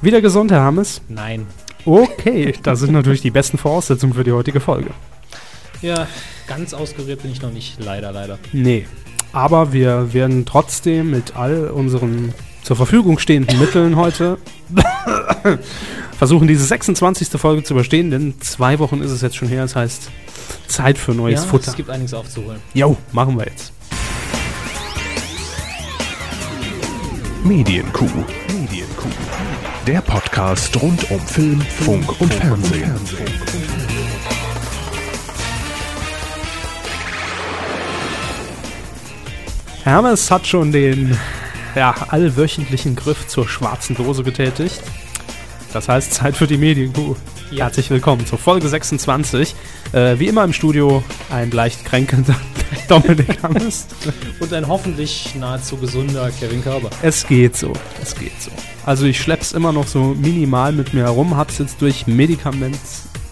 Wieder gesund, Herr Hammes? Nein. Okay, das sind natürlich die besten Voraussetzungen für die heutige Folge. Ja, ganz ausgerührt bin ich noch nicht. Leider, leider. Nee, aber wir werden trotzdem mit all unseren zur Verfügung stehenden Mitteln heute versuchen, diese 26. Folge zu überstehen, denn zwei Wochen ist es jetzt schon her. Das heißt, Zeit für neues ja, Futter. Es gibt einiges aufzuholen. Jo, machen wir jetzt. Medienkuh. Medienkuh. Der Podcast rund um Film, Funk und Fernsehen. Hermes hat schon den ja, allwöchentlichen Griff zur schwarzen Dose getätigt. Das heißt, Zeit für die Medienkuh. Ja. Herzlich willkommen zur Folge 26. Äh, wie immer im Studio ein leicht kränkelnder Dominik Hammes. Und ein hoffentlich nahezu gesunder Kevin Körber. Es geht so, es geht so. Also ich schlepp's immer noch so minimal mit mir herum, hab's jetzt durch Medikament,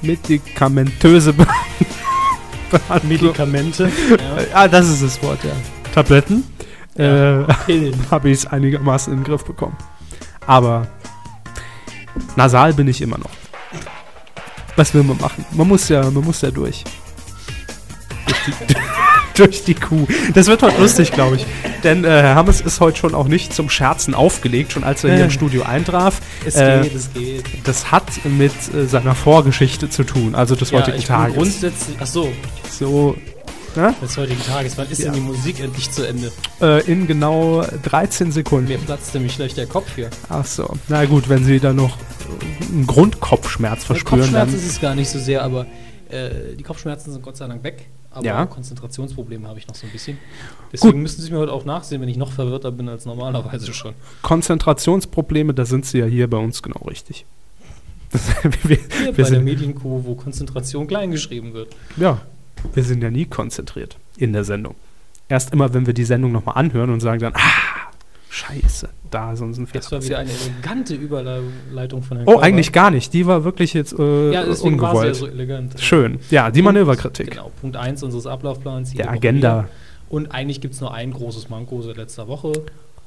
medikamentöse Be Behandlung. Medikamente. Ja. Ah, das ist das Wort, ja. Tabletten. Ja, Äh, habe ich es einigermaßen in den Griff bekommen. Aber nasal bin ich immer noch. Was will man machen? Man muss ja, man muss ja durch. Durch die, durch die Kuh. Das wird heute lustig, glaube ich. Denn äh, Herr Hammes ist heute schon auch nicht zum Scherzen aufgelegt, schon als er hier Äh. im Studio eintraf. Es Äh, geht, es geht. Das hat mit äh, seiner Vorgeschichte zu tun, also des heutigen ich Tages. grundsätzlich. Ach so, So, ne? des heutigen Tages. Wann ist Ja. denn die Musik endlich zu Ende? äh, in genau 13 Sekunden. Mir platzt nämlich gleich der Kopf hier. Ach so. Na gut, wenn Sie dann noch einen Grundkopfschmerz Der verspüren, Kopfschmerz dann ist es gar nicht so sehr, aber äh, die Kopfschmerzen sind Gott sei Dank weg. Aber Ja. Konzentrationsprobleme habe ich noch so ein bisschen. Deswegen müssen Sie mir heute auch nachsehen, wenn ich noch verwirrter bin als normalerweise schon. Konzentrationsprobleme, da sind Sie ja hier bei uns genau richtig. Das, wir, Hier wir, bei der sind, Medienkuh, wo Konzentration klein geschrieben wird. ja, wir sind ja nie konzentriert in der Sendung. Erst immer, wenn wir die Sendung nochmal anhören und sagen dann, ah, scheiße, da ist uns ein Fehler Das war wieder eine elegante Überleitung von Herrn Oh, Körber. eigentlich gar nicht. Die war wirklich jetzt äh, Ja, deswegen war sie ja ungewollt. so elegant. Schön. Ja, die Manöverkritik. Genau, Punkt 1 unseres Ablaufplans. Der Agenda. wieder. Und eigentlich gibt es nur ein großes Manko seit letzter Woche.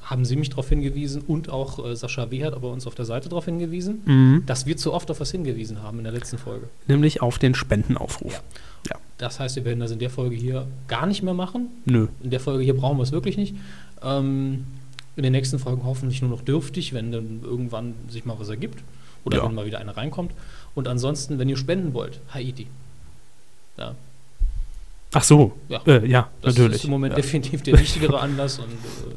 Haben Sie mich darauf hingewiesen und auch äh, Sascha W. hat aber uns auf der Seite darauf hingewiesen, Mhm. dass wir zu oft auf was hingewiesen haben in der letzten Folge. Nämlich auf den Spendenaufruf. Ja. Ja. Das heißt, wir werden das in der Folge hier gar nicht mehr machen. Nö. In der Folge hier brauchen wir es wirklich nicht. Ähm, in den nächsten Folgen hoffentlich nur noch dürftig, wenn dann irgendwann sich mal was ergibt. Oder Ja. wenn mal wieder eine reinkommt. Und ansonsten, wenn ihr spenden wollt, Haiti. Ja, Ach so. Ja. Äh, ja, das natürlich. ist im Moment ja. definitiv der wichtigere Anlass und äh,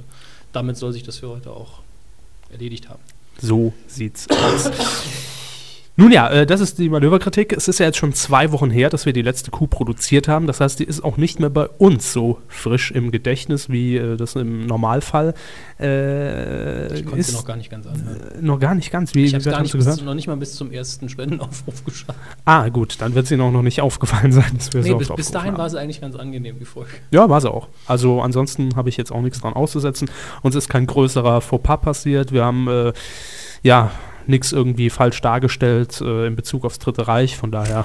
damit soll sich das für heute auch erledigt haben. So sieht's aus. Nun ja, äh, das ist die Manöverkritik. Es ist ja jetzt schon zwei Wochen her, dass wir die letzte Kuh produziert haben. Das heißt, die ist auch nicht mehr bei uns so frisch im Gedächtnis, wie äh, das im Normalfall äh, Ich konnte ist. sie noch gar nicht ganz anhören. äh, noch gar nicht ganz. Wie, Ich habe gar nicht Sie bis, noch nicht mal bis zum ersten Spendenaufruf geschafft. Ah, gut, dann wird sie noch, noch nicht aufgefallen sein, dass wir Nee, so bis, bis dahin haben. war es eigentlich ganz angenehm, die Folge. Ja, war sie auch. Also ansonsten habe ich jetzt auch nichts dran auszusetzen. Uns ist kein größerer Fauxpas passiert. Wir haben äh, ja nichts irgendwie falsch dargestellt äh, in Bezug aufs Dritte Reich. Von daher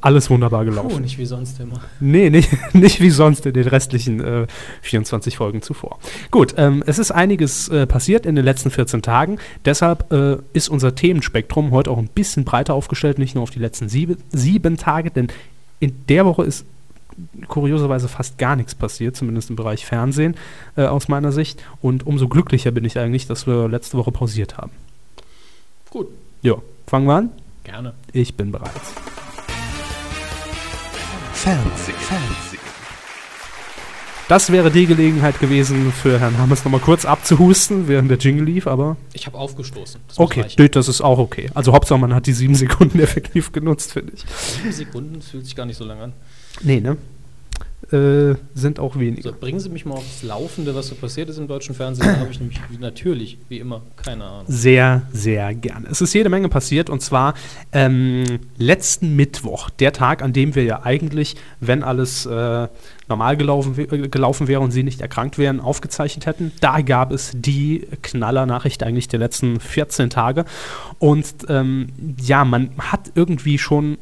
alles wunderbar Puh, gelaufen. nicht wie sonst immer. Nee, nicht, nicht wie sonst in den restlichen äh, 24 Folgen zuvor. Gut, ähm, es ist einiges äh, passiert in den letzten 14 Tagen. Deshalb äh, ist unser Themenspektrum heute auch ein bisschen breiter aufgestellt, nicht nur auf die letzten sieben, sieben Tage, denn in der Woche ist kurioserweise fast gar nichts passiert, zumindest im Bereich Fernsehen äh, aus meiner Sicht. Und umso glücklicher bin ich eigentlich, dass wir letzte Woche pausiert haben. Gut, Ja, fangen wir an. gerne. Ich bin bereit. Fernsehen. Fernsehen. Das wäre die Gelegenheit gewesen, für Herrn Hammes nochmal kurz abzuhusten, während der Jingle lief, aber Ich habe aufgestoßen. Das okay, reichen. das ist auch okay. Also Hauptsache, man hat die sieben Sekunden effektiv genutzt, finde ich. Sieben Sekunden fühlt sich gar nicht so lange an. Nee, ne? Äh, sind auch wenige. So, bringen Sie mich mal aufs Laufende, was so passiert ist im deutschen Fernsehen. Da habe ich nämlich natürlich, wie immer, keine Ahnung. Sehr, sehr gerne. Es ist jede Menge passiert und zwar ähm, letzten Mittwoch, der Tag, an dem wir ja eigentlich, wenn alles äh, normal gelaufen, äh, gelaufen wäre und Sie nicht erkrankt wären, aufgezeichnet hätten. Da gab es die Knallernachricht eigentlich der letzten 14 Tage. Und ähm, ja, man hat irgendwie schon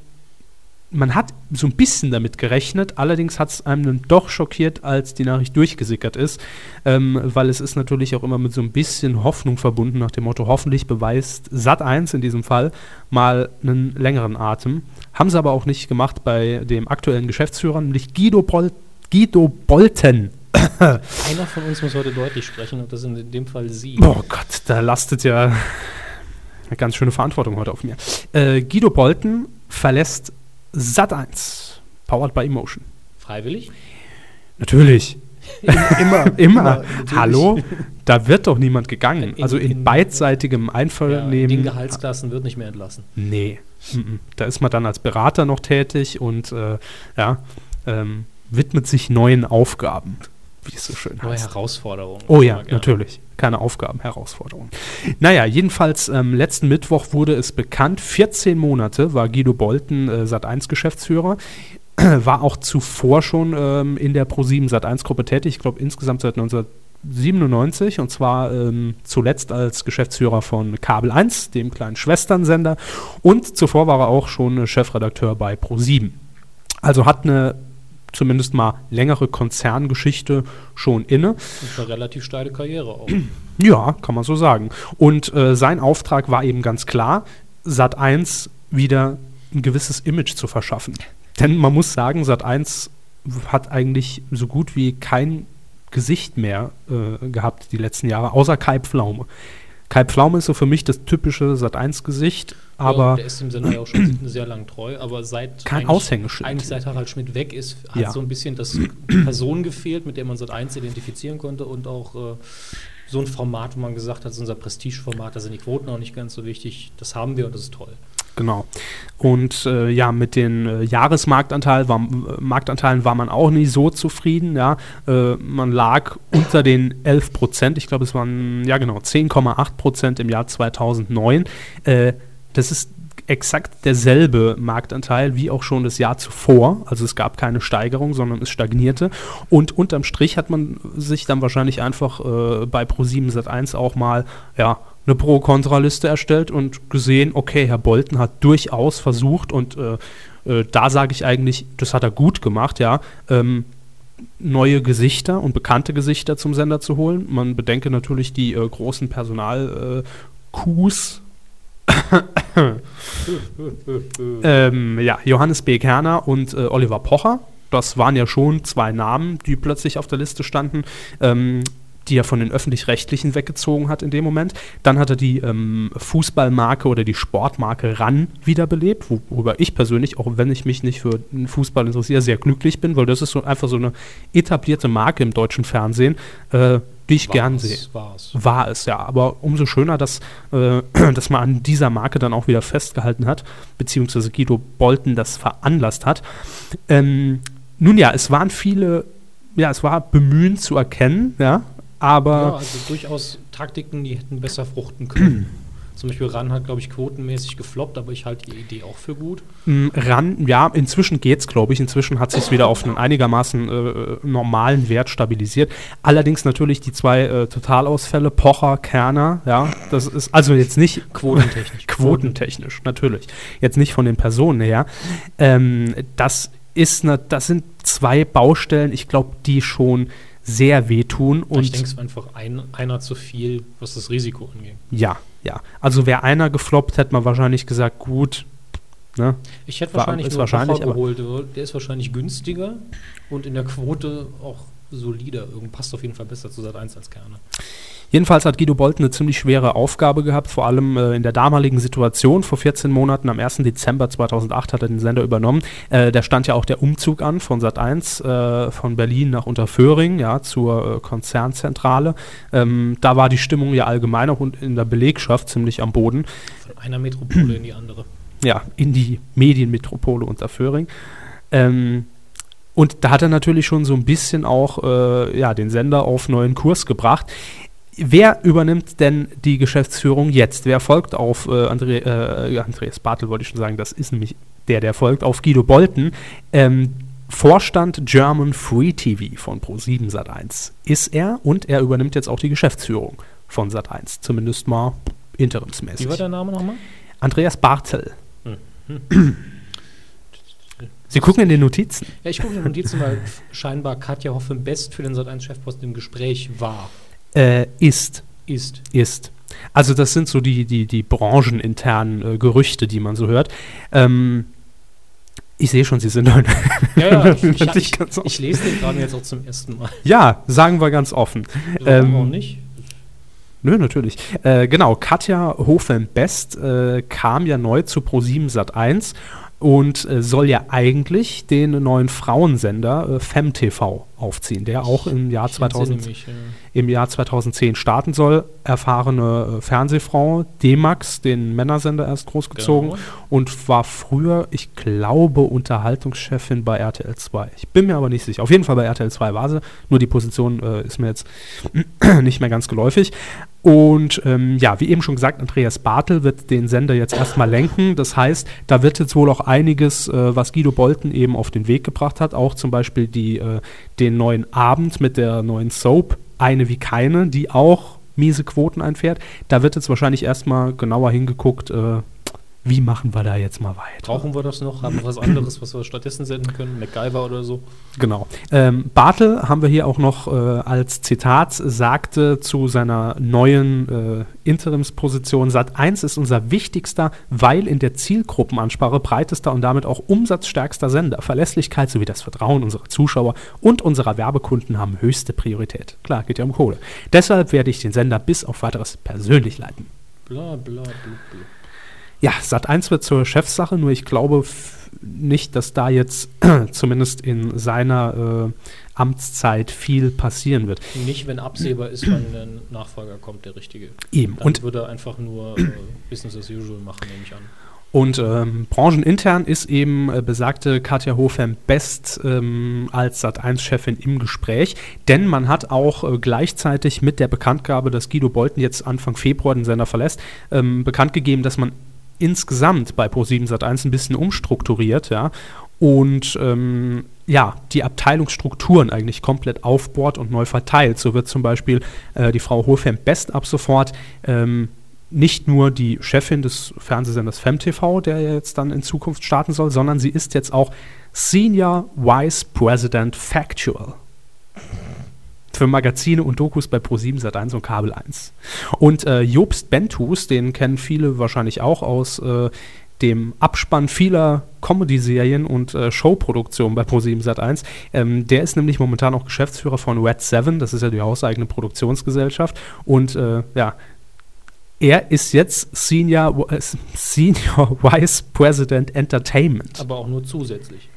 man hat so ein bisschen damit gerechnet, allerdings hat es einem dann doch schockiert, als die Nachricht durchgesickert ist, ähm, weil es ist natürlich auch immer mit so ein bisschen Hoffnung verbunden, nach dem Motto, hoffentlich beweist Sat 1 in diesem Fall mal einen längeren Atem. Haben sie aber auch nicht gemacht bei dem aktuellen Geschäftsführer, nämlich Guido, Bol Guido Bolten. Einer von uns muss heute deutlich sprechen und das sind in dem Fall Sie. Oh Gott, da lastet ja eine ganz schöne Verantwortung heute auf mir. Äh, Guido Bolten verlässt Sat 1, powered by Emotion. Freiwillig? Natürlich. Immer. Immer. natürlich. Hallo? Da wird doch niemand gegangen. In- also in, in- beidseitigem Ja, in Einvernehmen. den Gehaltsklassen wird nicht mehr entlassen. Nee. Da ist man dann als Berater noch tätig und äh, ja, ähm, widmet sich neuen Aufgaben, wie es so schön heißt. Herausforderungen. Oh ja, natürlich. Keine Aufgaben, Herausforderungen. Naja, jedenfalls ähm, letzten Mittwoch wurde es bekannt, 14 Monate war Guido Bolten äh, Sat1-Geschäftsführer, war auch zuvor schon ähm, in der Pro7 Sat1-Gruppe tätig, ich glaube insgesamt seit 1997 und zwar ähm, zuletzt als Geschäftsführer von Kabel 1, dem kleinen Schwesternsender und zuvor war er auch schon Chefredakteur bei Pro7. Also hat eine zumindest mal längere Konzerngeschichte schon inne. Und eine relativ steile Karriere auch. Ja, kann man so sagen. Und äh, sein Auftrag war eben ganz klar, Sat 1 wieder ein gewisses Image zu verschaffen. Denn man muss sagen, Sat 1 hat eigentlich so gut wie kein Gesicht mehr äh, gehabt die letzten Jahre, außer Kai Pflaume. Kai Pflaume ist so für mich das typische Sat 1 Gesicht, ja, aber der ist dem Sender ja auch schon sehr lang treu, aber seit kein eigentlich- Aushängeschild. Eigentlich seit Harald Schmidt weg ist, hat Ja. so ein bisschen das Person gefehlt, mit der man Sat 1 identifizieren konnte und auch äh, so ein Format, wo man gesagt hat, das ist unser Prestigeformat, da sind die Quoten auch nicht ganz so wichtig. Das haben wir und das ist toll. Genau. Und äh, ja, mit den äh, Jahresmarktanteil war, äh, Marktanteilen war man auch nicht so zufrieden. Ja. Äh, man lag unter den 11 Prozent. Ich glaube, es waren, ja genau, 10,8 Prozent im Jahr 2009. Äh, das ist exakt derselbe Marktanteil wie auch schon das Jahr zuvor. Also es gab keine Steigerung, sondern es stagnierte. Und unterm Strich hat man sich dann wahrscheinlich einfach äh, bei Pro7 Sat1 auch mal ja, eine Pro-Kontra-Liste erstellt und gesehen, okay, Herr Bolten hat durchaus versucht und äh, äh, da sage ich eigentlich, das hat er gut gemacht, ja, ähm, neue Gesichter und bekannte Gesichter zum Sender zu holen. Man bedenke natürlich die äh, großen Personal-Coups, ähm, ja, Johannes B. Kerner und äh, Oliver Pocher. Das waren ja schon zwei Namen, die plötzlich auf der Liste standen, ähm, die er von den Öffentlich-Rechtlichen weggezogen hat in dem Moment. Dann hat er die ähm, Fußballmarke oder die Sportmarke RAN wiederbelebt, wo- worüber ich persönlich, auch wenn ich mich nicht für den Fußball interessiere, sehr glücklich bin, weil das ist so einfach so eine etablierte Marke im deutschen Fernsehen, äh, die ich gern sehe. War's. War es, ja. Aber umso schöner, dass, äh, dass man an dieser Marke dann auch wieder festgehalten hat, beziehungsweise Guido Bolten das veranlasst hat. Ähm, nun ja, es waren viele, ja, es war Bemühen zu erkennen, ja, Ja, aber also durchaus Taktiken, die hätten besser fruchten können. Zum Beispiel RAN hat, glaube ich, quotenmäßig gefloppt, aber ich halte die Idee auch für gut. mh, ran, ja, inzwischen geht's, glaube ich. Inzwischen hat sich wieder auf einen einigermaßen äh, normalen Wert stabilisiert. Allerdings natürlich die zwei äh, Totalausfälle, Pocher, Kerner, ja, das ist also jetzt nicht Quotentechnisch. Quotentechnisch, natürlich. Jetzt nicht von den Personen her. Ähm, das ist ne, das sind zwei Baustellen, ich glaube, die schon sehr wehtun. Und ich denke, es war einfach ein, einer zu viel, was das Risiko angeht. ja, ja. Also wäre einer gefloppt, hätte man wahrscheinlich gesagt, gut. Ne? Ich hätte wahrscheinlich nur wahrscheinlich, geholt. Der ist wahrscheinlich günstiger und in der Quote auch solider. Irgend passt auf jeden Fall besser zu Sat 1 als Kerne. Jedenfalls hat Guido Bolten eine ziemlich schwere Aufgabe gehabt, vor allem äh, in der damaligen Situation. Vor 14 Monaten, am 1. Dezember 2008, hat er den Sender übernommen. Äh, da stand ja auch der Umzug an von Sat1 äh, von Berlin nach Unterföhring, ja, zur äh, Konzernzentrale. Ähm, da war die Stimmung ja allgemein auch und in der Belegschaft ziemlich am Boden. Von einer Metropole in die andere. ja, in die Medienmetropole Unterföhring. Ähm, und da hat er natürlich schon so ein bisschen auch äh, ja, den Sender auf neuen Kurs gebracht. Wer übernimmt denn die Geschäftsführung jetzt? Wer folgt auf äh, André, äh, Andreas Bartel, wollte ich schon sagen, das ist nämlich der, der folgt, auf Guido Bolten. Ähm, Vorstand German Free TV von Pro7 Sat1 ist er und er übernimmt jetzt auch die Geschäftsführung von Sat1, zumindest mal interimsmäßig. Wie war der Name nochmal? Andreas Bartel. Sie gucken in den Notizen. Ja, ich gucke in die Notizen, weil scheinbar Katja Hoffen best für den Sat1-Chefposten im Gespräch war. Äh, ist. Ist. Ist. Also das sind so die, die, die brancheninternen äh, Gerüchte, die man so hört. Ähm, ich sehe schon, Sie sind Ja, ja, ich, ich, ich, ganz offen. ich lese den gerade jetzt auch zum ersten Mal. Ja, sagen wir ganz offen. Warum Ähm, auch nicht? Nö, natürlich. Äh, genau, Katja Hofen-Best äh, kam ja neu zu Pro7 Sat1 und äh, soll ja eigentlich den neuen Frauensender äh, FemTV aufziehen, der auch im Jahr, Ich entsinne 2000, mich, ja. im Jahr 2010 starten soll. Erfahrene äh, Fernsehfrau, D-Max, den Männersender erst großgezogen Genau. und war früher, ich glaube, Unterhaltungschefin bei RTL 2. Ich bin mir aber nicht sicher. Auf jeden Fall bei RTL 2 war sie, nur die Position äh, ist mir jetzt nicht mehr ganz geläufig. Und ähm, ja, wie eben schon gesagt, Andreas Bartel wird den Sender jetzt erstmal lenken. Das heißt, da wird jetzt wohl auch einiges, äh, was Guido Bolten eben auf den Weg gebracht hat, auch zum Beispiel die, äh, den neuen Abend mit der neuen Soap, eine wie keine, die auch miese Quoten einfährt. Da wird jetzt wahrscheinlich erstmal genauer hingeguckt, äh, wie machen wir da jetzt mal weiter. Brauchen wir das noch? Haben wir was anderes, was wir stattdessen senden können? MacGyver oder so? Genau. Ähm, Bartel haben wir hier auch noch äh, als Zitat, sagte zu seiner neuen äh, Interimsposition, Sat 1 ist unser wichtigster, weil in der Zielgruppenansprache breitester und damit auch umsatzstärkster Sender. Verlässlichkeit sowie das Vertrauen unserer Zuschauer und unserer Werbekunden haben höchste Priorität. Klar, geht ja um Kohle. Deshalb werde ich den Sender bis auf weiteres persönlich leiten. Bla, bla, bla, bla. Ja, Sat 1 wird zur Chefsache, nur ich glaube nicht, dass da jetzt zumindest in seiner äh, Amtszeit viel passieren wird. Nicht, wenn absehbar ist, wann ein Nachfolger kommt, der richtige. Eben. Dann Und, würde er einfach nur äh, Business as usual machen, nehme ich an. und ähm, branchenintern ist eben äh, besagte Katja Hofem best ähm, als Sat1-Chefin im Gespräch, denn man hat auch äh, gleichzeitig mit der Bekanntgabe, dass Guido Bolten jetzt Anfang Februar den Sender verlässt, ähm, bekannt gegeben, dass man insgesamt bei Pro7 Sat1 ein bisschen umstrukturiert, ja, und ähm, ja, die Abteilungsstrukturen eigentlich komplett aufbohrt und neu verteilt. So wird zum Beispiel äh, die Frau Hofem Best ab sofort ähm, nicht nur die Chefin des Fernsehsenders FemTV, der jetzt dann in Zukunft starten soll, sondern sie ist jetzt auch Senior Vice President Factual für Magazine und Dokus bei Pro7 Sat1 und Kabel 1. Und äh, Jobst Bentus, den kennen viele wahrscheinlich auch aus äh, dem Abspann vieler Comedy-Serien und äh, Showproduktionen bei Pro7 Sat1. Ähm, der ist nämlich momentan auch Geschäftsführer von Red 7, das ist ja die hauseigene Produktionsgesellschaft. Und äh, ja, er ist jetzt Senior, äh, Senior Vice President Entertainment. Aber auch nur zusätzlich.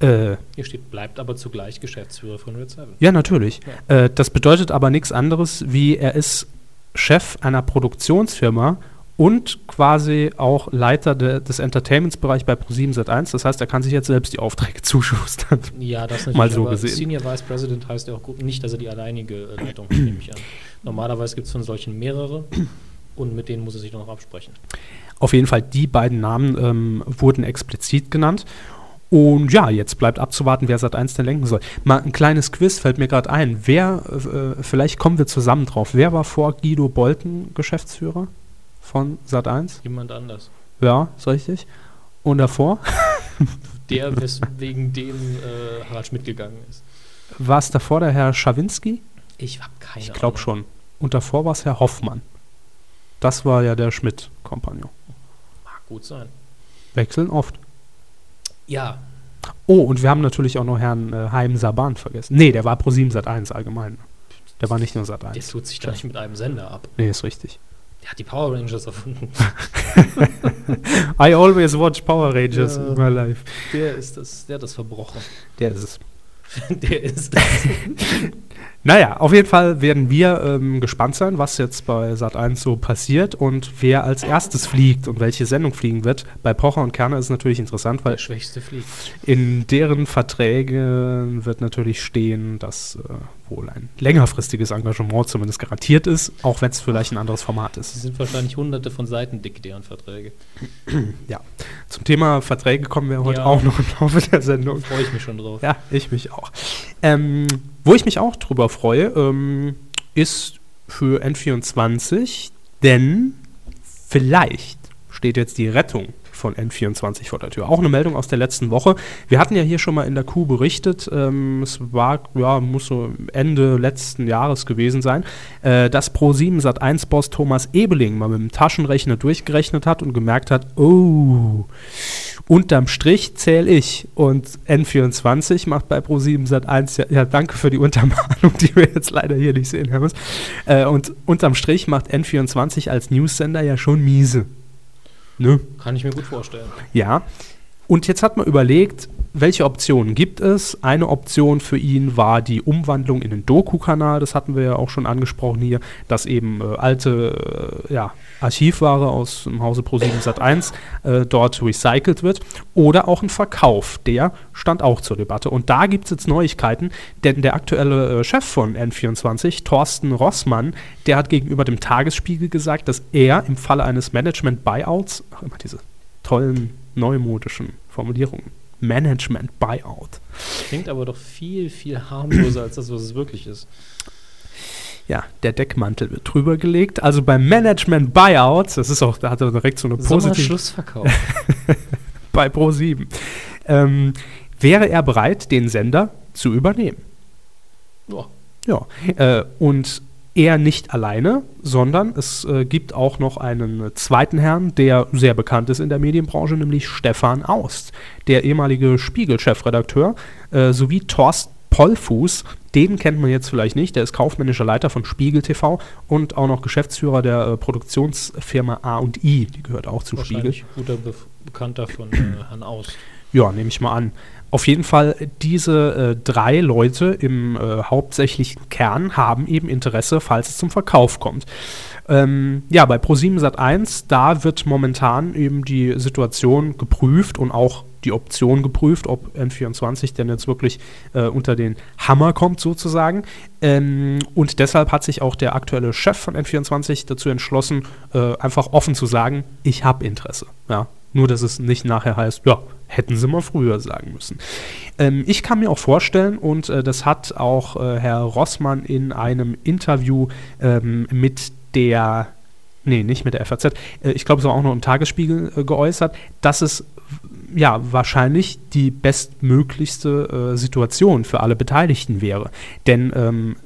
Äh, Hier steht, bleibt aber zugleich Geschäftsführer von Red 7. Ja, natürlich. Äh, das bedeutet aber nichts anderes, wie er ist Chef einer Produktionsfirma und quasi auch Leiter de, des Entertainmentsbereichs bei Pro7 Sat1. Das heißt, er kann sich jetzt selbst die Aufträge zuschustern. Ja, das natürlich. Mal so gesehen. Senior Vice President heißt ja auch gut, nicht, dass er die alleinige äh, Leitung hat, nehme ich an. Normalerweise gibt es von solchen mehrere und mit denen muss er sich dann noch absprechen. Auf jeden Fall, die beiden Namen ähm, wurden explizit genannt. Und ja, jetzt bleibt abzuwarten, wer Sat1 denn lenken soll. Mal ein kleines Quiz fällt mir gerade ein. Wer, äh, vielleicht kommen wir zusammen drauf. Wer war vor Guido Bolten Geschäftsführer von Sat1? Jemand anders. Ja, ist richtig. Und davor? Der, weswegen dem äh, Harald Schmidt gegangen ist. War es davor der Herr Schawinski? Ich habe keine Ich glaube schon. Und davor war es Herr Hoffmann. Das war ja der Schmidt-Kompagnon. Mag gut sein. Wechseln oft. Ja, Oh, und wir haben natürlich auch noch Herrn äh, Haim Saban vergessen. Nee, der war pro 7 Sat 1 allgemein. Der war nicht nur Sat der 1. tut sich da nicht mit einem Sender ab. Nee, ist richtig. Der hat die Power Rangers erfunden. I always watch Power Rangers Ja. in my life. Der ist das, der hat das verbrochen. Der ist es. der ist das. Naja, auf jeden Fall werden wir ähm, gespannt sein, was jetzt bei Sat1 so passiert und wer als erstes fliegt und welche Sendung fliegen wird. Bei Pocher und Kerner ist es natürlich interessant, weil Der Schwächste fliegt. in deren Verträgen wird natürlich stehen, dass äh, wohl ein längerfristiges Engagement zumindest garantiert ist, auch wenn es vielleicht ein anderes Format Sie ist. sind wahrscheinlich hunderte von Seiten dick, deren Verträge. Ja. Zum Thema Verträge kommen wir heute Ja. auch noch im Laufe der Sendung. Freue ich mich schon drauf. Ja, ich mich auch. Ähm, wo ich mich auch drüber freue, ähm, ist für N24, denn vielleicht steht jetzt die Rettung von N24 vor der Tür. Auch eine Meldung aus der letzten Woche. Wir hatten ja hier schon mal in der Kuh berichtet, ähm, es war, ja, muss so Ende letzten Jahres gewesen sein, äh, dass Pro7 Sat1-Boss Thomas Ebeling mal mit dem Taschenrechner durchgerechnet hat und gemerkt hat, oh, unterm Strich zähle ich und N24 macht bei Pro7 Sat1, ja, ja, danke für die Untermalung, die wir jetzt leider hier nicht sehen, Hermes. Äh, und unterm Strich macht N24 als Newsender ja schon miese. Ne? Kann ich mir gut vorstellen. Ja. Und jetzt hat man überlegt, welche Optionen gibt es? Eine Option für ihn war die Umwandlung in den Doku-Kanal, das hatten wir ja auch schon angesprochen hier, dass eben äh, alte äh, ja, Archivware aus dem Hause Pro7 Sat1 äh, dort recycelt wird. Oder auch ein Verkauf, der stand auch zur Debatte. Und da gibt es jetzt Neuigkeiten, denn der aktuelle äh, Chef von N24, Thorsten Rossmann, der hat gegenüber dem Tagesspiegel gesagt, dass er im Falle eines Management-Buyouts, immer diese tollen neumodischen Formulierungen, Management Buyout. Klingt aber doch viel, viel harmloser als das, was es wirklich ist. Ja, der Deckmantel wird drüber gelegt. Also beim Management Buyout, das ist auch, da hat er direkt so eine positive. Schlussverkauf. bei Pro7. Ähm, wäre er bereit, den Sender zu übernehmen? Ja. Ja. Äh, und er nicht alleine, sondern es äh, gibt auch noch einen zweiten Herrn, der sehr bekannt ist in der Medienbranche, nämlich Stefan Aust, der ehemalige Spiegel-Chefredakteur, äh, sowie Thorsten Pollfuß, den kennt man jetzt vielleicht nicht, der ist kaufmännischer Leiter von Spiegel TV und auch noch Geschäftsführer der äh, Produktionsfirma A&I, die gehört auch zu Spiegel. guter Be Bekannter von äh, Herrn Aust. Ja, nehme ich mal an. Auf jeden Fall, diese äh, drei Leute im äh, hauptsächlichen Kern haben eben Interesse, falls es zum Verkauf kommt. Ähm, ja, bei Pro7 Sat1, da wird momentan eben die Situation geprüft und auch die Option geprüft, ob N24 denn jetzt wirklich äh, unter den Hammer kommt sozusagen. Ähm, und deshalb hat sich auch der aktuelle Chef von N24 dazu entschlossen, äh, einfach offen zu sagen, ich habe Interesse. Ja, nur, dass es nicht nachher heißt, ja, hätten sie mal früher sagen müssen. Ähm, ich kann mir auch vorstellen, und äh, das hat auch äh, Herr Rossmann in einem Interview ähm, mit der, nee, nicht mit der FAZ, äh, ich glaube, es war auch noch im Tagesspiegel äh, geäußert, dass es ja wahrscheinlich die bestmöglichste äh, Situation für alle Beteiligten wäre. Denn ähm,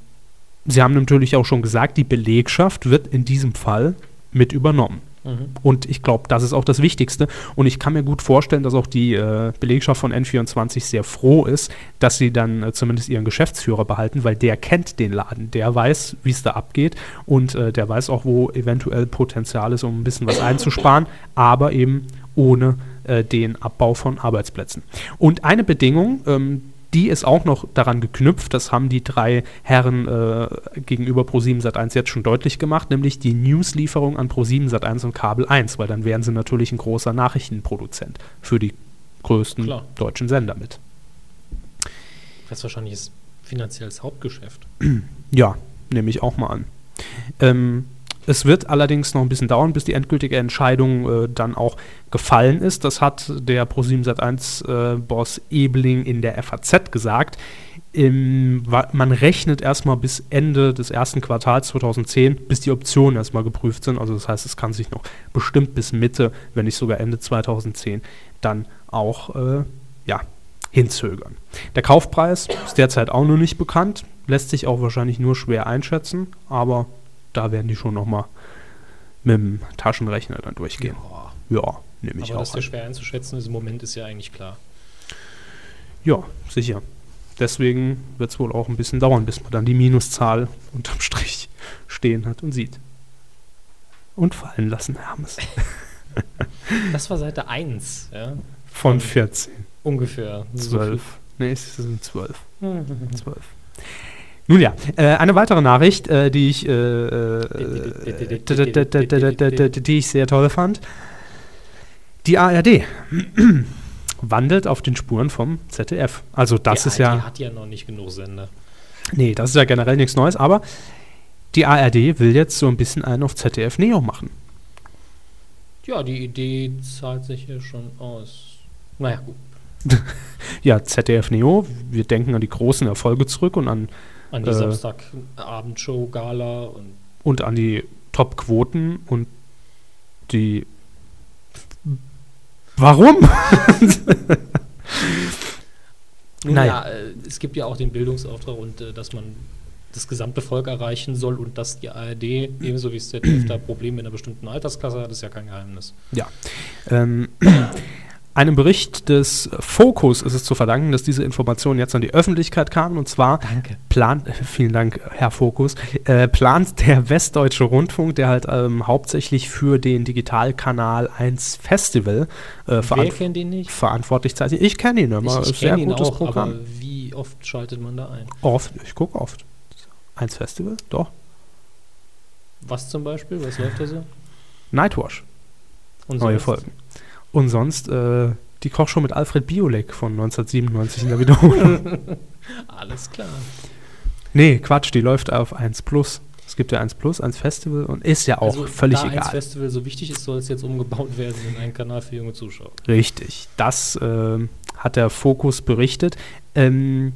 Sie haben natürlich auch schon gesagt, die Belegschaft wird in diesem Fall mit übernommen. Mhm. Und ich glaube, das ist auch das Wichtigste. Und ich kann mir gut vorstellen, dass auch die äh, Belegschaft von N24 sehr froh ist, dass sie dann äh, zumindest ihren Geschäftsführer behalten, weil der kennt den Laden. Der weiß, wie es da abgeht und äh, der weiß auch, wo eventuell Potenzial ist, um ein bisschen was einzusparen, aber eben ohne äh, den Abbau von Arbeitsplätzen. Und eine Bedingung, ähm, die ist auch noch daran geknüpft, das haben die drei Herren äh, gegenüber Pro7 Sat1 jetzt schon deutlich gemacht, nämlich die Newslieferung an Pro7 Sat1 und Kabel 1, weil dann wären sie natürlich ein großer Nachrichtenproduzent für die größten Klar. deutschen Sender mit. Das wahrscheinlich ist finanzielles Hauptgeschäft. Ja, nehme ich auch mal an. Ähm, es wird allerdings noch ein bisschen dauern, bis die endgültige Entscheidung äh, dann auch gefallen ist. Das hat der Pro7 Sat1-Boss äh, Ebling in der FAZ gesagt. Im, man rechnet erstmal bis Ende des ersten Quartals 2010, bis die Optionen erstmal geprüft sind. Also das heißt, es kann sich noch bestimmt bis Mitte, wenn nicht sogar Ende 2010, dann auch äh, ja, hinzögern. Der Kaufpreis ist derzeit auch noch nicht bekannt, lässt sich auch wahrscheinlich nur schwer einschätzen, aber da werden die schon nochmal mit dem Taschenrechner dann durchgehen. Ja, ja nehme ich Aber auch. Aber dass der schwer einzuschätzen ist im Moment ist ja eigentlich klar. Ja, sicher. Deswegen wird es wohl auch ein bisschen dauern, bis man dann die Minuszahl unterm Strich stehen hat und sieht. Und fallen lassen, Hermes. das war Seite 1, ja? Von 14. Ungefähr. 12. So nee, es sind 12. 12. Nun ja, äh, eine weitere Nachricht, äh, die ich die ich sehr toll fand. Die ARD wandelt auf den Spuren vom ZDF. Also das die ist ja. Die hat ja noch nicht genug Sender. Nee, das ist ja generell nichts Neues, aber die ARD will jetzt so ein bisschen einen auf ZDF Neo machen. Ja, die Idee zahlt sich ja schon aus. Naja, gut. ja, ZDF Neo, wir denken an die großen Erfolge zurück und an an die äh, Samstagabendshow-Gala und. Und an die Top-Quoten und die Warum? Naja. ja, äh, es gibt ja auch den Bildungsauftrag und äh, dass man das gesamte Volk erreichen soll und dass die ARD ebenso wie das ZDF da Probleme in einer bestimmten Altersklasse hat, ist ja kein Geheimnis. Ja. Ähm, einem Bericht des Focus ist es zu verdanken, dass diese Information jetzt an die Öffentlichkeit kam. Und zwar Danke. plant, vielen Dank, Herr Focus, äh, plant der Westdeutsche Rundfunk, der halt ähm, hauptsächlich für den Digitalkanal 1 Festival äh, nicht? verantwortlich zeichnet. Ich kenne ihn immer. ich ich Sehr kenne ihn gutes auch, Programm. wie oft schaltet man da ein? Oft, ich gucke oft. 1 Festival? Doch. Was zum Beispiel? Was läuft da so? Nightwash. Und neue sonst? Folgen. Und sonst äh, die Kochshow mit Alfred Biolek von 1997 in der Wiederholung. Alles klar. nee, Quatsch, die läuft auf 1 Plus. Es gibt ja 1 Plus, 1 Festival und ist ja auch völlig Also da egal. Eins Festival so wichtig ist, soll es jetzt umgebaut werden in einen Kanal für junge Zuschauer. Richtig, das ähm, hat der Fokus berichtet. Ähm,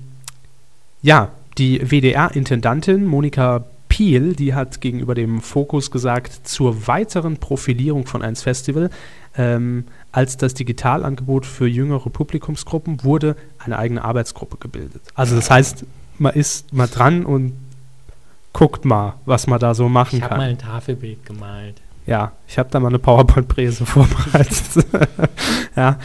ja, die WDR-Intendantin Monika Piel, die hat gegenüber dem Fokus gesagt, zur weiteren Profilierung von 1 Festival ähm, als das Digitalangebot für jüngere Publikumsgruppen wurde eine eigene Arbeitsgruppe gebildet. Also das heißt, man ist mal dran und guckt mal, was man da so machen Ich habe kann. mal ein Tafelbild gemalt. Ja, ich habe da mal eine PowerPoint-Präse vorbereitet. ja.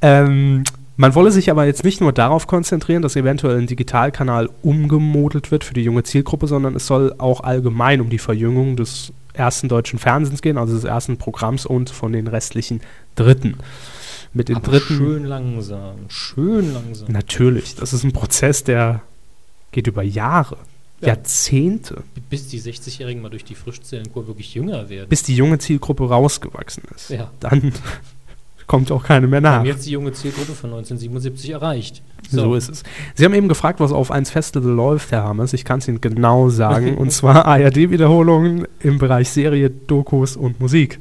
Ähm, man wolle sich aber jetzt nicht nur darauf konzentrieren, dass eventuell ein Digitalkanal umgemodelt wird für die junge Zielgruppe, sondern es soll auch allgemein um die Verjüngung des ersten deutschen Fernsehens gehen, also des ersten Programms und von den restlichen Dritten. Mit den Aber Dritten. schön langsam. Schön langsam. Natürlich, das ist ein Prozess, der geht über Jahre, Ja. Jahrzehnte, Bis die 60-Jährigen mal durch die Frischzellenkur wirklich jünger werden. bis die junge Zielgruppe rausgewachsen ist. ja. Dann kommt auch keine mehr Wir nach. haben jetzt die junge Zielgruppe von 1977 erreicht. So. ist es. Sie haben eben gefragt, was auf 1 Festival läuft, Herr Hammers. Ich kann es Ihnen genau sagen. und zwar ARD-Wiederholungen im Bereich Serie, Dokus und Musik.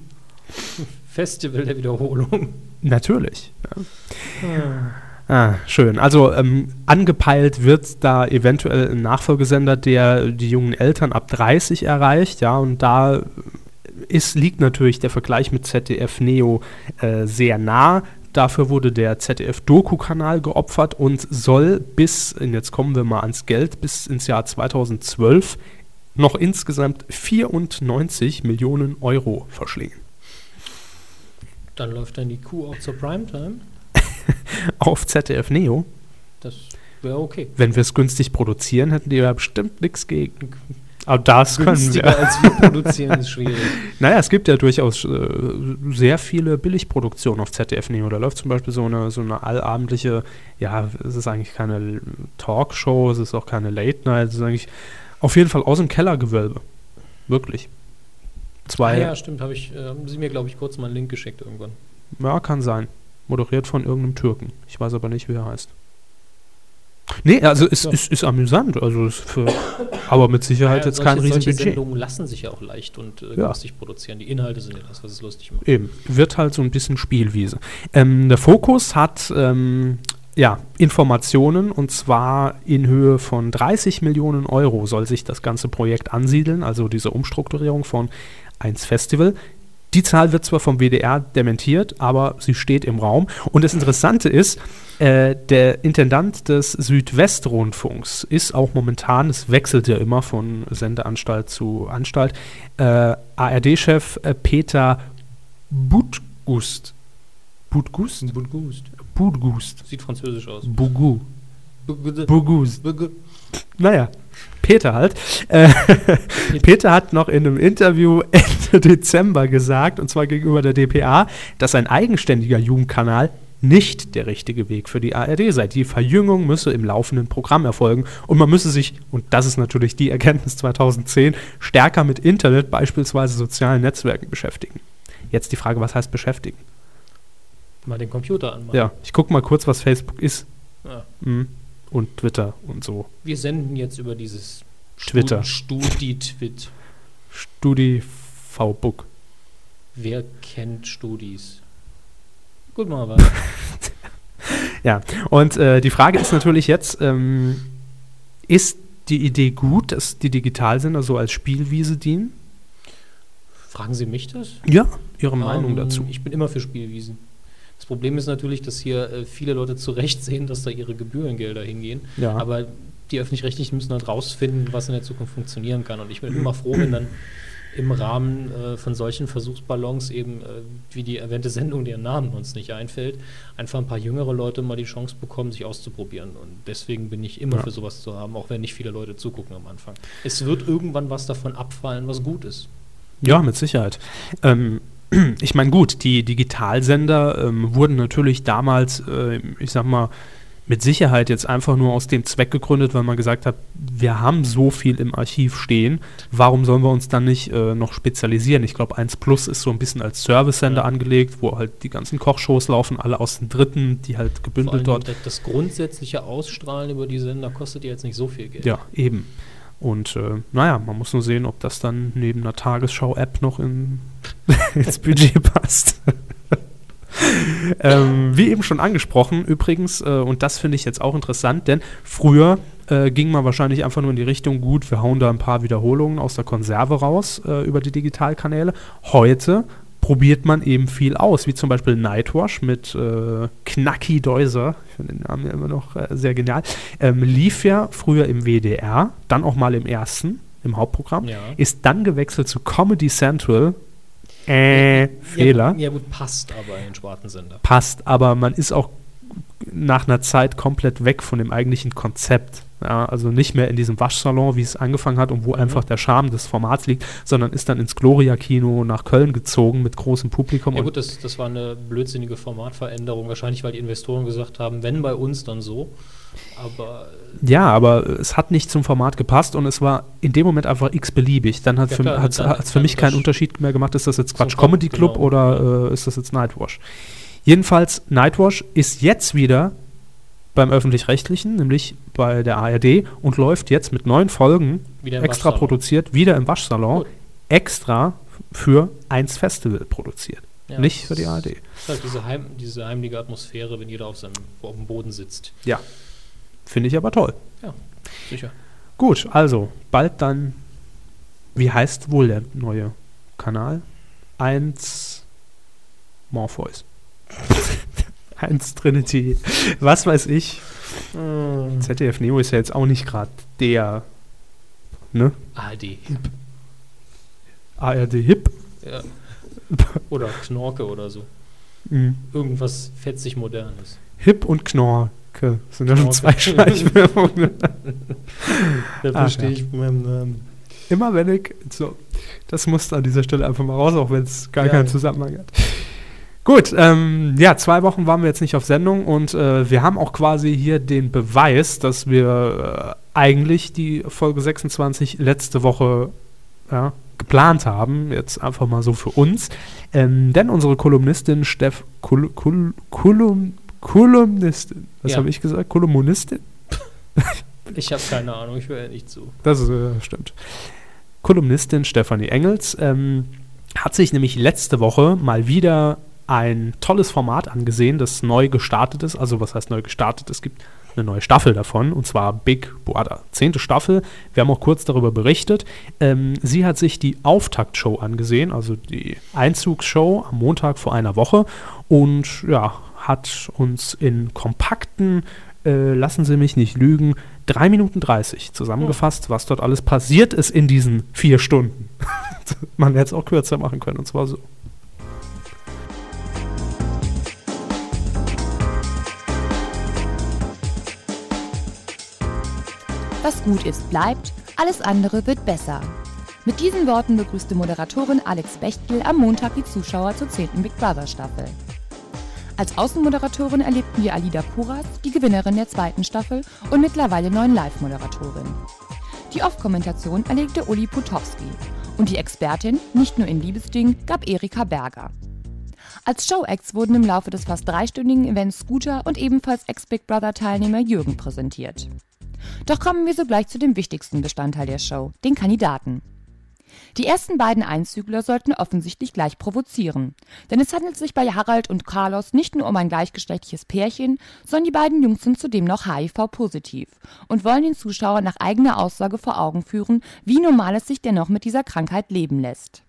Festival der Wiederholung. Natürlich. Ja. Ah, schön. Also ähm, angepeilt wird da eventuell ein Nachfolgesender, der die jungen Eltern ab 30 erreicht, ja, und da ist, liegt natürlich der Vergleich mit ZDF Neo äh, sehr nah. Dafür wurde der ZDF-Doku-Kanal geopfert und soll bis, und jetzt kommen wir mal ans Geld, bis ins Jahr 2012 noch insgesamt 94 Millionen Euro verschlingen. Dann läuft dann die Kuh auch zur Primetime. Auf ZDF Neo. Das wäre okay. Wenn wir es günstig produzieren, hätten die ja bestimmt nichts gegen. Aber das können wir. als wir produzieren ist schwierig. Naja, es gibt ja durchaus äh, sehr viele Billigproduktionen auf ZDF Neo. Da läuft zum Beispiel so eine, so eine allabendliche, ja, es ist eigentlich keine Talkshow, es ist auch keine Late Night, es ist eigentlich auf jeden Fall aus dem Kellergewölbe. Wirklich. Ah, Zwei, ja, stimmt. Habe ich, äh, haben Sie mir, glaube ich, kurz mal einen Link geschickt irgendwann. ja, kann sein. Moderiert von irgendeinem Türken. Ich weiß aber nicht, wie er heißt. Nee, also es Ja. ist, ist amüsant. Also es ist für, aber mit Sicherheit Ja, jetzt kein solche, solche Riesenbudget. Sendungen lassen sich ja auch leicht und äh, Ja. günstig produzieren. Die Inhalte sind ja das, was es lustig macht. Eben, wird halt so ein bisschen Spielwiese. Ähm, der Fokus hat ähm, ja, Informationen und zwar in Höhe von 30 Millionen Euro soll sich das ganze Projekt ansiedeln, also diese Umstrukturierung von 1 Festival. Die Zahl wird zwar vom WDR dementiert, aber sie steht im Raum. Und das Interessante ist, äh, der Intendant des Südwestrundfunks ist auch momentan, es wechselt ja immer von Sendeanstalt zu Anstalt, äh, ARD-Chef äh, Peter Budgust. Budgust? Budgust. Budgust. Sieht französisch aus. Bugu. Budgust. Naja, Peter halt. Äh, Peter hat noch in einem Interview Ende Dezember gesagt, und zwar gegenüber der DPA, dass ein eigenständiger Jugendkanal nicht der richtige Weg für die ARD sei. Die Verjüngung müsse im laufenden Programm erfolgen und man müsse sich, und das ist natürlich die Erkenntnis 2010, stärker mit Internet, beispielsweise sozialen Netzwerken beschäftigen. Jetzt die Frage, was heißt beschäftigen? Mal den Computer anmachen. Ja, ich gucke mal kurz, was Facebook ist. Ja. Mhm. Und Twitter und so. Wir senden jetzt über dieses Twitter. Studi-Twit. Studi V-Book. Wer kennt Studis? Gut, mal weiter. Ja, und äh, die Frage ist natürlich jetzt, ähm, ist die Idee gut, dass die Digitalsender so als Spielwiese dienen? Fragen Sie mich das? Ja, Ihre Meinung Ähm, dazu. Ich bin immer für Spielwiesen. Das Problem ist natürlich, dass hier äh, viele Leute zu Recht sehen, dass da ihre Gebührengelder hingehen. Ja. Aber die Öffentlich-Rechtlichen müssen halt rausfinden, was in der Zukunft funktionieren kann. Und ich bin immer froh, wenn dann im Rahmen äh, von solchen Versuchsballons eben, äh, wie die erwähnte Sendung, deren Namen uns nicht einfällt, einfach ein paar jüngere Leute mal die Chance bekommen, sich auszuprobieren. Und deswegen bin ich immer Ja. für sowas zu haben, auch wenn nicht viele Leute zugucken am Anfang. Es wird irgendwann was davon abfallen, was gut ist. Ja, mit Sicherheit. Ähm, ich meine, gut, die Digitalsender ähm, wurden natürlich damals, äh, ich sag mal, mit Sicherheit jetzt einfach nur aus dem Zweck gegründet, weil man gesagt hat, wir haben so viel im Archiv stehen, warum sollen wir uns dann nicht äh, noch spezialisieren? Ich glaube, 1 Plus ist so ein bisschen als Service-Sender Ja. angelegt, wo halt die ganzen Kochshows laufen, alle aus dem Dritten, die halt gebündelt dort. das, das grundsätzliche Ausstrahlen über die Sender kostet ja jetzt nicht so viel Geld. Ja, eben. Und äh, naja, man muss nur sehen, ob das dann neben einer Tagesschau-App noch in, ins Budget passt. ähm, wie eben schon angesprochen, übrigens, äh, und das finde ich jetzt auch interessant, denn früher äh, ging man wahrscheinlich einfach nur in die Richtung, gut, wir hauen da ein paar Wiederholungen aus der Konserve raus äh, über die Digitalkanäle. Heute probiert man eben viel aus, wie zum Beispiel Nightwash mit äh, Knacki Deuser, ich finde den Namen ja immer noch äh, sehr genial, ähm, lief ja früher im WDR, dann auch mal im ersten, im Hauptprogramm, Ja. ist dann gewechselt zu Comedy Central. Äh, Fehler. Ja, ja gut, passt aber in den Spartensender. Passt, aber man ist auch nach einer Zeit komplett weg von dem eigentlichen Konzept. Ja, also nicht mehr in diesem Waschsalon, wie es angefangen hat und wo Mhm. einfach der Charme des Formats liegt, sondern ist dann ins Gloria-Kino nach Köln gezogen mit großem Publikum. Ja gut, das, das war eine blödsinnige Formatveränderung. Wahrscheinlich, weil die Investoren gesagt haben, wenn bei uns, dann so. Aber Ja, aber es hat nicht zum Format gepasst und es war in dem Moment einfach x-beliebig. Dann hat Ja, für, klar, hat's, dann- hat's für dann mich keinen Unterschied mehr gemacht, ist das jetzt Quatsch Comedy Club genau, oder äh, ist das jetzt Nightwash. Jedenfalls, Nightwash ist jetzt wieder beim Öffentlich-Rechtlichen, nämlich bei der ARD und läuft jetzt mit neun Folgen, extra Waschsalon. produziert, wieder im Waschsalon, Gut. extra für eins Festival produziert. Ja, nicht das für die ARD. Ist halt diese, Heim, diese heimliche Atmosphäre, wenn jeder auf, seinem, auf dem Boden sitzt. Ja. Finde ich aber toll. Sicher. Gut, also bald dann, wie heißt wohl der neue Kanal? Eins Morpheus. Eins Trinity. Was weiß ich. ZDF Neo ist ja jetzt auch nicht gerade der ne? ARD. ARD Hip. Ja. Oder Knorke oder so. Mhm. Irgendwas fetzig Modernes. Hip und Knorke. Das sind ja schon zwei Schleichwerbungen. Da verstehe ja. ich meinen Namen. Immer wenn ich. So, das musste an dieser Stelle einfach mal raus, auch wenn es gar Ja, keinen. Zusammenhang hat. Gut, ähm, ja, zwei Wochen waren wir jetzt nicht auf Sendung und äh, wir haben auch quasi hier den Beweis, dass wir äh, eigentlich die Folge 26 letzte Woche ja, geplant haben. Jetzt einfach mal so für uns. Ähm, denn unsere Kolumnistin Steff. Kol Kol Kolum Kolumnistin. Was Ja. habe ich gesagt? Kolumnistin? Ich habe keine Ahnung, ich höre ja nicht zu. Das äh, stimmt. Kolumnistin Stefanie Engels ähm, hat sich nämlich letzte Woche mal wieder ein tolles Format angesehen, das neu gestartet ist. Also was heißt neu gestartet? Es gibt eine neue Staffel davon, und zwar Big Brother. Zehnte Staffel. Wir haben auch kurz darüber berichtet. Ähm, sie hat sich die Auftaktshow angesehen, also die Einzugsshow am Montag vor einer Woche und ja, hat uns in kompakten, äh, lassen Sie mich nicht lügen, 3 Minuten 30 zusammengefasst, was dort alles passiert ist in diesen vier Stunden. Man hätte es auch kürzer machen können, und zwar so. Was gut ist, bleibt, alles andere wird besser. Mit diesen Worten begrüßte Moderatorin Alex Bechtel am Montag die Zuschauer zur 10. Big Brother Staffel. Als Außenmoderatorin erlebten wir Alida Puras, die Gewinnerin der zweiten Staffel und mittlerweile neuen Live-Moderatorin. Die Off-Kommentation erlegte Uli Putowski und die Expertin, nicht nur in Liebesdingen, gab Erika Berger. Als Show-Acts wurden im Laufe des fast dreistündigen Events Scooter und ebenfalls Ex-Big Brother-Teilnehmer Jürgen präsentiert. Doch kommen wir sogleich zu dem wichtigsten Bestandteil der Show, den Kandidaten. Die ersten beiden Einzügler sollten offensichtlich gleich provozieren. Denn es handelt sich bei Harald und Carlos nicht nur um ein gleichgeschlechtliches Pärchen, sondern die beiden Jungs sind zudem noch HIV-positiv und wollen den Zuschauer nach eigener Aussage vor Augen führen, wie normal es sich dennoch mit dieser Krankheit leben lässt.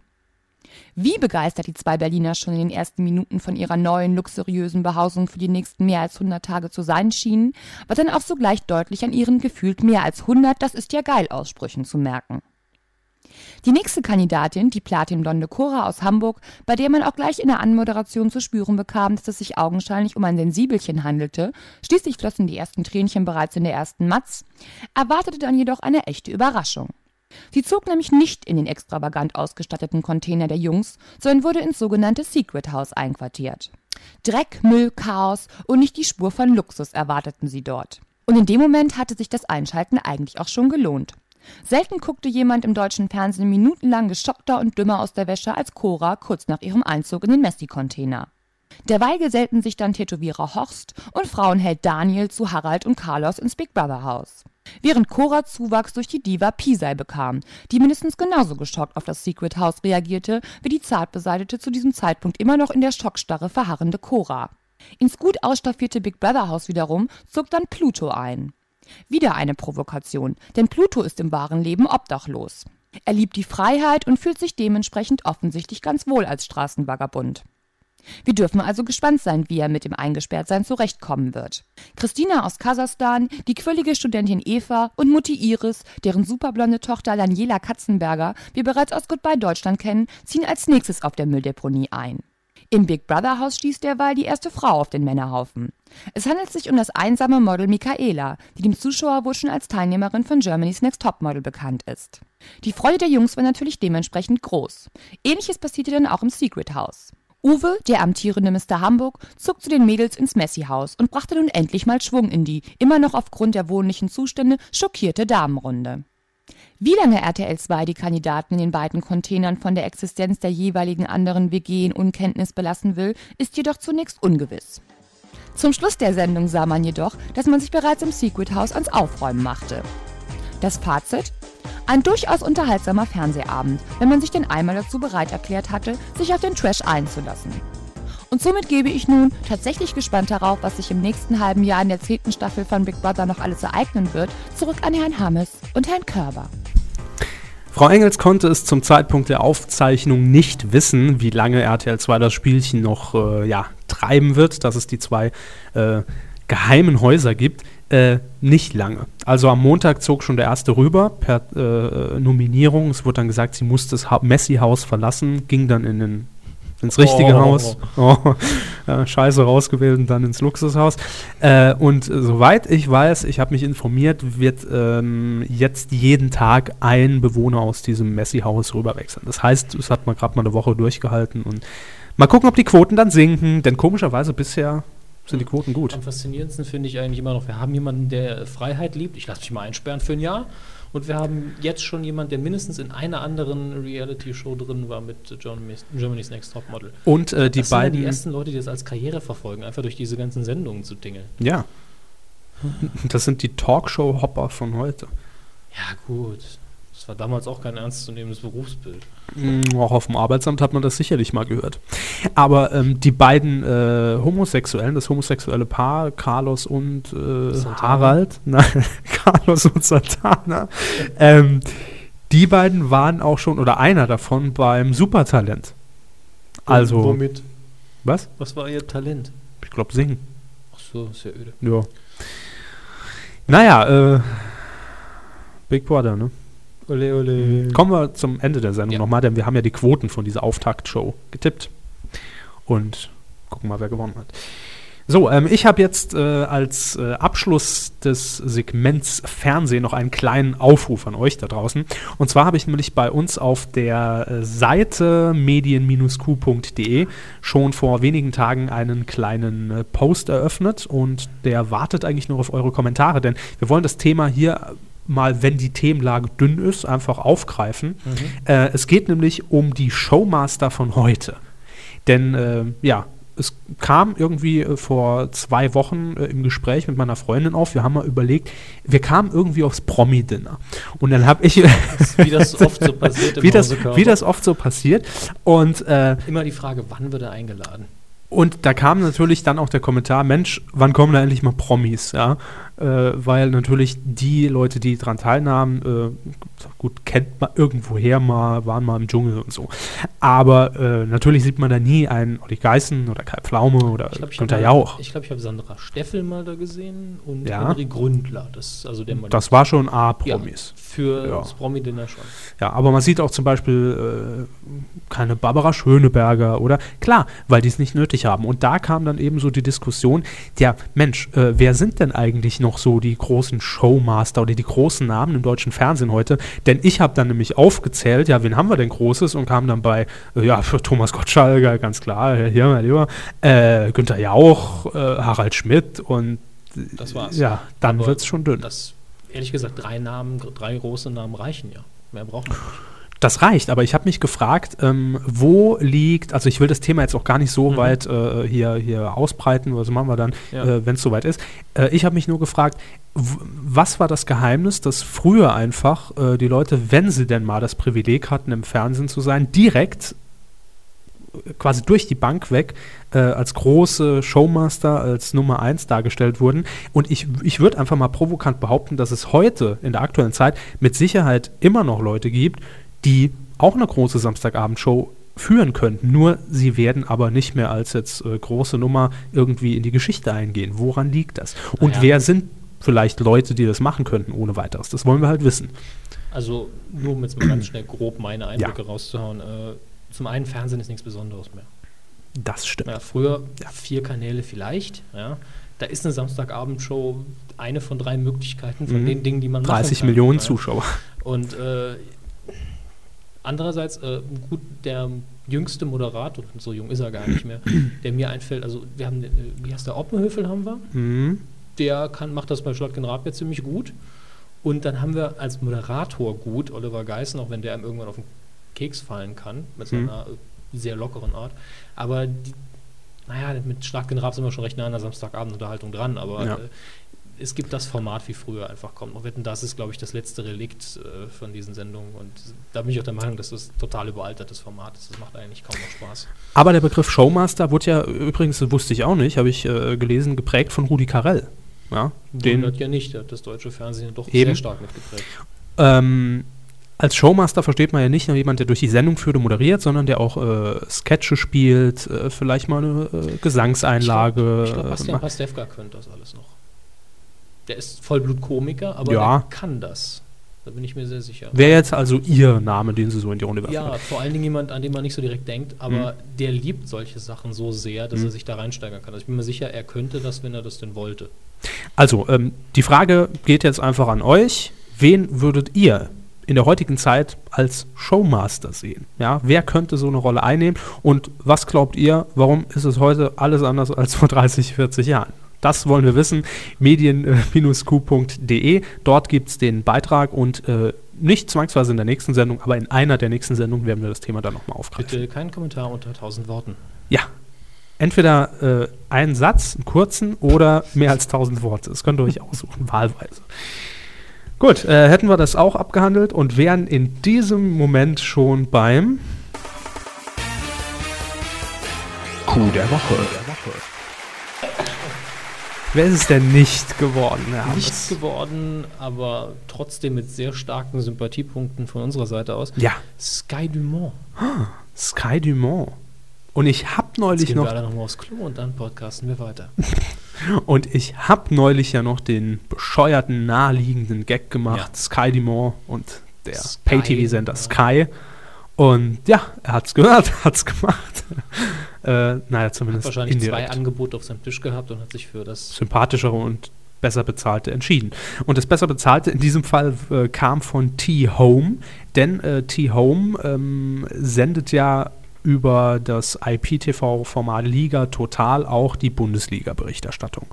Wie begeistert die zwei Berliner schon in den ersten Minuten von ihrer neuen, luxuriösen Behausung für die nächsten mehr als 100 Tage zu sein schienen, war dann auch sogleich deutlich an ihren gefühlt mehr als 100 Das ist ja geil Aussprüchen zu merken. Die nächste Kandidatin, die platinblonde Cora aus Hamburg, bei der man auch gleich in der Anmoderation zu spüren bekam, dass es sich augenscheinlich um ein Sensibelchen handelte, schließlich flossen die ersten Tränchen bereits in der ersten Matz, erwartete dann jedoch eine echte Überraschung. Sie zog nämlich nicht in den extravagant ausgestatteten Container der Jungs, sondern wurde ins sogenannte Secret House einquartiert. Dreck, Müll, Chaos und nicht die Spur von Luxus erwarteten sie dort. Und in dem Moment hatte sich das Einschalten eigentlich auch schon gelohnt. Selten guckte jemand im deutschen Fernsehen minutenlang geschockter und dümmer aus der Wäsche als Cora kurz nach ihrem Einzug in den Messi-Container. Derweil gesellten sich dann Tätowierer Horst und Frauenheld Daniel zu Harald und Carlos ins Big Brother Haus. Während Cora Zuwachs durch die Diva Pisai bekam, die mindestens genauso geschockt auf das Secret House reagierte, wie die zartbeseitete zu diesem Zeitpunkt immer noch in der Schockstarre verharrende Cora. Ins gut ausstaffierte Big Brother Haus wiederum zog dann Pluto ein. Wieder eine Provokation, denn Pluto ist im wahren Leben obdachlos. Er liebt die Freiheit und fühlt sich dementsprechend offensichtlich ganz wohl als Straßenvagabund. Wir dürfen also gespannt sein, wie er mit dem Eingesperrtsein zurechtkommen wird. Christina aus Kasachstan, die quirlige Studentin Eva und Mutti Iris, deren superblonde Tochter Daniela Katzenberger wir bereits aus Goodbye Deutschland kennen, ziehen als nächstes auf der Mülldeponie ein. Im Big Brother Haus stieß derweil die erste Frau auf den Männerhaufen. Es handelt sich um das einsame Model Michaela, die dem Zuschauer wohl schon als Teilnehmerin von Germany's Next Topmodel bekannt ist. Die Freude der Jungs war natürlich dementsprechend groß. Ähnliches passierte dann auch im Secret House. Uwe, der amtierende Mr. Hamburg, zog zu den Mädels ins Messi-Haus und brachte nun endlich mal Schwung in die, immer noch aufgrund der wohnlichen Zustände, schockierte Damenrunde. Wie lange RTL 2 die Kandidaten in den beiden Containern von der Existenz der jeweiligen anderen WG in Unkenntnis belassen will, ist jedoch zunächst ungewiss. Zum Schluss der Sendung sah man jedoch, dass man sich bereits im Secret House ans Aufräumen machte. Das Fazit? Ein durchaus unterhaltsamer Fernsehabend, wenn man sich denn einmal dazu bereit erklärt hatte, sich auf den Trash einzulassen. Und somit gebe ich nun, tatsächlich gespannt darauf, was sich im nächsten halben Jahr in der zehnten Staffel von Big Brother noch alles ereignen wird, zurück an Herrn Hammes und Herrn Körber. Frau Engels konnte es zum Zeitpunkt der Aufzeichnung nicht wissen, wie lange RTL 2 das Spielchen noch äh, ja, treiben wird, dass es die zwei äh, geheimen Häuser gibt. Äh, nicht lange. Also am Montag zog schon der erste rüber per äh, Nominierung. Es wurde dann gesagt, sie musste das Messi-Haus verlassen, ging dann in den ins richtige oh. Haus. Oh, ja, scheiße rausgewählt und dann ins Luxushaus. Äh, und soweit ich weiß, ich habe mich informiert, wird ähm, jetzt jeden Tag ein Bewohner aus diesem Messi-Haus rüberwechseln. Das heißt, es hat man gerade mal eine Woche durchgehalten und mal gucken, ob die Quoten dann sinken, denn komischerweise bisher sind die Quoten gut. Am faszinierendsten finde ich eigentlich immer noch, wir haben jemanden, der Freiheit liebt. Ich lasse mich mal einsperren für ein Jahr. Und wir haben jetzt schon jemanden, der mindestens in einer anderen Reality-Show drin war mit Germany's Next Top Model. Und äh, die das beiden. Sind ja die ersten Leute, die das als Karriere verfolgen, einfach durch diese ganzen Sendungen zu tingeln. Ja. Das sind die Talkshow-Hopper von heute. Ja, gut war damals auch kein ernstzunehmendes Berufsbild. Mm, auch auf dem Arbeitsamt hat man das sicherlich mal gehört. Aber ähm, die beiden äh, Homosexuellen, das homosexuelle Paar, Carlos und äh, Harald, nein, Carlos und Santana, ähm, die beiden waren auch schon, oder einer davon, beim Supertalent. Also. Womit? Was? Was war ihr Talent? Ich glaube, singen. Ach so, ist ja öde. Ja. Naja, äh, Big Brother, ne? Ole, ole. Kommen wir zum Ende der Sendung ja. nochmal, denn wir haben ja die Quoten von dieser Auftaktshow getippt. Und gucken mal, wer gewonnen hat. So, ähm, ich habe jetzt äh, als äh, Abschluss des Segments Fernsehen noch einen kleinen Aufruf an euch da draußen. Und zwar habe ich nämlich bei uns auf der äh, Seite medien-q.de schon vor wenigen Tagen einen kleinen äh, Post eröffnet und der wartet eigentlich nur auf eure Kommentare, denn wir wollen das Thema hier mal, wenn die Themenlage dünn ist, einfach aufgreifen. Mhm. Äh, es geht nämlich um die Showmaster von heute. Denn äh, ja, es kam irgendwie äh, vor zwei Wochen äh, im Gespräch mit meiner Freundin auf. Wir haben mal überlegt, wir kamen irgendwie aufs Promi-Dinner. Und dann habe ich. wie das oft so passiert wie, das, wie das oft so passiert. Und, äh, Immer die Frage, wann wird er eingeladen? Und da kam natürlich dann auch der Kommentar: Mensch, wann kommen da endlich mal Promis? Ja? Äh, weil natürlich die Leute, die daran teilnahmen, äh, gut, kennt man irgendwoher mal, waren mal im Dschungel und so. Aber äh, natürlich sieht man da nie einen Olli Geißen oder Kai Pflaume oder Ich glaube, Günther habe Jauch. ich glaub, ich hab Sandra Steffel mal da gesehen und Ja. Henry Gründler. Das, also der Das war schon ja, A-Promis. für Ja. das Promi-Dinner schon. Ja, aber man sieht auch zum Beispiel äh, keine Barbara Schöneberger oder klar, weil die es nicht nötig haben. Und da kam dann eben so die Diskussion, ja, Mensch, äh, wer sind denn eigentlich noch so die großen Showmaster oder die großen Namen im deutschen Fernsehen heute? Denn ich habe dann nämlich aufgezählt, ja, wen haben wir denn Großes und kam dann bei, äh, ja, für Thomas Gottschalker, ganz klar, hier mein Lieber, äh, Günther Jauch, äh, Harald Schmidt und Das war's. ja, dann wird es schon dünn. Das, ehrlich gesagt, drei Namen, drei große Namen reichen ja. Mehr braucht man nicht. Das reicht, aber ich habe mich gefragt, ähm, wo liegt, also ich will das Thema jetzt auch gar nicht so Mhm. weit äh, hier, hier ausbreiten, was machen wir dann, Ja. äh, wenn es soweit ist. Äh, ich habe mich nur gefragt, was war das Geheimnis, dass früher einfach äh, die Leute, wenn sie denn mal das Privileg hatten, im Fernsehen zu sein, direkt äh, quasi durch die Bank weg äh, als große Showmaster, als Nummer eins dargestellt wurden. Und ich, ich würde einfach mal provokant behaupten, dass es heute in der aktuellen Zeit mit Sicherheit immer noch Leute gibt, die auch eine große Samstagabendshow führen könnten. Nur sie werden aber nicht mehr als jetzt äh, große Nummer irgendwie in die Geschichte eingehen. Woran liegt das? Und Naja. wer sind vielleicht Leute, die das machen könnten ohne weiteres? Das wollen wir halt wissen. Also, nur um jetzt mal ganz schnell grob meine Einblicke rauszuhauen. Äh, zum einen, Fernsehen ist nichts Besonderes mehr. Das stimmt. Ja, früher vier Kanäle vielleicht. Ja. Da ist eine Samstagabendshow eine von drei Möglichkeiten von Mhm. den Dingen, die man 30 machen kann. Millionen ja. Zuschauer. Und äh, andererseits, äh, gut, der jüngste Moderator, so jung ist er gar nicht mehr, der mir einfällt, also wir haben, äh, wie heißt der, Oppenhöfel haben wir, Mhm. der kann, macht das bei Schlottgen Raab ziemlich gut. Und dann haben wir als Moderator gut Oliver Geißen, auch wenn der ihm irgendwann auf den Keks fallen kann, mit seiner äh, sehr lockeren Art. Aber die, naja, mit Schlottgen Raab sind wir schon recht nah an der Samstagabendunterhaltung dran, aber Ja. äh, es gibt das Format wie früher einfach kaum noch. Wetten, das ist, glaube ich, das letzte Relikt äh, von diesen Sendungen. Und da bin ich auch der Meinung, dass das total überaltertes Format ist. Das macht eigentlich kaum noch Spaß. Aber der Begriff Showmaster wurde ja übrigens, das wusste ich auch nicht, habe ich äh, gelesen, geprägt von Rudi Carell. Ja, den, Wundert ja nicht, der hat das deutsche Fernsehen doch Eben. sehr stark mitgeprägt. Ähm, als Showmaster versteht man ja nicht nur jemand, der durch die Sendung führt und moderiert, sondern der auch äh, Sketche spielt, äh, vielleicht mal eine äh, Gesangseinlage. Ich glaube, äh, Bastian macht. Pastewka könnte das alles noch. Der ist Vollblut-Komiker, aber Ja. der kann das. Da bin ich mir sehr sicher. Wäre jetzt also Ihr Name, den Sie so in die Runde werfen? ja, vor allen Dingen jemand, an den man nicht so direkt denkt, aber Mhm. der liebt solche Sachen so sehr, dass Mhm. er sich da reinsteigern kann. Also ich bin mir sicher, er könnte das, wenn er das denn wollte. Also, ähm, die Frage geht jetzt einfach an euch. Wen würdet ihr in der heutigen Zeit als Showmaster sehen? Ja, wer könnte so eine Rolle einnehmen? Und was glaubt ihr, warum ist es heute alles anders als vor 30, 40 Jahren? Das wollen wir wissen. Medien-q.de. Dort gibt es den Beitrag und äh, nicht zwangsweise in der nächsten Sendung, aber in einer der nächsten Sendungen werden wir das Thema dann nochmal aufgreifen. Bitte keinen Kommentar unter 1000 Worten. Ja. Entweder äh, einen Satz, einen kurzen oder mehr als 1000 Worte. Das könnt ihr euch aussuchen, wahlweise. Gut, äh, hätten wir das auch abgehandelt und wären in diesem Moment schon beim Coup der Woche. Wer ist es denn nicht geworden? Herr Nicht Hammes? geworden, aber trotzdem mit sehr starken Sympathiepunkten von unserer Seite aus. Ja, Sky Dumont. Sky Dumont. Und ich habe Jetzt neulich gehen noch wir alle nochmal aufs Klo und dann podcasten wir weiter. und ich habe neulich ja noch den bescheuerten naheliegenden Gag gemacht, Ja. Sky Dumont und der Pay-TV-Sender. Sky. Und ja, er hat's gehört, hat's gemacht. Äh, naja, Hat zumindest wahrscheinlich zwei indirekt. Angebote auf seinem Tisch gehabt und hat sich für das sympathischere und besser bezahlte entschieden. Und das besser bezahlte in diesem Fall äh, kam von T-Home, denn äh, T-Home ähm, sendet ja über das IPTV-Format Liga Total auch die Bundesliga-Berichterstattung.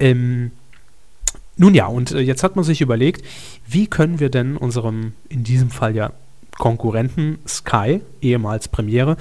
Ähm, nun ja, und äh, jetzt hat man sich überlegt, wie können wir denn unserem, in diesem Fall ja Konkurrenten Sky, ehemals Premiere,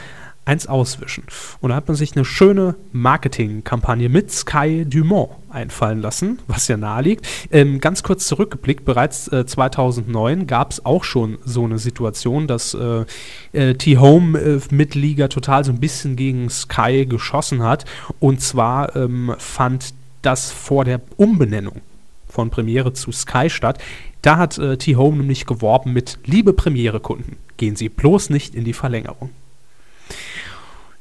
eins auswischen. Und da hat man sich eine schöne Marketingkampagne mit Sky Dumont einfallen lassen, was ja nahe liegt. Ähm, ganz kurz zurückgeblickt, bereits äh, 2009 gab es auch schon so eine Situation, dass äh, äh, T-Home äh, total so ein bisschen gegen Sky geschossen hat. Und zwar ähm, fand das vor der Umbenennung von Premiere zu Sky statt. Da hat äh, T-Home nämlich geworben mit Liebe Premiere-Kunden, gehen Sie bloß nicht in die Verlängerung.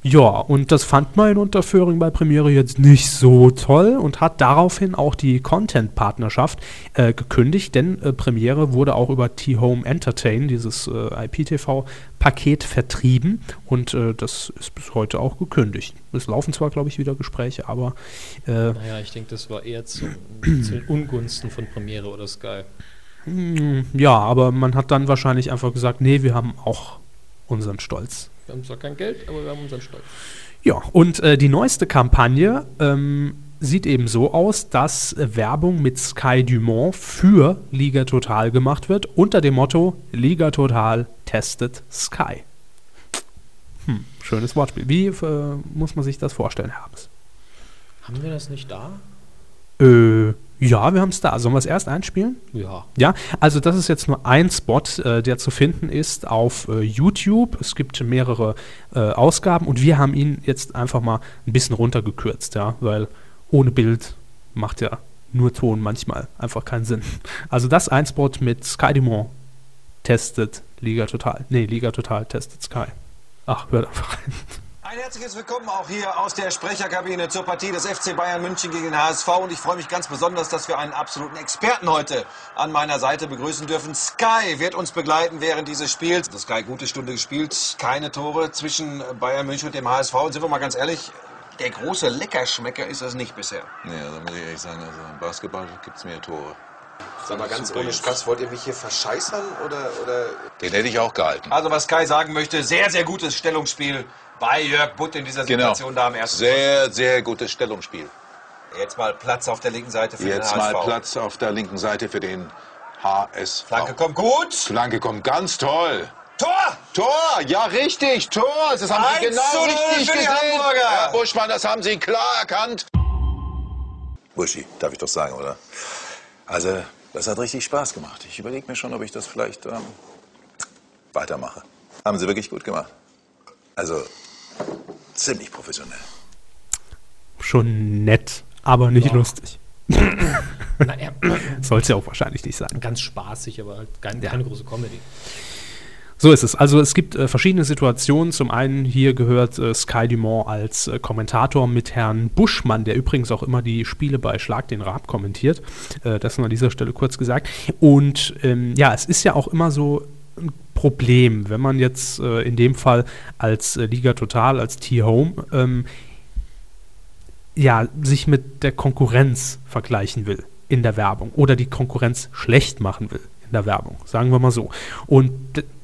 Ja, und das fand mein Unterföhring bei Premiere jetzt nicht so toll und hat daraufhin auch die Content-Partnerschaft äh, gekündigt, denn äh, Premiere wurde auch über T-Home Entertain, dieses äh, IPTV-Paket, vertrieben und äh, das ist bis heute auch gekündigt. Es laufen zwar, glaube ich, wieder Gespräche, aber äh, Naja, ich denke, das war eher zu, zu den Ungunsten von Premiere oder Sky. mh, ja, aber man hat dann wahrscheinlich einfach gesagt, nee, wir haben auch unseren Stolz. Wir haben zwar kein Geld, aber wir haben unseren Stolz. Ja, und äh, die neueste Kampagne ähm, sieht eben so aus, dass äh, Werbung mit Sky Dumont für Liga Total gemacht wird, unter dem Motto Liga Total testet Sky. Hm, schönes Wortspiel. Wie äh, muss man sich das vorstellen, Hermes? Haben wir das nicht da? Äh, ja, wir haben es da. Sollen wir es erst einspielen? Ja. Ja, also das ist jetzt nur ein Spot, äh, der zu finden ist auf äh, YouTube. Es gibt mehrere äh, Ausgaben und wir haben ihn jetzt einfach mal ein bisschen runtergekürzt, ja, weil ohne Bild macht ja nur Ton manchmal einfach keinen Sinn. Also das ein Spot mit Sky Dumont testet Liga Total. Nee, Liga Total testet Sky. Ach, hört einfach rein. Ein herzliches Willkommen auch hier aus der Sprecherkabine zur Partie des FC Bayern München gegen den HSV. Und ich freue mich ganz besonders, dass wir einen absoluten Experten heute an meiner Seite begrüßen dürfen. Sky wird uns begleiten während dieses Spiels. Das Sky gute Stunde gespielt, keine Tore zwischen Bayern München und dem HSV. Und sind wir mal ganz ehrlich, der große Leckerschmecker ist das nicht bisher. Ja, da muss ich ehrlich sagen, also im Basketball gibt es mehr Tore. Sag mal ganz ohne. Spaß, wollt ihr mich hier verscheißern oder, oder? Den hätte ich auch gehalten. Also was Sky sagen möchte, sehr, sehr gutes Stellungsspiel bei Jörg Butt in dieser Genau. Situation da am ersten. Sehr, sehr gutes Stellungsspiel. Jetzt mal Platz auf der linken Seite für Jetzt den HSV. mal Platz auf der linken Seite für den HSV. Flanke kommt gut. Flanke kommt ganz toll. Tor! Tor, ja richtig, Tor. Das haben Sie 1 genau zu 0 richtig gesehen. Herr Buschmann, das haben Sie klar erkannt. Buschi, darf ich doch sagen, oder? Also, das hat richtig Spaß gemacht. Ich überlege mir schon, ob ich das vielleicht ähm, weitermache. Haben Sie wirklich gut gemacht. Also, ziemlich professionell. Schon nett, aber nicht lustig. Naja, Sollte ja auch wahrscheinlich nicht sein. ganz spaßig, aber halt kein, Ja. keine große Comedy. So ist es. Also es gibt äh, verschiedene Situationen. Zum einen hier gehört äh, Sky Dumont als äh, Kommentator mit Herrn Buschmann, der übrigens auch immer die Spiele bei Schlag den Raab kommentiert. Äh, das nur an dieser Stelle kurz gesagt. Und ähm, ja, es ist ja auch immer so ein Problem, wenn man jetzt äh, in dem Fall als äh, Liga Total, als T-Home, ähm, ja, sich mit der Konkurrenz vergleichen will in der Werbung oder die Konkurrenz schlecht machen will in der Werbung, sagen wir mal so. Und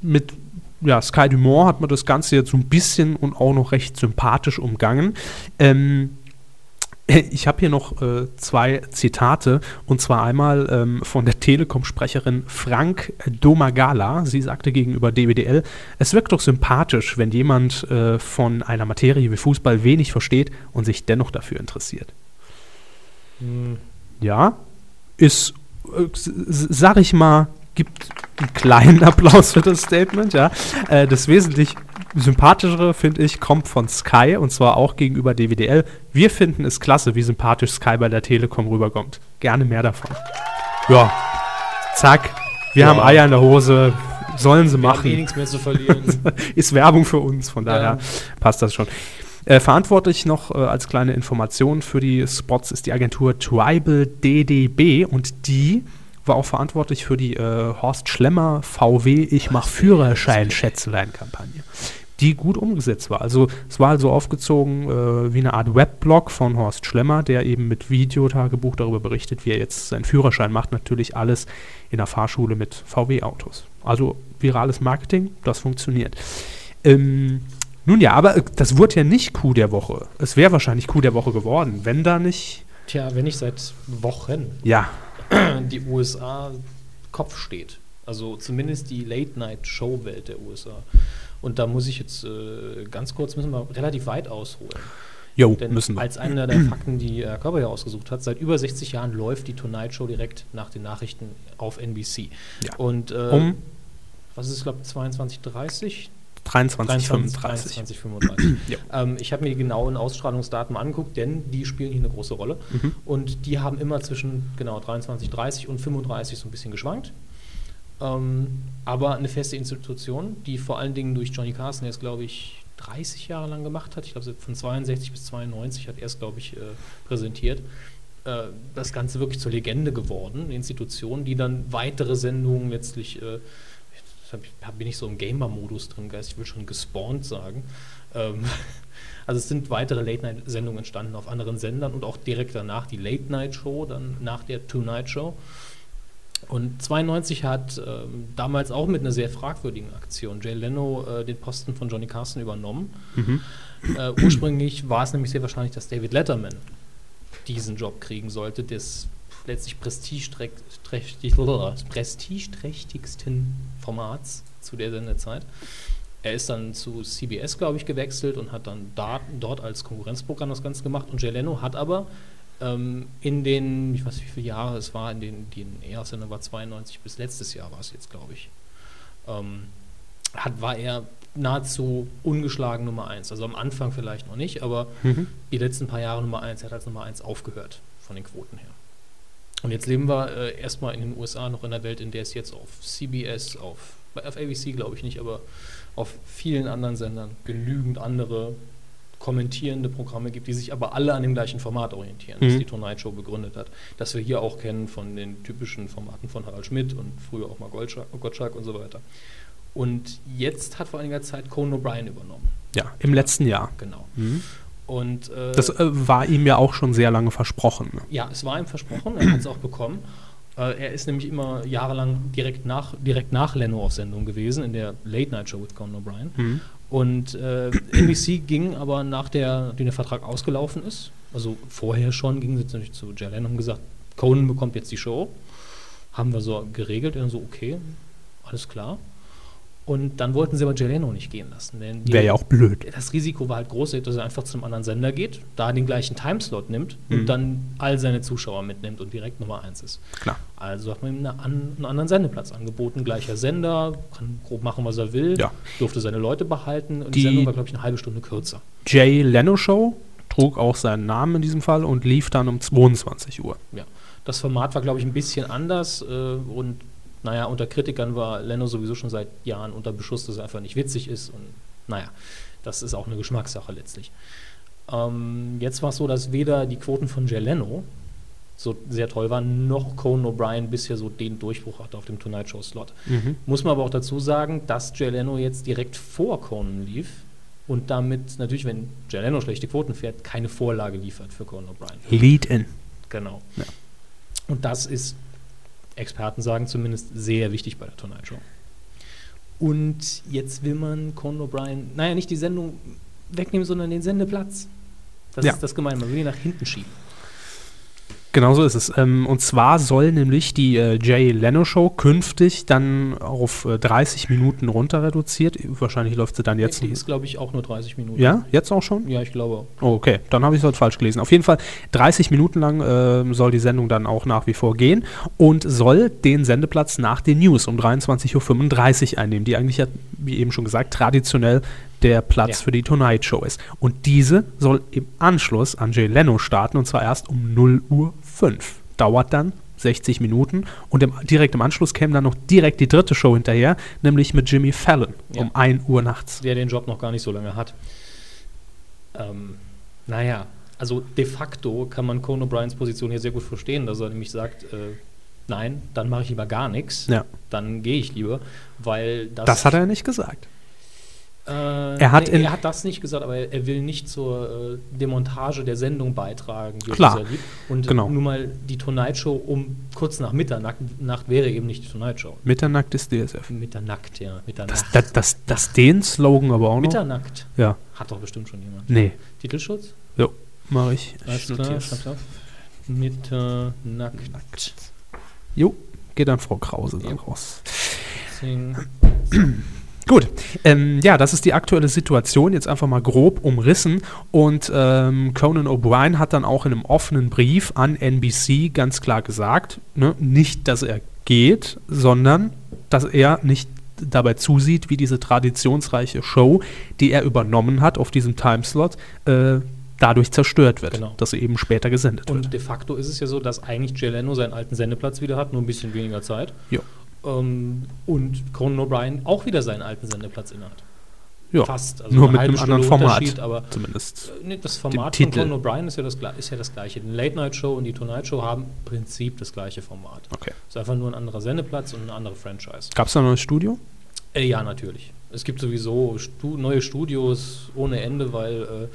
mit ja, Sky Dumont hat man das Ganze jetzt so ein bisschen und auch noch recht sympathisch umgangen. Ähm, ich habe hier noch äh, zwei Zitate und zwar einmal ähm, von der Telekom-Sprecherin Frank Domagala. Sie sagte gegenüber DWDL, es wirkt doch sympathisch, wenn jemand äh, von einer Materie wie Fußball wenig versteht und sich dennoch dafür interessiert. Ja, ist, äh, sag ich mal, gibt einen kleinen Applaus für das Statement, ja. Äh, das wesentlich sympathischere, finde ich, kommt von Sky und zwar auch gegenüber DWDL. Wir finden es klasse, wie sympathisch Sky bei der Telekom rüberkommt. Gerne mehr davon. Ja, zack. Wir haben Eier in der Hose. Sollen sie Wir haben eh machen. nichts mehr zu verlieren. Ist Werbung für uns, von daher Ja. passt das schon. Äh, verantwortlich noch äh, als kleine Information für die Spots ist die Agentur Tribal DDB und die war auch verantwortlich für die äh, Horst Schlemmer VW Ich mach Führerschein Schätzelein-Kampagne, die gut umgesetzt war. Also es war also aufgezogen äh, wie eine Art Webblog von Horst Schlemmer, der eben mit Videotagebuch darüber berichtet, wie er jetzt seinen Führerschein macht. Natürlich alles in der Fahrschule mit VW-Autos. Also virales Marketing, das funktioniert. Ähm, nun ja, aber äh, das wurde ja nicht Coup der Woche. Es wäre wahrscheinlich Coup der Woche geworden, wenn da nicht. Tja, wenn nicht seit Wochen Ja, die USA Kopf steht. Also zumindest die Late-Night-Show-Welt der USA. Und da muss ich jetzt äh, ganz kurz, müssen wir relativ weit ausholen. jo, Denn müssen wir. als einer der Fakten, die Herr Körber hier ausgesucht hat, seit über 60 Jahren läuft die Tonight Show direkt nach den Nachrichten auf NBC. Ja. Und äh, Um was ist es, glaube 22.30 23, 23, 35. 35. ähm, ich habe mir die genauen Ausstrahlungsdaten angeguckt, denn die spielen hier eine große Rolle. Mhm. Und die haben immer zwischen genau 23, 30 und 35 so ein bisschen geschwankt. Ähm, aber eine feste Institution, die vor allen Dingen durch Johnny Carson jetzt, glaube ich, 30 Jahre lang gemacht hat. Ich glaube, von 62 bis 92 hat er es, glaube ich, äh, präsentiert. Äh, das Ganze wirklich zur Legende geworden, eine Institution, die dann weitere Sendungen letztlich, äh, hab bin ich so im Gamer-Modus drin, ich will schon gespawnt sagen. Ähm, also es sind weitere Late-Night-Sendungen entstanden auf anderen Sendern und auch direkt danach die Late-Night-Show, dann nach der Tonight-Show. Und 92 hat ähm, damals auch mit einer sehr fragwürdigen Aktion Jay Leno äh, den Posten von Johnny Carson übernommen. Äh, ursprünglich war es nämlich sehr wahrscheinlich, dass David Letterman diesen Job kriegen sollte, des letztlich prestigeträchtig- prestigeträchtigsten Formats zu der Sendezeit. Er ist dann zu CBS, glaube ich, gewechselt und hat dann da, dort als Konkurrenzprogramm das Ganze gemacht. Und Jay Leno hat aber ähm, in den, ich weiß nicht wie viele Jahre es war, in den, die erste Sendung war 92 bis letztes Jahr war es jetzt, glaube ich, ähm, hat, war er nahezu ungeschlagen Nummer 1. Also am Anfang vielleicht noch nicht, aber die letzten paar Jahre Nummer 1. Er hat als Nummer 1 aufgehört von den Quoten her. Und jetzt leben wir äh, erstmal in den USA noch in einer Welt, in der es jetzt auf CBS, auf, bei- auf ABC glaube ich nicht, aber auf vielen anderen Sendern genügend andere kommentierende Programme gibt, die sich aber alle an dem gleichen Format orientieren, das Mhm. die Tonight Show begründet hat. Das wir hier auch kennen von den typischen Formaten von Harald Schmidt und früher auch mal Gottschalk, Gottschalk und so weiter. Und jetzt hat vor einiger Zeit Conan O'Brien übernommen. Ja, im letzten Jahr. Genau. Mhm. Und äh, Das äh, war ihm ja auch schon sehr lange versprochen. Ne? ja, es war ihm versprochen, er hat es auch bekommen. Äh, er ist nämlich immer jahrelang direkt nach, direkt nach Leno auf Sendung gewesen, in der Late Night Show mit Conan O'Brien. Mhm. Und äh, NBC ging aber nach der, nachdem der Vertrag ausgelaufen ist, also vorher schon, gingen sie natürlich zu Jay Leno und haben gesagt, Conan bekommt jetzt die Show. Haben wir so geregelt, und so, okay, alles klar. Und dann wollten sie aber Jay Leno nicht gehen lassen. Wäre ja auch blöd. das Risiko war halt groß, dass er einfach zu einem anderen Sender geht, da den gleichen Timeslot nimmt Mhm. und dann all seine Zuschauer mitnimmt und direkt Nummer 1 ist. Klar. Also hat man ihm eine an, einen anderen Sendeplatz angeboten, gleicher Sender, kann grob machen, was er will, Ja. durfte seine Leute behalten und die, Die- Sendung war, glaube ich, eine halbe Stunde kürzer. Jay Leno Show trug auch seinen Namen in diesem Fall und lief dann um 22 Uhr. Ja. Das Format war, glaube ich, ein bisschen anders äh, und naja, unter Kritikern war Leno sowieso schon seit Jahren unter Beschuss, dass er einfach nicht witzig ist und naja, das ist auch eine Geschmackssache letztlich. Ähm, jetzt war es so, dass weder die Quoten von Jay Leno so sehr toll waren, noch Conan O'Brien bisher so den Durchbruch hatte auf dem Tonight Show Slot. Muss man aber auch dazu sagen, dass Jay Leno jetzt direkt vor Conan lief und damit natürlich, wenn Jay Leno schlechte Quoten fährt, keine Vorlage liefert für Conan O'Brien. Lead-In. Genau. Ja. Und das ist, Experten sagen zumindest, sehr wichtig bei der Tonight Show. Und jetzt will man Conan O'Brien, naja, nicht die Sendung wegnehmen, sondern den Sendeplatz. Das Ja. ist das Gemeine, man will ihn nach hinten schieben. Genau so ist es. Ähm, und zwar soll nämlich die äh, Jay Leno Show künftig dann auf äh, 30 Minuten runter reduziert. Wahrscheinlich läuft sie dann jetzt. die ist, glaube ich, auch nur 30 Minuten. Ja, jetzt auch schon? Ja, ich glaube. Oh, okay, dann habe ich es halt falsch gelesen. Auf jeden Fall 30 Minuten lang ähm, soll die Sendung dann auch nach wie vor gehen und soll den Sendeplatz nach den News um 23.35 Uhr einnehmen, die eigentlich ja, wie eben schon gesagt, traditionell der Platz Ja. für die Tonight Show ist. Und diese soll im Anschluss an Jay Leno starten und zwar erst um 0 Uhr 5. Dauert dann 60 Minuten und im, direkt im Anschluss käme dann noch direkt die dritte Show hinterher, nämlich mit Jimmy Fallon Ja. um 1 Uhr nachts. der den Job noch gar nicht so lange hat. Ähm, naja, also de facto kann man Conan O'Briens Position hier sehr gut verstehen, dass er nämlich sagt, äh, nein, dann mache ich lieber gar nichts, Ja. dann gehe ich lieber, weil das... Das hat er nicht gesagt. Äh, Er hat nee, er hat das nicht gesagt, aber er, will nicht zur äh, Demontage der Sendung beitragen, er Klar. Und genau. nun mal die Tonight Show um kurz nach Mitternacht Nacht wäre eben nicht die Tonight Show. Mitternacht ist DSF. Mitternacht, ja, Mitternacht. Das, das, das, das den Slogan aber auch noch. Mitternacht. Ja. Hat doch bestimmt schon jemand. Nee. Titelschutz? Jo, mache ich. Alles klar, schreib's auf. Mitternacht. Jo, geht dann Frau Krause dann Ja. raus. Zehn. Gut, ähm, ja, das ist die aktuelle Situation, jetzt einfach mal grob umrissen. Und ähm, Conan O'Brien hat dann auch in einem offenen Brief an NBC ganz klar gesagt, ne, nicht, dass er geht, sondern dass er nicht dabei zusieht, wie diese traditionsreiche Show, die er übernommen hat auf diesem Timeslot, äh, dadurch zerstört wird, Genau. dass sie eben später gesendet Und wird. de facto ist es ja so, dass eigentlich Jay Leno seinen alten Sendeplatz wieder hat, nur ein bisschen weniger Zeit. Ja. Ähm, und Conan O'Brien auch wieder seinen alten Sendeplatz innehat. Ja, Fast. Also nur eine mit einem anderen Stunde Format. Unterschied, aber Zumindest. nee, das Format von. Conan O'Brien ist ja, das, ist ja das gleiche. Die Late Night Show und die Tonight Show haben im Prinzip das gleiche Format. Okay. ist einfach nur ein anderer Sendeplatz und eine andere Franchise. Gab es da ein neues Studio? Äh, ja, natürlich. Es gibt sowieso Stu neue Studios ohne Ende, weil, äh,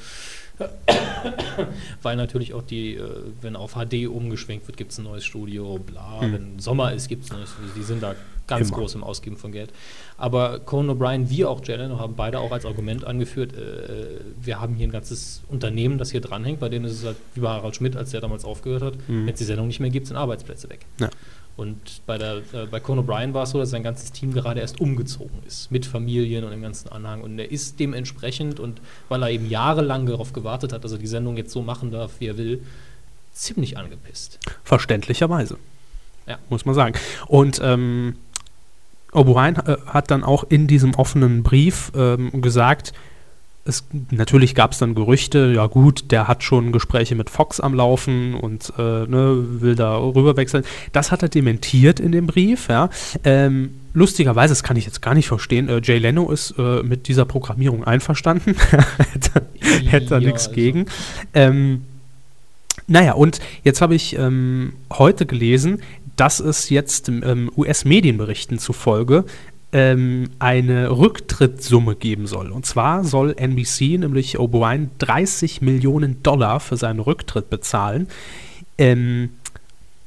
weil natürlich auch die, äh, wenn auf HD umgeschwenkt wird, gibt es ein neues Studio, bla. Wenn Sommer ist, gibt es ein neues Studio. Die sind da ganz Immer. groß im Ausgeben von Geld. Aber Conan O'Brien wie auch Jay Leno haben beide auch als Argument angeführt, äh, wir haben hier ein ganzes Unternehmen, das hier dranhängt, bei denen ist es halt wie bei Harald Schmidt, als der damals aufgehört hat, wenn es die Sendung nicht mehr gibt, sind Arbeitsplätze weg. Ja. Und bei, der, äh, bei Conan O'Brien war es so, dass sein ganzes Team gerade erst umgezogen ist, mit Familien und dem ganzen Anhang. Und er ist dementsprechend, und weil er eben jahrelang darauf gewartet hat, dass er die Sendung jetzt so machen darf, wie er will, ziemlich angepisst. Verständlicherweise. Ja. Muss man sagen. Und ähm, O'Brien äh, hat dann auch in diesem offenen Brief ähm, gesagt, es, natürlich gab es dann Gerüchte, ja gut, der hat schon Gespräche mit Fox am Laufen und äh, ne, will da rüberwechseln. Das hat er dementiert in dem Brief, ja. Ähm, lustigerweise, das kann ich jetzt gar nicht verstehen, äh, Jay Leno ist äh, mit dieser Programmierung einverstanden. hätte hätte da Ja, nichts also- gegen. Ähm, naja, und jetzt habe ich ähm, heute gelesen, dass es jetzt ähm, US-Medienberichten zufolge ähm, eine Rücktrittssumme geben soll. Und zwar soll NBC, nämlich O'Brien, 30 Millionen Dollar für seinen Rücktritt bezahlen. Ähm,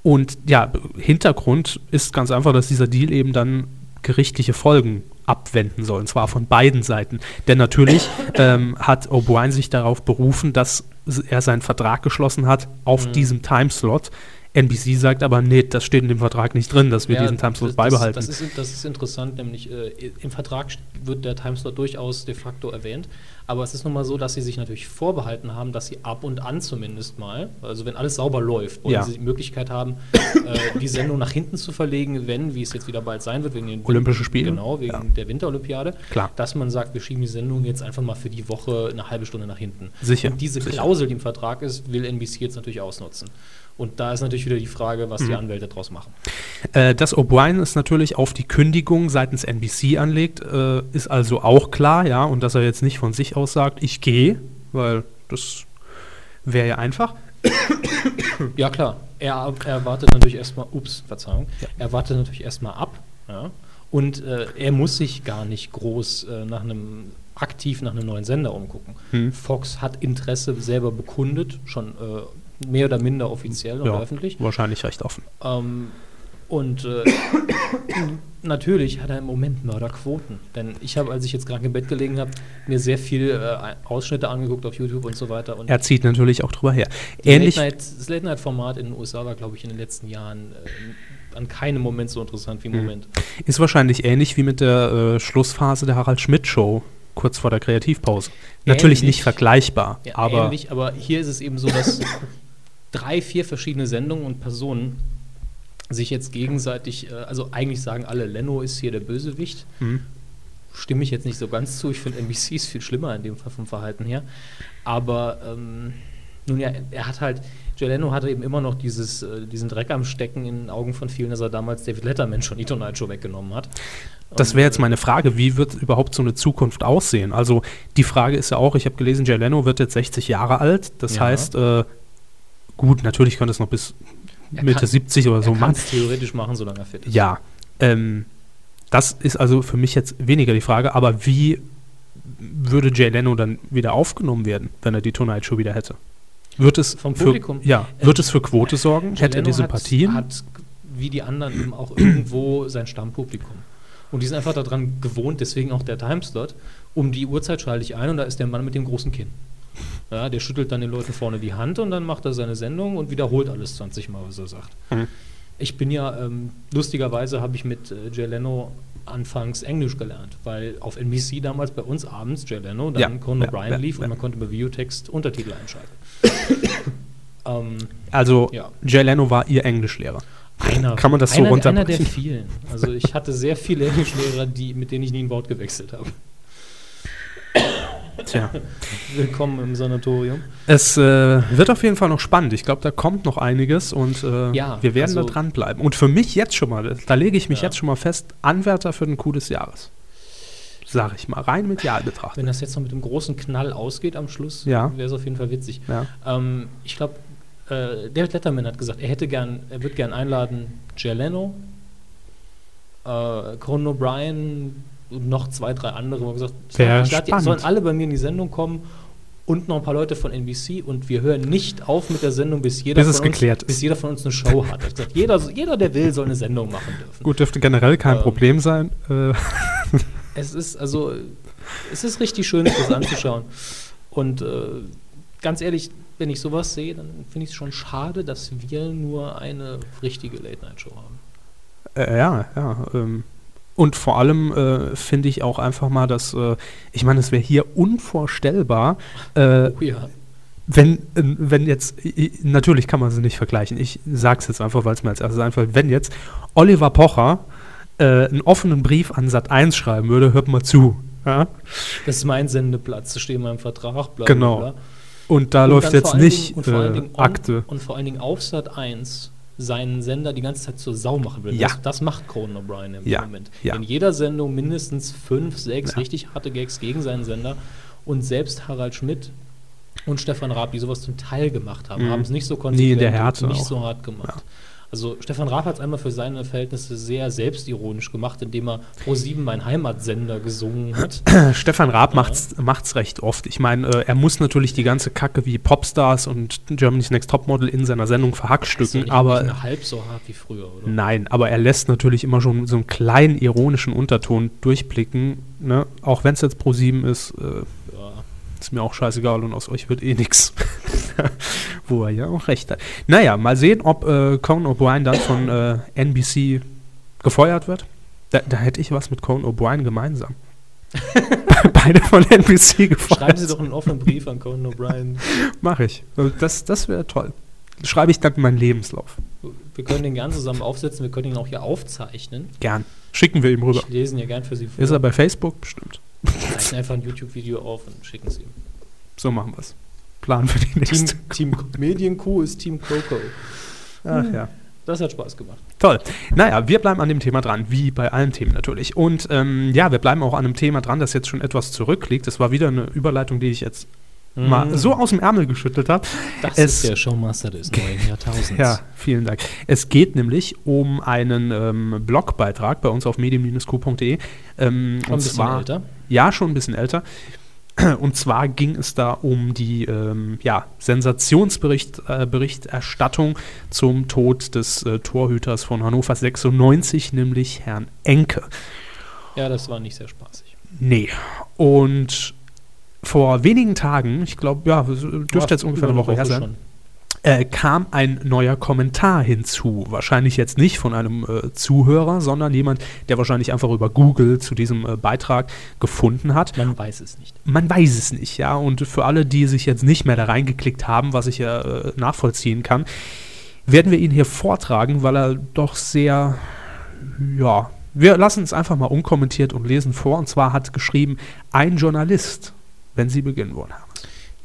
und ja, Hintergrund ist ganz einfach, dass dieser Deal eben dann gerichtliche Folgen abwenden soll, und zwar von beiden Seiten. Denn natürlich ähm, hat O'Brien sich darauf berufen, dass er seinen Vertrag geschlossen hat auf diesem Timeslot. NBC sagt aber, nee, das steht in dem Vertrag nicht drin, dass wir Ja, diesen Timeslot das- beibehalten. Das, ist, das ist interessant, nämlich äh, im Vertrag wird der Timeslot durchaus de facto erwähnt. Aber es ist nun mal so, dass sie sich natürlich vorbehalten haben, dass sie ab und an zumindest mal, also wenn alles sauber läuft, wollen Ja. sie die Möglichkeit haben, äh, die Sendung nach hinten zu verlegen, wenn, wie es jetzt wieder bald sein wird, wegen den Olympische Spiele? Genau, wegen Ja. der Winterolympiade. Klar. Dass man sagt, wir schieben die Sendung jetzt einfach mal für die Woche eine halbe Stunde nach hinten. Sicher, Und diese sicher. Klausel, die im Vertrag ist, will NBC jetzt natürlich ausnutzen. Und da ist natürlich wieder die Frage, was die Anwälte draus machen. Äh, dass O'Brien es natürlich auf die Kündigung seitens NBC anlegt, äh, ist also auch klar, ja, und dass er jetzt nicht von sich aus sagt, ich gehe, weil das wäre ja einfach. Ja, klar. Er, er wartet natürlich erstmal, ups, Verzeihung, er wartet natürlich erstmal ab. Ja? Und äh, er muss sich gar nicht groß äh, nach einem aktiv nach einem neuen Sender umgucken. Hm. Fox hat Interesse selber bekundet, schon äh, mehr oder minder offiziell und Ja, öffentlich. wahrscheinlich recht offen. Ähm, und äh, natürlich hat er im Moment Mörderquoten. Denn ich habe, als ich jetzt krank im Bett gelegen habe, mir sehr viel äh, Ausschnitte angeguckt auf YouTube und so weiter. Und Er zieht natürlich auch drüber her. Ähnlich, Late Night, das Late Night Format in den USA war, glaube ich, in den letzten Jahren äh, an keinem Moment so interessant wie im Moment. ist wahrscheinlich ähnlich wie mit der äh, Schlussphase der Harald Schmidt Show, kurz vor der Kreativpause. Natürlich Ähnlich. nicht vergleichbar, Ja, aber ähnlich, aber hier ist es eben so, dass drei, vier verschiedene Sendungen und Personen sich jetzt gegenseitig, äh, also eigentlich sagen alle, Leno ist hier der Bösewicht. Mhm. Stimme ich jetzt nicht so ganz zu. Ich finde, NBC ist viel schlimmer in dem Fall vom Verhalten her. Aber ähm, nun ja, er hat halt, Jay Leno hatte eben immer noch dieses, äh, diesen Dreck am Stecken in den Augen von vielen, dass er damals David Letterman schon die Tonight Show weggenommen hat. Das wäre jetzt äh, meine Frage, wie wird überhaupt so eine Zukunft aussehen? Also die Frage ist ja auch, ich habe gelesen, Jay Leno wird jetzt 60 Jahre alt. Das Ja. heißt, äh, gut, natürlich könnte es noch bis Er Mitte kann- 70 oder so kann machen. es theoretisch machen, solange er fit ist. Ja, ähm, das ist also für mich jetzt weniger die Frage, aber wie würde Jay Leno dann wieder aufgenommen werden, wenn er die Tonight Show wieder hätte? Wird es Vom für, Publikum? Ja, Äh, wird es für Quote sorgen? Jay Hätte er die Sympathien? Hat, hat wie die anderen eben auch irgendwo sein Stammpublikum. Und die sind einfach daran gewohnt, deswegen auch der Timeslot. Um die Uhrzeit schalte ich ein und da ist der Mann mit dem großen Kinn. Ja, der schüttelt dann den Leuten vorne die Hand und dann macht er seine Sendung und wiederholt alles 20 Mal, was er sagt. Mhm. Ich bin ja, ähm, lustigerweise habe ich mit äh, Jay Leno anfangs Englisch gelernt, weil auf NBC damals bei uns abends Jay Leno, dann Ja, Conan O'Brien ja, lief ja. und man konnte über Videotext Untertitel einschalten. ähm, also Ja. Jay Leno war ihr Englischlehrer. Einer, Kann man das so einer, einer der runterbrechen? vielen. Also ich hatte sehr viele Englischlehrer, die, mit denen ich nie ein Wort gewechselt habe. Tja. Willkommen im Sanatorium. Es äh, wird auf jeden Fall noch spannend. Ich glaube, da kommt noch einiges und äh, Ja, wir werden also- da dranbleiben. Und für mich jetzt schon mal, da lege ich mich Ja. jetzt schon mal fest, Anwärter für den Coup des Jahres. Sag ich mal, rein medial betrachtet. Wenn das jetzt noch mit dem großen Knall ausgeht am Schluss, Ja. wäre es auf jeden Fall witzig. Ähm, ich glaube, äh, David Letterman hat gesagt, er hätte gern, er wird gern einladen Jay Leno, äh, Conan O'Brien und noch zwei, drei andere. Wo gesagt, ich ich spannend. sollen alle bei mir in die Sendung kommen und noch ein paar Leute von NBC und wir hören nicht auf mit der Sendung, bis jeder, Bis von, uns, ist. bis jeder von uns eine Show hat. Hat gesagt, jeder, jeder, der will, soll eine Sendung machen dürfen. Gut, dürfte generell kein Ähm, Problem sein. Äh, Es ist also, es ist richtig schön, sich das anzuschauen. Und äh, ganz ehrlich, wenn ich sowas sehe, dann finde ich es schon schade, dass wir nur eine richtige Late-Night-Show haben. Äh, ja, ja. Ähm, und vor allem äh, finde ich auch einfach mal, dass, äh, ich meine, es wäre hier unvorstellbar, äh, Oh ja. wenn, äh, wenn jetzt, natürlich kann man sie nicht vergleichen, ich sag's jetzt einfach, weil es mir als erstes einfällt, wenn jetzt Oliver Pocher äh, einen offenen Brief an Sat 1 schreiben würde, hört mal zu. Ja? Das ist mein Sendeplatz, das steht in meinem Vertrag, bla, Genau. bla. Und da Und läuft jetzt nicht Dingen- und äh, Akte. Und vor allen Dingen auf Sat 1 seinen Sender die ganze Zeit zur Sau machen will. Ja. Das, das macht Conan O'Brien im Ja, Moment. ja. In jeder Sendung mindestens fünf, sechs richtig harte Gags gegen seinen Sender. Und selbst Harald Schmidt und Stefan Raab, die sowas zum Teil gemacht haben, Mhm. haben es nicht so konsequent in der und Härte nicht auch. so hart gemacht. Also Stefan Raab hat es einmal für seine Verhältnisse sehr selbstironisch gemacht, indem er Pro 7 mein Heimatsender gesungen hat. Stefan Raab macht's, macht's recht oft. Ich meine, äh, er muss natürlich die ganze Kacke wie Popstars und Germany's Next Topmodel in seiner Sendung Ist ja verhackstücken, nicht aber mehr halb so hart wie früher, oder? nein, aber er lässt natürlich immer schon so einen kleinen ironischen Unterton durchblicken, ne? auch wenn es jetzt pro 7 ist, äh, Ja. Ist mir auch scheißegal und aus euch wird eh nix. Wo er ja auch recht hat. Naja, mal sehen, ob äh, Conan O'Brien dann von äh, NBC gefeuert wird. Da, da hätte ich was mit Conan O'Brien gemeinsam. Beide von NBC gefeuert. Schreiben Sie doch einen offenen Brief an Conan O'Brien. Mache ich. Das, das wäre toll. Schreibe ich dann in meinen Lebenslauf. Wir können den gern zusammen aufsetzen, wir können ihn auch hier aufzeichnen. Gern. Schicken wir ihm rüber. Ich lese ihn ja gern für Sie vor. Ist er bei Facebook? Bestimmt. Zeichnen einfach ein YouTube-Video auf und schicken es ihm. So machen wir es. Plan für die Team, nächste. Team Medienkuh ist Team Coco. Ach ja. Das hat Spaß gemacht. Toll. Naja, wir bleiben an dem Thema dran, wie bei allen Themen natürlich. Und ähm, ja, wir bleiben auch an einem Thema dran, das jetzt schon etwas zurückliegt. Das war wieder eine Überleitung, die ich jetzt mal so aus dem Ärmel geschüttelt habe. Das es- ist der Showmaster des neuen Jahrtausends. Ja, vielen Dank. Es geht nämlich um einen ähm, Blogbeitrag bei uns auf medien-q.de. Ähm, und zwar, älter. Ja, schon ein bisschen älter. Und zwar ging es da um die ähm, ja, Sensationsberichterstattung äh, zum Tod des äh, Torhüters von Hannover 96, nämlich Herrn Enke. Ja, das war nicht sehr spaßig. Nee. Und vor wenigen Tagen, ich glaube, ja, dürfte jetzt ungefähr eine Woche her sein, äh, kam ein neuer Kommentar hinzu. Wahrscheinlich jetzt nicht von einem äh, Zuhörer, sondern jemand, der wahrscheinlich einfach über Google zu diesem äh, Beitrag gefunden hat. Man weiß es nicht. Man weiß es nicht, ja. Und für alle, die sich jetzt nicht mehr da reingeklickt haben, was ich ja äh, nachvollziehen kann, werden wir ihn hier vortragen, weil er doch sehr, ja, wir lassen es einfach mal unkommentiert und lesen vor. Und zwar hat geschrieben, ein Journalist, wenn Sie beginnen wollen, Herr.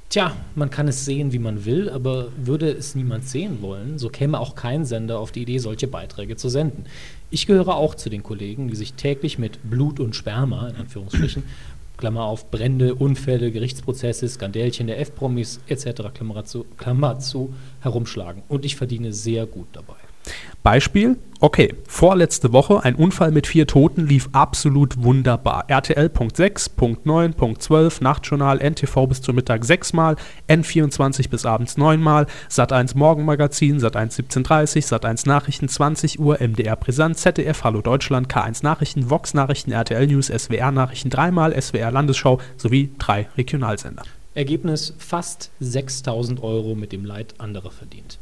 Tja, man kann es sehen, wie man will, aber würde es niemand sehen wollen, so käme auch kein Sender auf die Idee, solche Beiträge zu senden. Ich gehöre auch zu den Kollegen, die sich täglich mit Blut und Sperma, in Anführungsstrichen, Klammer auf, Brände, Unfälle, Gerichtsprozesse, Skandälchen der F-Promis etc., Klammer zu, Klammer zu, herumschlagen. Und ich verdiene sehr gut dabei. Beispiel, okay, vorletzte Woche ein Unfall mit vier Toten lief absolut wunderbar. RTL Punkt 6, Punkt 9, Punkt 12, Nachtjournal, NTV bis zum Mittag sechsmal, N24 bis abends neunmal, Sat1 Morgenmagazin, Sat1 17.30 Sat1 Nachrichten 20 Uhr, MDR Brisant, ZDF Hallo Deutschland, K1 Nachrichten, Vox Nachrichten, RTL News, SWR Nachrichten dreimal, SWR Landesschau sowie drei Regionalsender. Ergebnis fast 6000 Euro mit dem Leid anderer verdient.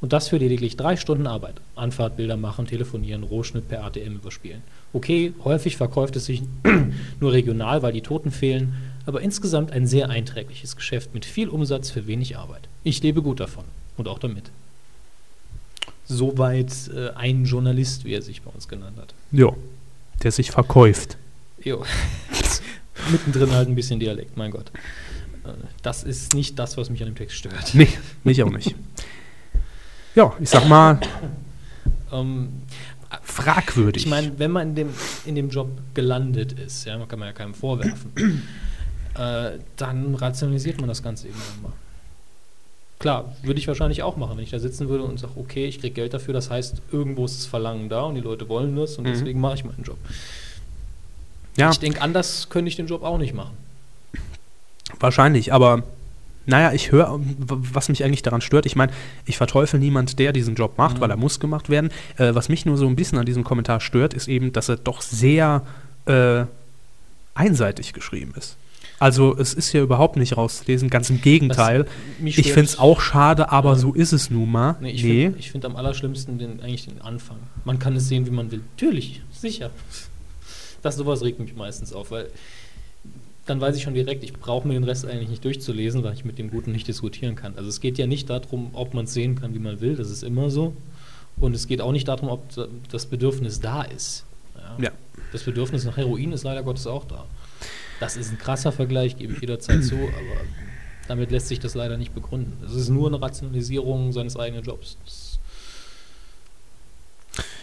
Und das für lediglich drei Stunden Arbeit. Anfahrt, Bilder machen, telefonieren, Rohschnitt per ATM überspielen. Okay, häufig verkauft es sich nur regional, weil die Toten fehlen, aber insgesamt ein sehr einträgliches Geschäft mit viel Umsatz für wenig Arbeit. Ich lebe gut davon und auch damit. soweit äh, ein Journalist, wie er sich bei uns genannt hat. Ja, der sich verkäuft. Jo. Mittendrin halt ein bisschen Dialekt, mein Gott. Äh, Das ist nicht das, was mich an dem Text stört. Nee, mich auch nicht. Ja, ich sag mal, Ähm, fragwürdig. ich meine, wenn man in dem, in dem Job gelandet ist, ja, man kann man ja keinem vorwerfen, äh, dann rationalisiert man das Ganze irgendwann mal. Klar, würde ich wahrscheinlich auch machen, wenn ich da sitzen würde und sage, okay, ich kriege Geld dafür, das heißt, irgendwo ist das Verlangen da und die Leute wollen das und Mhm. deswegen mache ich meinen Job. ja, Ich denke, anders könnte ich den Job auch nicht machen. wahrscheinlich, aber naja, ich höre, w- was mich eigentlich daran stört. Ich meine, ich verteufel niemand, der diesen Job macht, Mhm. weil er muss gemacht werden. Äh, was mich nur so ein bisschen an diesem Kommentar stört, ist eben, dass er doch sehr äh, einseitig geschrieben ist. Also es ist ja überhaupt nicht rauszulesen, ganz im Gegenteil. Ich finde es auch schade, aber Ja. so ist es nun mal. Nee, ich Nee. finde find am allerschlimmsten den, eigentlich den Anfang. Man kann es sehen, wie man will. Natürlich, sicher. Das sowas regt mich meistens auf, weil dann weiß ich schon direkt, ich brauche mir den Rest eigentlich nicht durchzulesen, weil ich mit dem Guten nicht diskutieren kann. Also es geht ja nicht darum, ob man es sehen kann, wie man will, das ist immer so. Und es geht auch nicht darum, ob da- das Bedürfnis da ist. Ja. Das Bedürfnis nach Heroin ist leider Gottes auch da. Das ist ein krasser Vergleich, gebe ich jederzeit zu, aber damit lässt sich das leider nicht begründen. Es ist nur eine Rationalisierung seines eigenen Jobs. Das,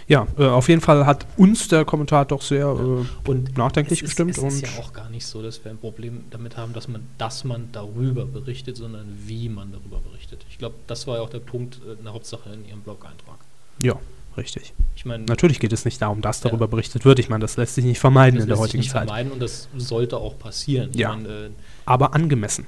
Ja, äh, auf jeden Fall hat uns der Kommentar doch sehr äh, und nachdenklich es ist, gestimmt. Es und ist ja auch gar nicht so, dass wir ein Problem damit haben, dass man, dass man darüber berichtet, sondern wie man darüber berichtet. Ich glaube, das war ja auch der Punkt äh, in der Hauptsache in Ihrem Blog-Eintrag. ja, richtig. Ich meine, Natürlich geht es nicht darum, dass Ja. darüber berichtet wird. Ich meine, das lässt sich nicht vermeiden das in der lässt sich heutigen nicht Zeit. vermeiden und das sollte auch passieren. Ich Ja. meine, äh, Aber angemessen.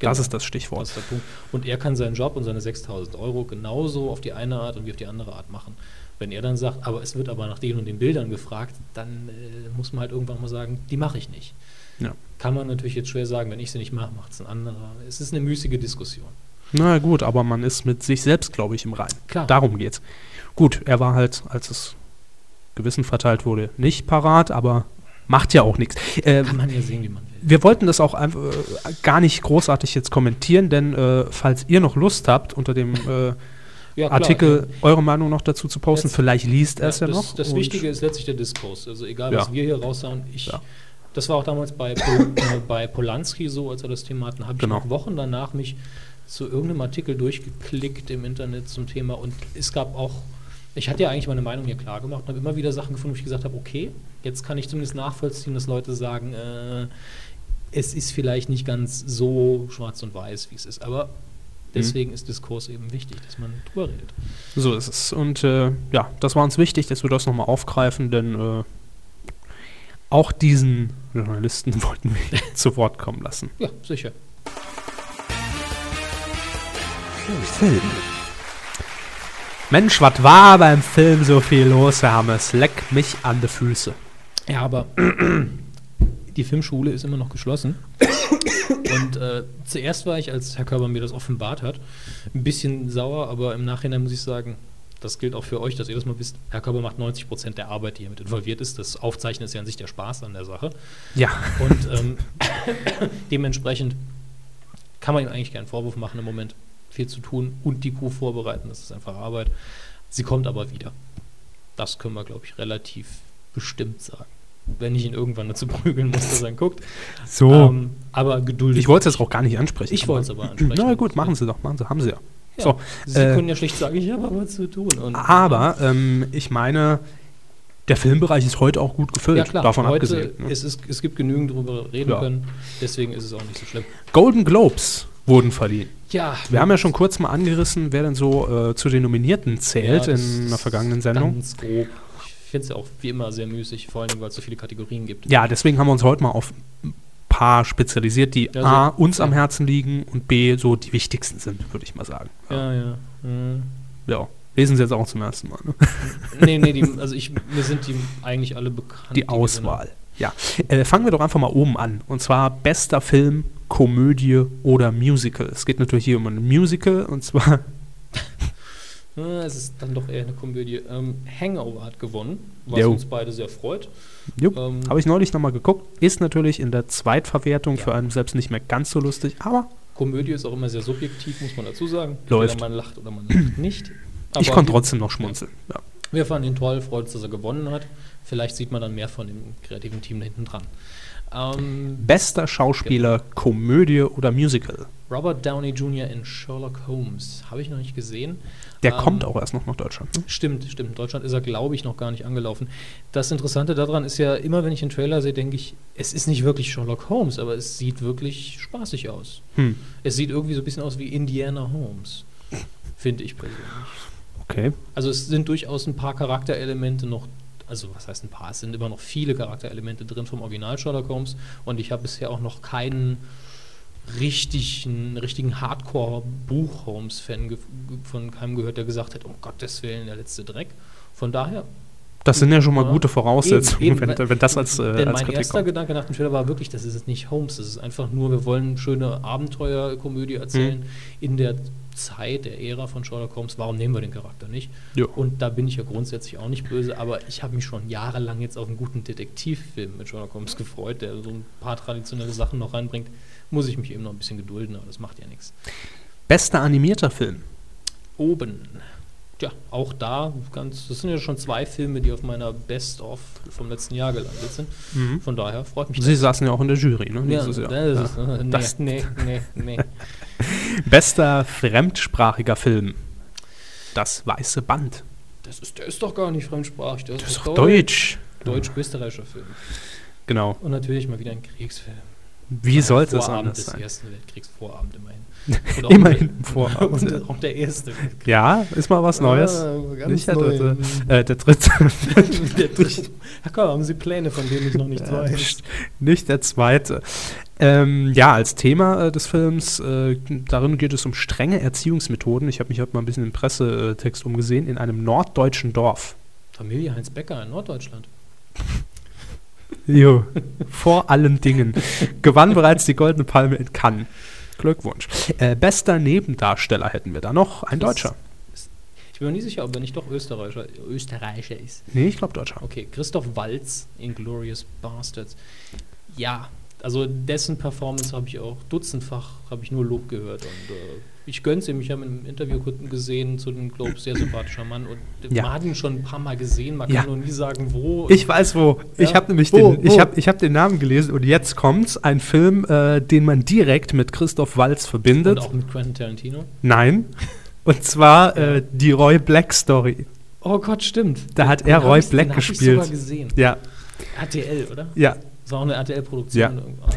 Das Genau. ist das Stichwort. Das ist der Punkt. Und er kann seinen Job und seine 6000 Euro genauso auf die eine Art und wie auf die andere Art machen. Wenn er dann sagt, aber es wird aber nach den und den Bildern gefragt, dann äh, muss man halt irgendwann mal sagen, die mache ich nicht. Ja. Kann man natürlich jetzt schwer sagen, wenn ich sie nicht mache, macht es ein anderer. Es ist eine müßige Diskussion. Na gut, aber man ist mit sich selbst, glaube ich, im Reinen. Klar. Darum geht's. Gut, er war halt, als es Gewissen verteilt wurde, nicht parat, aber macht ja auch nichts. Äh, Kann man ja sehen, wie man will. wir wollten das auch einfach, äh, gar nicht großartig jetzt kommentieren, denn äh, falls ihr noch Lust habt, unter dem äh, Ja, Artikel eure Meinung noch dazu zu posten, Jetzt- vielleicht liest er Ja, es ja das, noch. das Wichtige ist letztlich der Diskurs. Also egal, Ja. was wir hier raushauen. Ich, Ja. Das war auch damals bei, Pol äh, bei Polanski so, als er das Thema hatten, habe ich Genau. noch Wochen danach mich zu irgendeinem Artikel durchgeklickt im Internet zum Thema und es gab auch, ich hatte ja eigentlich meine Meinung hier klar gemacht und habe immer wieder Sachen gefunden, wo ich gesagt habe, okay, jetzt kann ich zumindest nachvollziehen, dass Leute sagen, äh, es ist vielleicht nicht ganz so schwarz und weiß, wie es ist, aber deswegen ist Diskurs eben wichtig, dass man drüber redet. So ist es. Und äh, ja, das war uns wichtig, dass wir das nochmal aufgreifen, denn äh, auch diesen Journalisten wollten wir zu Wort kommen lassen. Ja, sicher. Film. Mensch, was war beim Film so viel los, Herr Hammes? Leck mich an die Füße. Ja, aber die Filmschule ist immer noch geschlossen. Und äh, zuerst war ich, als Herr Körber mir das offenbart hat, ein bisschen sauer, aber im Nachhinein muss ich sagen, das gilt auch für euch, dass ihr das mal wisst. Herr Körber macht 90 Prozent der Arbeit, die hier mit involviert ist. Das Aufzeichnen ist ja an sich der Spaß an der Sache. Ja, Und ähm, dementsprechend kann man ihm eigentlich keinen Vorwurf machen im Moment. Viel zu tun und die Crew vorbereiten, das ist einfach Arbeit. Sie kommt aber wieder. Das können wir, glaube ich, relativ bestimmt sagen. Wenn ich ihn irgendwann dazu prügeln muss, dass er ihn guckt. so. Ähm, aber geduldig. ich wollte es auch gar nicht ansprechen. Ich wollte es aber ansprechen. Na gut, machen Sie doch, machen Sie, haben Sie ja. Ja, So, Sie äh, können ja schlicht sagen, ich habe aber zu tun. Und, Aber ähm, ich meine, der Filmbereich ist heute auch gut gefüllt, ja, klar, davon heute abgesehen. Ne? es, ist, es gibt genügend darüber reden Ja. können, deswegen ist es auch nicht so schlimm. Golden Globes wurden verliehen. Ja, Wir haben ja schon kurz mal angerissen, wer denn so äh, zu den Nominierten zählt Ja, in einer vergangenen Sendung. Ganz grob. Ich finde es ja auch wie immer sehr müßig, vor allem weil es so viele Kategorien gibt. Ja, deswegen haben wir uns heute mal auf ein paar spezialisiert, die Ja, so- A, uns am ja. Herzen liegen und B, so die wichtigsten sind, würde ich mal sagen. Ja, ja. Mhm. Ja. Lesen Sie jetzt auch zum ersten Mal. Ne? nee, nee, die, also ich, mir sind die eigentlich alle bekannt. Die Auswahl. Ja. Äh, fangen wir doch einfach mal oben an. Und zwar bester Film, Komödie oder Musical. Es geht natürlich hier um ein Musical und zwar. Ja, es ist dann doch eher eine Komödie. Ähm, Hangover hat gewonnen, was Jo. uns beide sehr freut. Ähm, habe ich neulich nochmal geguckt. Ist natürlich in der Zweitverwertung Ja. für einen selbst nicht mehr ganz so lustig, aber Komödie ist auch immer sehr subjektiv, muss man dazu sagen. Läuft. Entweder man lacht oder man lacht nicht. ich Aber konnte wir- trotzdem noch schmunzeln. Ja. Wir fanden ihn toll, freut uns, dass er gewonnen hat. Vielleicht sieht man dann mehr von dem kreativen Team da hinten dran. Ähm, Bester Schauspieler, Komödie oder Musical? Robert Downey Jr. in Sherlock Holmes. Habe ich noch nicht gesehen. Der Ähm, kommt auch erst noch nach Deutschland. Ne? Stimmt, stimmt. In Deutschland ist er, glaube ich, noch gar nicht angelaufen. Das Interessante daran ist ja, immer wenn ich einen Trailer sehe, denke ich, es ist nicht wirklich Sherlock Holmes, aber es sieht wirklich spaßig aus. Hm. Es sieht irgendwie so ein bisschen aus wie Indiana Holmes. Finde ich persönlich. Okay. Also es sind durchaus ein paar Charakterelemente noch, also was heißt ein paar, es sind immer noch viele Charakterelemente drin vom Original Sherlock Holmes und ich habe bisher auch noch keinen richtigen, richtigen Hardcore-Buch-Holmes-Fan von keinem gehört, der gesagt hat, um Gottes Willen, der letzte Dreck. Von daher, Das sind ja schon mal gute Voraussetzungen, Eben, wenn, weil- wenn das als, äh, denn als mein Kritik erster kommt. Gedanke nach dem Trailer war wirklich, das ist nicht Holmes, das ist einfach nur, wir wollen eine schöne Abenteuerkomödie erzählen Mhm. in der Zeit, der Ära von Sherlock Holmes. Warum nehmen wir den Charakter nicht? Ja. Und da bin ich ja grundsätzlich auch nicht böse, aber ich habe mich schon jahrelang jetzt auf einen guten Detektivfilm mit Sherlock Holmes gefreut, der so ein paar traditionelle Sachen noch reinbringt. Muss ich mich eben noch ein bisschen gedulden, aber das macht ja nichts. Bester animierter Film. Oben. Ja, auch da ganz, das sind ja schon zwei Filme, die auf meiner Best-of vom letzten Jahr gelandet sind. Von daher freut mich Sie saßen ja auch in der Jury, ne? Ja, dieses Jahr. das Ja. ist, äh, nee, Das- nee, nee, nee. Bester fremdsprachiger Film. Das Weiße Band. Das ist, der ist doch gar nicht fremdsprachig. Der Das ist doch Deutsch. Deutsch-österreichischer Film. Genau. Und natürlich mal wieder ein Kriegsfilm. Wie sollte es anders des sein? Ersten Weltkriegsvorabend immerhin. Und Immerhin der- Vorabend. Und auch der erste. Ja, ist mal was Neues. Ah, Nicht der neu. dritte. Äh, der dritte. der dritte. Ja, komm, haben Sie Pläne, von denen ich noch nichts Ja, weiß? Nicht der zweite. Ähm, ja, als Thema äh, des Films, äh, darin geht es um strenge Erziehungsmethoden. Ich habe mich heute mal ein bisschen im Pressetext umgesehen, in einem norddeutschen Dorf. Familie Heinz Becker in Norddeutschland. Jo, vor allen Dingen. Gewann bereits die Goldene Palme in Cannes. Glückwunsch. Äh, bester Nebendarsteller hätten wir da noch. Ein Deutscher. Ich bin mir nie sicher, ob er nicht doch Österreicher, Österreicher ist. Nee, ich glaube Deutscher. Okay, Christoph Walz in Glorious Bastards. Ja, also dessen Performance habe ich auch dutzendfach, habe ich nur Lob gehört. Und äh, ich gönn's ihm. Ich habe ihn im Interview kurz gesehen zu den Globes, sehr sympathischer Mann. Und Ja. man hat ihn schon ein paar Mal gesehen, man Ja. kann nur nie sagen, wo. Ich weiß wo. Ich Ja. habe nämlich Wo? den, ich Wo? hab, ich hab den Namen gelesen und jetzt kommt's. Ein Film, äh, den man direkt mit Christoph Walz verbindet. und auch mit Quentin Tarantino. Nein. Und zwar äh, die Roy Black Story. Oh Gott, stimmt. Da hat Den er Roy ich- Black den hab Ich gespielt. sogar gesehen. Ja, RTL, oder? ja. Das war auch eine RTL-Produktion. Ja.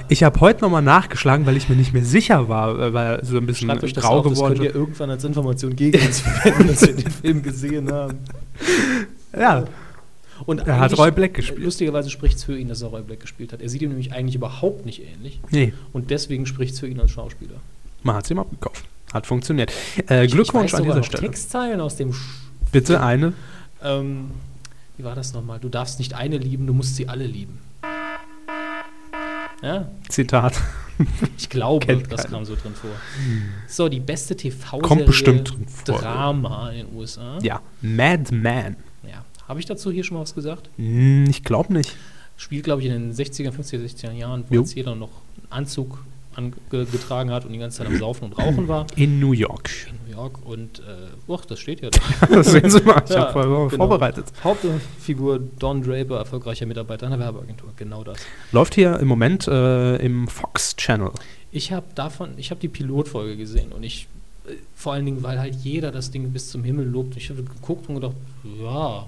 Ich habe heute nochmal nachgeschlagen, weil ich mir nicht mehr sicher war, äh, weil so ein bisschen Schreibt das grau auf, das geworden könnt ihr irgendwann als Information gegen uns verwenden, dass wir den Film gesehen haben. Ja, Und er hat Roy Black gespielt. Lustigerweise spricht es für ihn, dass er Roy Black gespielt hat. Er sieht ihm nämlich eigentlich überhaupt nicht ähnlich. Nee, Und deswegen spricht es für ihn als Schauspieler. man hat es ihm abgekauft. Hat funktioniert. Äh, Ich- Glückwunsch ich weiß an dieser noch Stelle. Textzeilen aus dem. Sch Bitte eine. ähm, wie war das nochmal? Du darfst nicht eine lieben, du musst sie alle lieben. Ja, Zitat. ich glaube, Kennt das keiner. kam so drin vor. So, die beste TV-Serie. Kommt bestimmt drin vor. Drama in den USA. Ja, Madman. ja. Habe ich dazu hier schon mal was gesagt? Hm, ich glaube nicht. Spielt, glaube ich, in den 60er, 50er, 60er Jahren, wo Jo. jetzt jeder noch einen Anzug angetragen hat und die ganze Zeit am Saufen und Rauchen war. In New York. In York und, äh, och, das steht ja da. Das sehen Sie mal. Ich Ja, habe voll genau. vorbereitet. Hauptfigur Don Draper, erfolgreicher Mitarbeiter einer Werbeagentur. Genau das. Läuft hier im Moment äh, im Fox Channel. Ich habe davon, ich habe die Pilotfolge gesehen und ich, äh, vor allen Dingen, weil halt jeder das Ding bis zum Himmel lobt. Ich habe geguckt und gedacht, ja,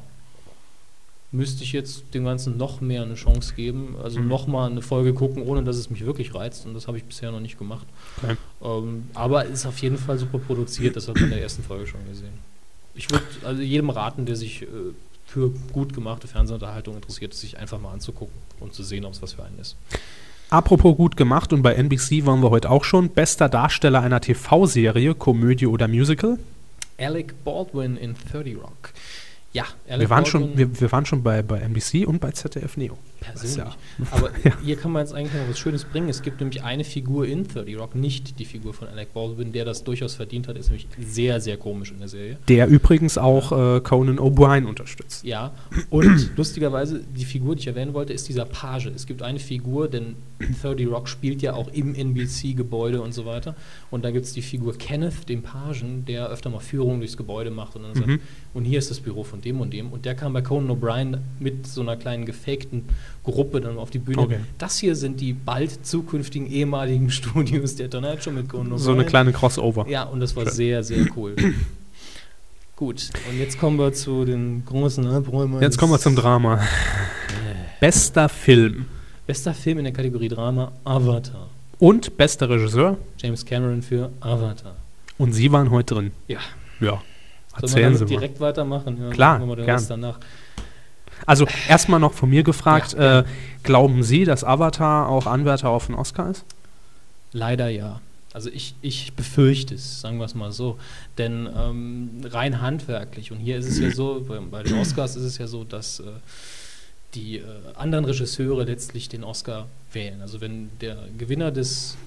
müsste ich jetzt dem Ganzen noch mehr eine Chance geben, also Mhm. noch mal eine Folge gucken, ohne dass es mich wirklich reizt und das habe ich bisher noch nicht gemacht. Okay. Ähm, aber ist auf jeden Fall super produziert, das hat man in der ersten Folge schon gesehen. Ich würde also jedem raten, der sich äh, für gut gemachte Fernsehunterhaltung interessiert, sich einfach mal anzugucken und zu sehen, ob es was für einen ist. Apropos gut gemacht und bei NBC waren wir heute auch schon. Bester Darsteller einer TV-Serie, Komödie oder Musical. Alec Baldwin in 30 Rock. Ja, Alec Wir waren, Baldwin, schon, wir, wir waren schon bei, bei NBC und bei ZDF Neo. Persönlich. ja- Aber hier kann man jetzt eigentlich noch was Schönes bringen. Es gibt nämlich eine Figur in 30 Rock, nicht die Figur von Alec Baldwin, der das durchaus verdient hat, ist nämlich sehr, sehr komisch in der Serie. Der übrigens auch äh, Conan O'Brien unterstützt. Ja, und lustigerweise, die Figur, die ich erwähnen wollte, ist dieser Page. Es gibt eine Figur, denn 30 Rock spielt ja auch im NBC-Gebäude und so weiter. Und da gibt es die Figur Kenneth, den Pagen, der öfter mal Führungen durchs Gebäude macht und dann sagt, Mhm. und hier ist das Büro von dem und dem. Und der kam bei Conan O'Brien mit so einer kleinen gefakten Gruppe dann auf die Bühne. Okay. Das hier sind die bald zukünftigen ehemaligen Studios der Tonight Show mit Conan. So eine kleine Crossover. Ja, und das war Schön. sehr, sehr cool. Gut, und jetzt kommen wir zu den großen Albträumen. Jetzt kommen wir zum Drama. Bester Film Bester Film in der Kategorie Drama, Avatar. und bester Regisseur. James Cameron für Avatar. Und Sie waren heute drin. Ja. Ja. Sollen wir Erzählen Sie mal. direkt weitermachen? Ja, Klar, wir den gern. Danach. Also erstmal noch von mir gefragt, Ja, äh, glauben Sie, dass Avatar auch Anwärter auf den Oscar ist? Leider ja. Also ich, ich befürchte es, sagen wir es mal so. Denn ähm, rein handwerklich, und hier ist es ja so, bei, bei den Oscars ist es ja so, dass äh, die äh, anderen Regisseure letztlich den Oscar wählen. Also wenn der Gewinner des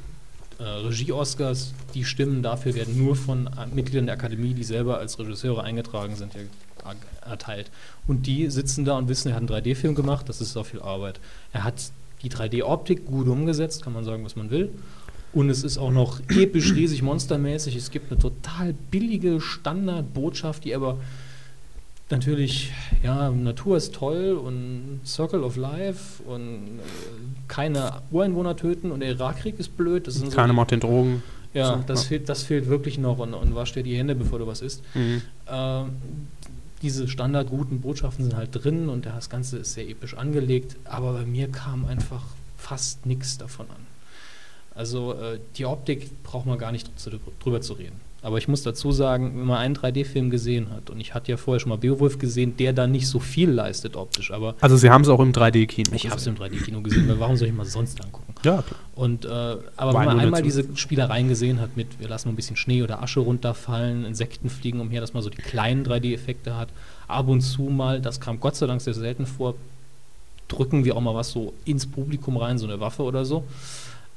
äh, Regie-Oscars, die Stimmen dafür werden nur von Mitgliedern der Akademie, die selber als Regisseure eingetragen sind, er- erteilt. Und die sitzen da und wissen, er hat einen 3D-Film gemacht, das ist auch viel Arbeit. Er hat die 3D-Optik gut umgesetzt, kann man sagen, was man will. Und es ist auch noch episch, riesig, monstermäßig. Es gibt eine total billige Standardbotschaft, die aber natürlich, ja, Natur ist toll und Circle of Life und äh, keine Ureinwohner töten und der Irakkrieg ist blöd. Das sind so Keine die- macht den Drogen. ja, So, das, ja. Fehlt, das fehlt wirklich noch und, und wasch dir die Hände, bevor du was isst. Mhm. Ähm, diese standardguten Botschaften sind halt drin und das Ganze ist sehr episch angelegt, aber bei mir kam einfach fast nichts davon an. Also äh, die Optik braucht man gar nicht drüber zu reden. Aber ich muss dazu sagen, wenn man einen 3D-Film gesehen hat, und ich hatte ja vorher schon mal Beowulf gesehen, der da nicht so viel leistet optisch, aber Also Sie haben es auch im 3D-Kino. ich habe es gesehen. im 3D-Kino gesehen, weil warum soll ich mal sonst angucken? Ja, klar. Und, äh, aber War wenn man einmal diese Spielereien gesehen hat mit, wir lassen ein bisschen Schnee oder Asche runterfallen, Insekten fliegen umher, dass man so die kleinen 3D-Effekte hat, ab und zu mal, das kam Gott sei Dank sehr selten vor, drücken wir auch mal was so ins Publikum rein, so eine Waffe oder so.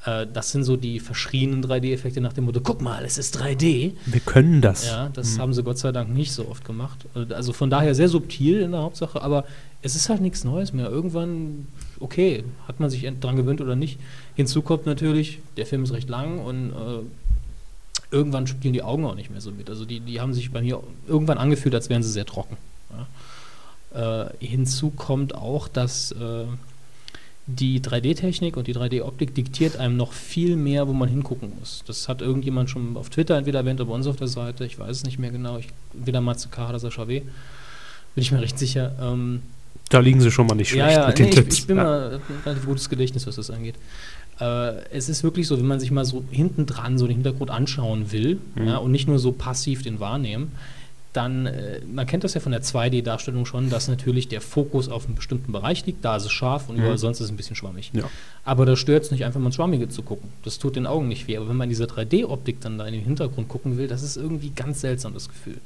Äh, das sind so die verschrienen 3D-Effekte nach dem Motto, guck mal, es ist 3D. Wir können das. Ja, das haben sie Gott sei Dank nicht so oft gemacht. Also von daher sehr subtil in der Hauptsache, aber es ist halt nichts Neues mehr. Irgendwann, okay, hat man sich dran gewöhnt oder nicht. Hinzu kommt natürlich, der Film ist recht lang und äh, irgendwann spielen die Augen auch nicht mehr so mit. Also die, die haben sich bei mir irgendwann angefühlt, als wären sie sehr trocken. Ja. Äh, hinzu kommt auch, dass äh, die 3D-Technik und die 3D-Optik diktiert einem noch viel mehr, wo man hingucken muss. Das hat irgendjemand schon auf Twitter entweder erwähnt oder bei uns auf der Seite. Ich weiß es nicht mehr genau. Ich, entweder Matsuka oder Sascha W. Bin ich mir recht sicher. Ähm, Da liegen Sie schon mal nicht schlecht ja, ja, mit nee, den ich, Tipps. ich bin ja. mal ein relativ gutes Gedächtnis, was das angeht. Äh, es ist wirklich so, wenn man sich mal so hinten dran so den Hintergrund anschauen will Mhm. ja, und nicht nur so passiv den wahrnehmen, dann, äh, man kennt das ja von der 2D-Darstellung schon, dass natürlich der Fokus auf einem bestimmten Bereich liegt, da ist es scharf und Mhm. überall sonst ist es ein bisschen schwammig. Ja. Aber da stört es nicht einfach mal ins Schwammige zu gucken. Das tut den Augen nicht weh. Aber wenn man diese 3D-Optik dann da in den Hintergrund gucken will, das ist irgendwie ganz seltsam, das Gefühl.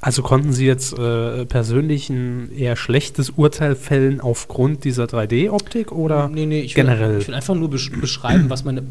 Also konnten Sie jetzt äh, persönlich ein eher schlechtes Urteil fällen aufgrund dieser 3D-Optik oder nee, nee, ich will, generell? Ich will einfach nur besch beschreiben, was meine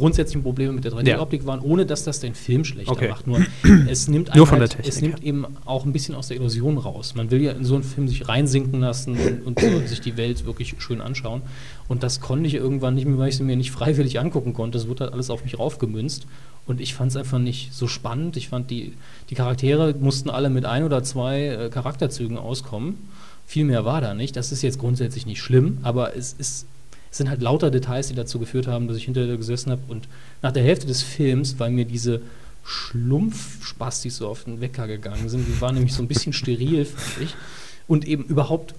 grundsätzlichen Probleme mit der 3D-Optik waren, ohne dass das den Film schlechter Okay. macht. Nur es nimmt Nur halt, es nimmt eben auch ein bisschen aus der Illusion raus. Man will ja in so einen Film sich reinsinken lassen und, und sich die Welt wirklich schön anschauen. Und das konnte ich irgendwann nicht mehr, weil ich sie mir nicht freiwillig angucken konnte. Das wurde halt alles auf mich raufgemünzt. Und ich fand es einfach nicht so spannend. Ich fand, die, die Charaktere mussten alle mit ein oder zwei äh, Charakterzügen auskommen. Viel mehr war da nicht. Das ist jetzt grundsätzlich nicht schlimm, aber es ist es sind halt lauter Details, die dazu geführt haben, dass ich hinterher gesessen habe und nach der Hälfte des Films, weil mir diese Schlumpfspastis so auf den Wecker gegangen sind, die waren nämlich so ein bisschen steril, fand ich. Und eben überhaupt,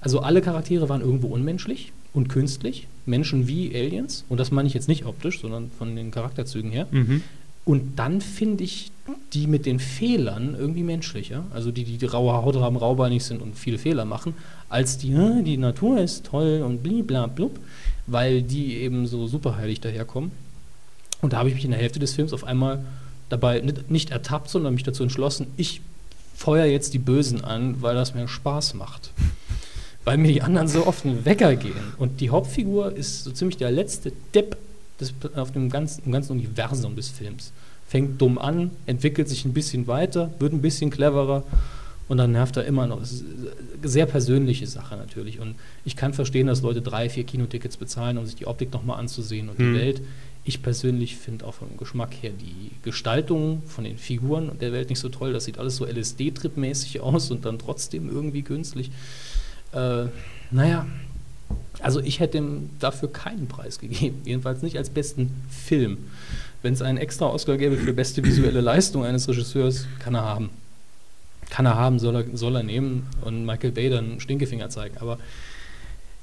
also alle Charaktere waren irgendwo unmenschlich und künstlich, Menschen wie Aliens, und das meine ich jetzt nicht optisch, sondern von den Charakterzügen her. Mhm. Und dann finde ich die mit den Fehlern irgendwie menschlicher, also die, die, die raue Haut haben, raubeinig sind und viele Fehler machen, als die, "Hä, die Natur ist toll und bliblablub, weil die eben so superheilig daherkommen. Und da habe ich mich in der Hälfte des Films auf einmal dabei nicht, nicht ertappt, sondern mich dazu entschlossen, ich feuer jetzt die Bösen an, weil das mir Spaß macht. weil mir die anderen so oft einen Wecker gehen. Und die Hauptfigur ist so ziemlich der letzte Depp des, auf dem ganzen, ganzen Universum des Films. Fängt dumm an, entwickelt sich ein bisschen weiter, wird ein bisschen cleverer und dann nervt er immer noch. Es ist eine sehr persönliche Sache natürlich. Und ich kann verstehen, dass Leute drei, vier Kinotickets bezahlen, um sich die Optik nochmal anzusehen und Hm. die Welt. Ich persönlich finde auch vom Geschmack her die Gestaltung von den Figuren und der Welt nicht so toll. Das sieht alles so LSD-Trip-mäßig aus und dann trotzdem irgendwie künstlich. Äh, naja, also ich hätte ihm dafür keinen Preis gegeben. Jedenfalls nicht als besten Film. Wenn es einen extra Oscar gäbe für beste visuelle Leistung eines Regisseurs, kann er haben. Kann er haben, soll er, soll er nehmen und Michael Bay dann einen Stinkefinger zeigen. Aber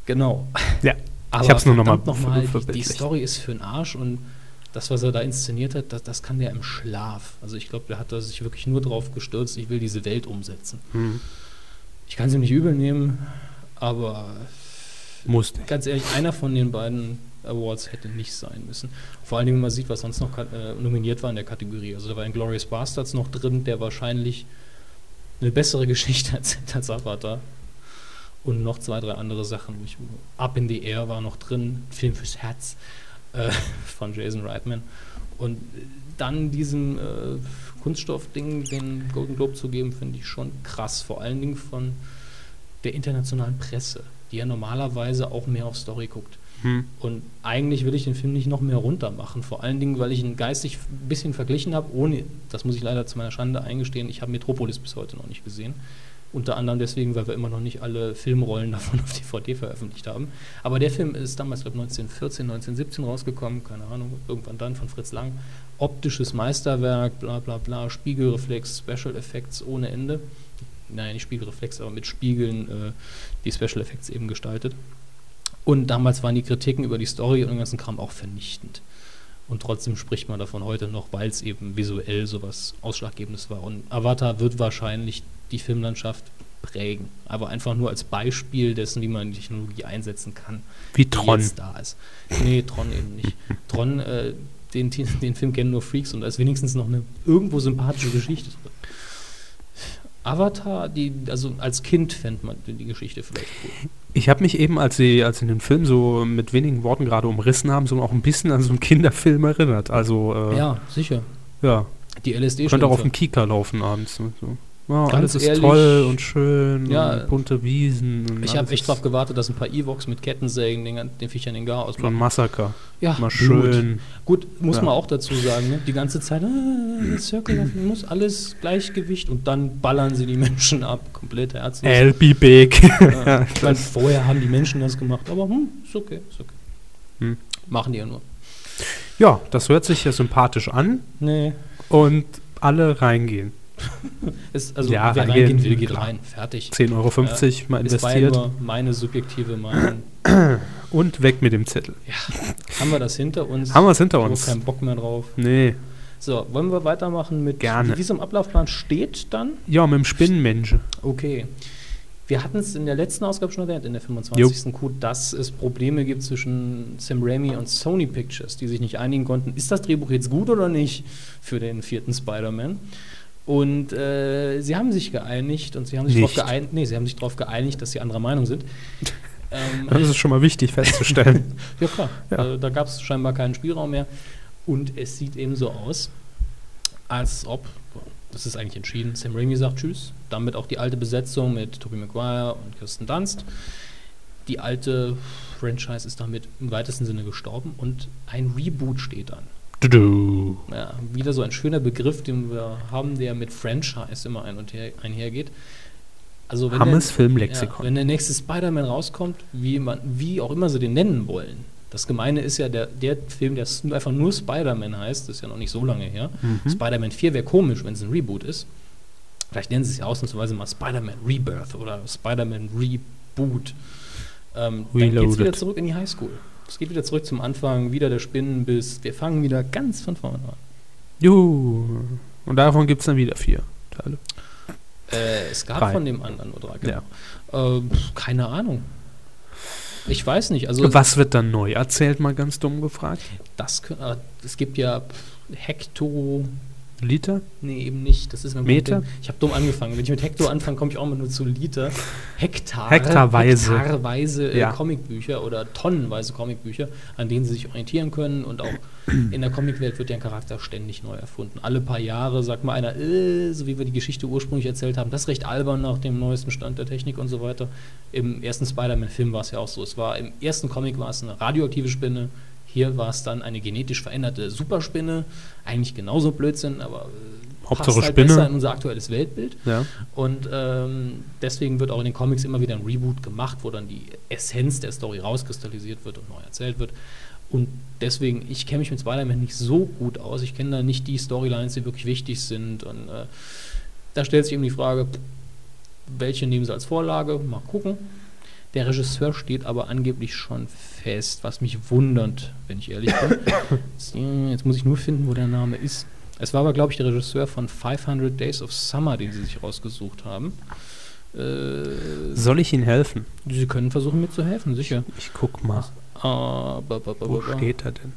genau. Ja. Aber ich hab's nur nochmal verdammt noch mal, die, die. Story ist für den Arsch und das, was er da inszeniert hat, das, das kann der im Schlaf. Also ich glaube, der hat da sich wirklich nur drauf gestürzt, ich will diese Welt umsetzen. Hm. Ich kann ihm nicht übel nehmen, aber Muss nicht. ganz ehrlich, einer von den beiden Awards hätte nicht sein müssen. Vor allen Dingen, wenn man sieht, was sonst noch äh, nominiert war in der Kategorie. Also da war ein Glorious Bastards noch drin, der wahrscheinlich eine bessere Geschichte erzählt als Avatar. Und noch zwei, drei andere Sachen. Ich, Up in the Air war noch drin, Film fürs Herz äh, von Jason Reitman. Und dann diesem äh, Kunststoffding den Golden Globe zu geben, finde ich schon krass. Vor allen Dingen von der internationalen Presse, die ja normalerweise auch mehr auf Story guckt. Hm. Und eigentlich will ich den Film nicht noch mehr runter machen. Vor allen Dingen, weil ich ihn geistig ein bisschen verglichen habe, ohne, das muss ich leider zu meiner Schande eingestehen, ich habe Metropolis bis heute noch nicht gesehen. Unter anderem deswegen, weil wir immer noch nicht alle Filmrollen davon auf DVD veröffentlicht haben. Aber der Film ist damals, glaube ich, 1914, 1917 rausgekommen, keine Ahnung, irgendwann dann von Fritz Lang. Optisches Meisterwerk, bla bla bla, Spiegelreflex, Special Effects ohne Ende. Nein, nicht Spiegelreflex, aber mit Spiegeln äh, die Special Effects eben gestaltet. Und damals waren die Kritiken über die Story und den ganzen Kram auch vernichtend. Und trotzdem spricht man davon heute noch, weil es eben visuell sowas Ausschlaggebendes war. Und Avatar wird wahrscheinlich die Filmlandschaft prägen. Aber einfach nur als Beispiel dessen, wie man die Technologie einsetzen kann, Wie die Tron. jetzt da ist. Nee, Tron eben nicht. Tron, äh, den, den Film kennen nur Freaks und da ist wenigstens noch eine irgendwo sympathische Geschichte drin. Avatar, die, also als Kind fände man die Geschichte vielleicht cool. Ich habe mich eben, als sie, als sie den Film so mit wenigen Worten gerade umrissen haben, so auch ein bisschen an so einen Kinderfilm erinnert. Also, äh, Ja, sicher. ja. Die LSD Könnte auch auf dem Kika laufen abends. ne, So. Ganz alles ist ehrlich, toll und schön ja, und bunte Wiesen. Und Ich habe echt drauf gewartet, dass ein paar Evox mit Kettensägen den, den Viechern den Gar So ein ausmachen. Massaker. Ja, Mal schön. Gut, muss Ja. man auch dazu sagen, ne? die ganze Zeit, äh, Circle muss alles Gleichgewicht und dann ballern sie die Menschen ab, komplett herzlos. I'll be big. Ja, ich meine, das- vorher haben die Menschen das gemacht, aber hm, ist okay, ist okay. Hm. Machen die ja nur. ja, das hört sich ja sympathisch an Nee. und alle reingehen. Ist, also Ja, wer reingehen, will, geht klar. rein. Fertig. 10,50 Euro mal Das war investiert nur meine subjektive Meinung. und weg mit dem Zettel. Haben wir das hinter uns? Haben wir es hinter Ich uns? keinen Bock mehr drauf. Nee. So, wollen wir weitermachen mit, Gerne. wie es im Ablaufplan steht dann? Ja, mit dem Spinnenmensch. Okay. Wir hatten es in der letzten Ausgabe schon erwähnt, in der 25. Q, dass es Probleme gibt zwischen Sam Raimi und Sony Pictures, die sich nicht einigen konnten, ist das Drehbuch jetzt gut oder nicht für den vierten Spider-Man? Und äh, sie haben sich geeinigt und sie haben sich darauf geeinigt, nee, sie haben sich darauf geeinigt, dass sie anderer Meinung sind. Ähm, Das ist schon mal wichtig festzustellen. ja klar, Ja. Äh, da gab es scheinbar keinen Spielraum mehr. Und es sieht eben so aus, als ob, das ist eigentlich entschieden, Sam Raimi sagt Tschüss, damit auch die alte Besetzung mit Tobey Maguire und Kirsten Dunst. Die alte Franchise ist damit im weitesten Sinne gestorben und ein Reboot steht an. Du. Ja, wieder so ein schöner Begriff, den wir haben, der mit Franchise immer ein und her, einhergeht. Also wenn Hammes der, Filmlexikon. ja, wenn der nächste Spider-Man rauskommt, wie, man, wie auch immer sie den nennen wollen. Das Gemeine ist ja, der, der Film, der einfach nur Spider-Man heißt, ist ja noch nicht so lange her. Mhm. Spider-Man 4 wäre komisch, wenn es ein Reboot ist. Vielleicht nennen sie es ja ausnahmsweise mal Spider-Man Rebirth oder Spider-Man Reboot. Ähm, dann geht es wieder zurück in die Highschool. Es geht wieder zurück zum Anfang, wieder der Spinnenbiss. Wir fangen wieder ganz von vorne an. Juhu. Und davon gibt es dann wieder vier Teile. Äh, es gab Drei. von dem anderen nur drei, genau. Ähm, pf, keine Ahnung. Ich weiß nicht. Also Was wird dann neu erzählt, mal ganz dumm gefragt? das äh, es gibt ja Hecto Liter? Nee, eben nicht. Das ist mein Meter? Problem. Ich habe dumm angefangen. Wenn ich mit Hektar anfange, komme ich auch immer nur zu Liter. Hektar. Hektarweise. Hektarweise äh, Ja. Comicbücher oder tonnenweise Comicbücher, an denen sie sich orientieren können. Und auch in der Comicwelt wird ja ein Charakter ständig neu erfunden. Alle paar Jahre sagt mal einer, äh, so wie wir die Geschichte ursprünglich erzählt haben, das ist recht albern nach dem neuesten Stand der Technik und so weiter. Im ersten Spider-Man-Film war es ja auch so. Es war im ersten Comic war es eine radioaktive Spinne. Hier war es dann eine genetisch veränderte Superspinne. Eigentlich genauso Blödsinn, aber äh, Hauptsache passt halt Spinne. besser in unser aktuelles Weltbild. Ja. Und ähm, deswegen wird auch in den Comics immer wieder ein Reboot gemacht, wo dann die Essenz der Story rauskristallisiert wird und neu erzählt wird. Und deswegen, ich kenne mich mit Spider-Man nicht so gut aus. Ich kenne da nicht die Storylines, die wirklich wichtig sind. Und äh, da stellt sich eben die Frage, welche nehmen sie als Vorlage? Mal gucken. Der Regisseur steht aber angeblich schon fest, was mich wundert, wenn ich ehrlich bin. Jetzt, äh, Jetzt muss ich nur finden, wo der Name ist. Es war aber, glaube ich, der Regisseur von 500 Days of Summer, den sie sich rausgesucht haben. Äh, Soll ich Ihnen helfen? sie können versuchen, mir zu helfen, sicher. Ich guck mal. Aber, ba, ba, Wo ba, ba. steht er denn?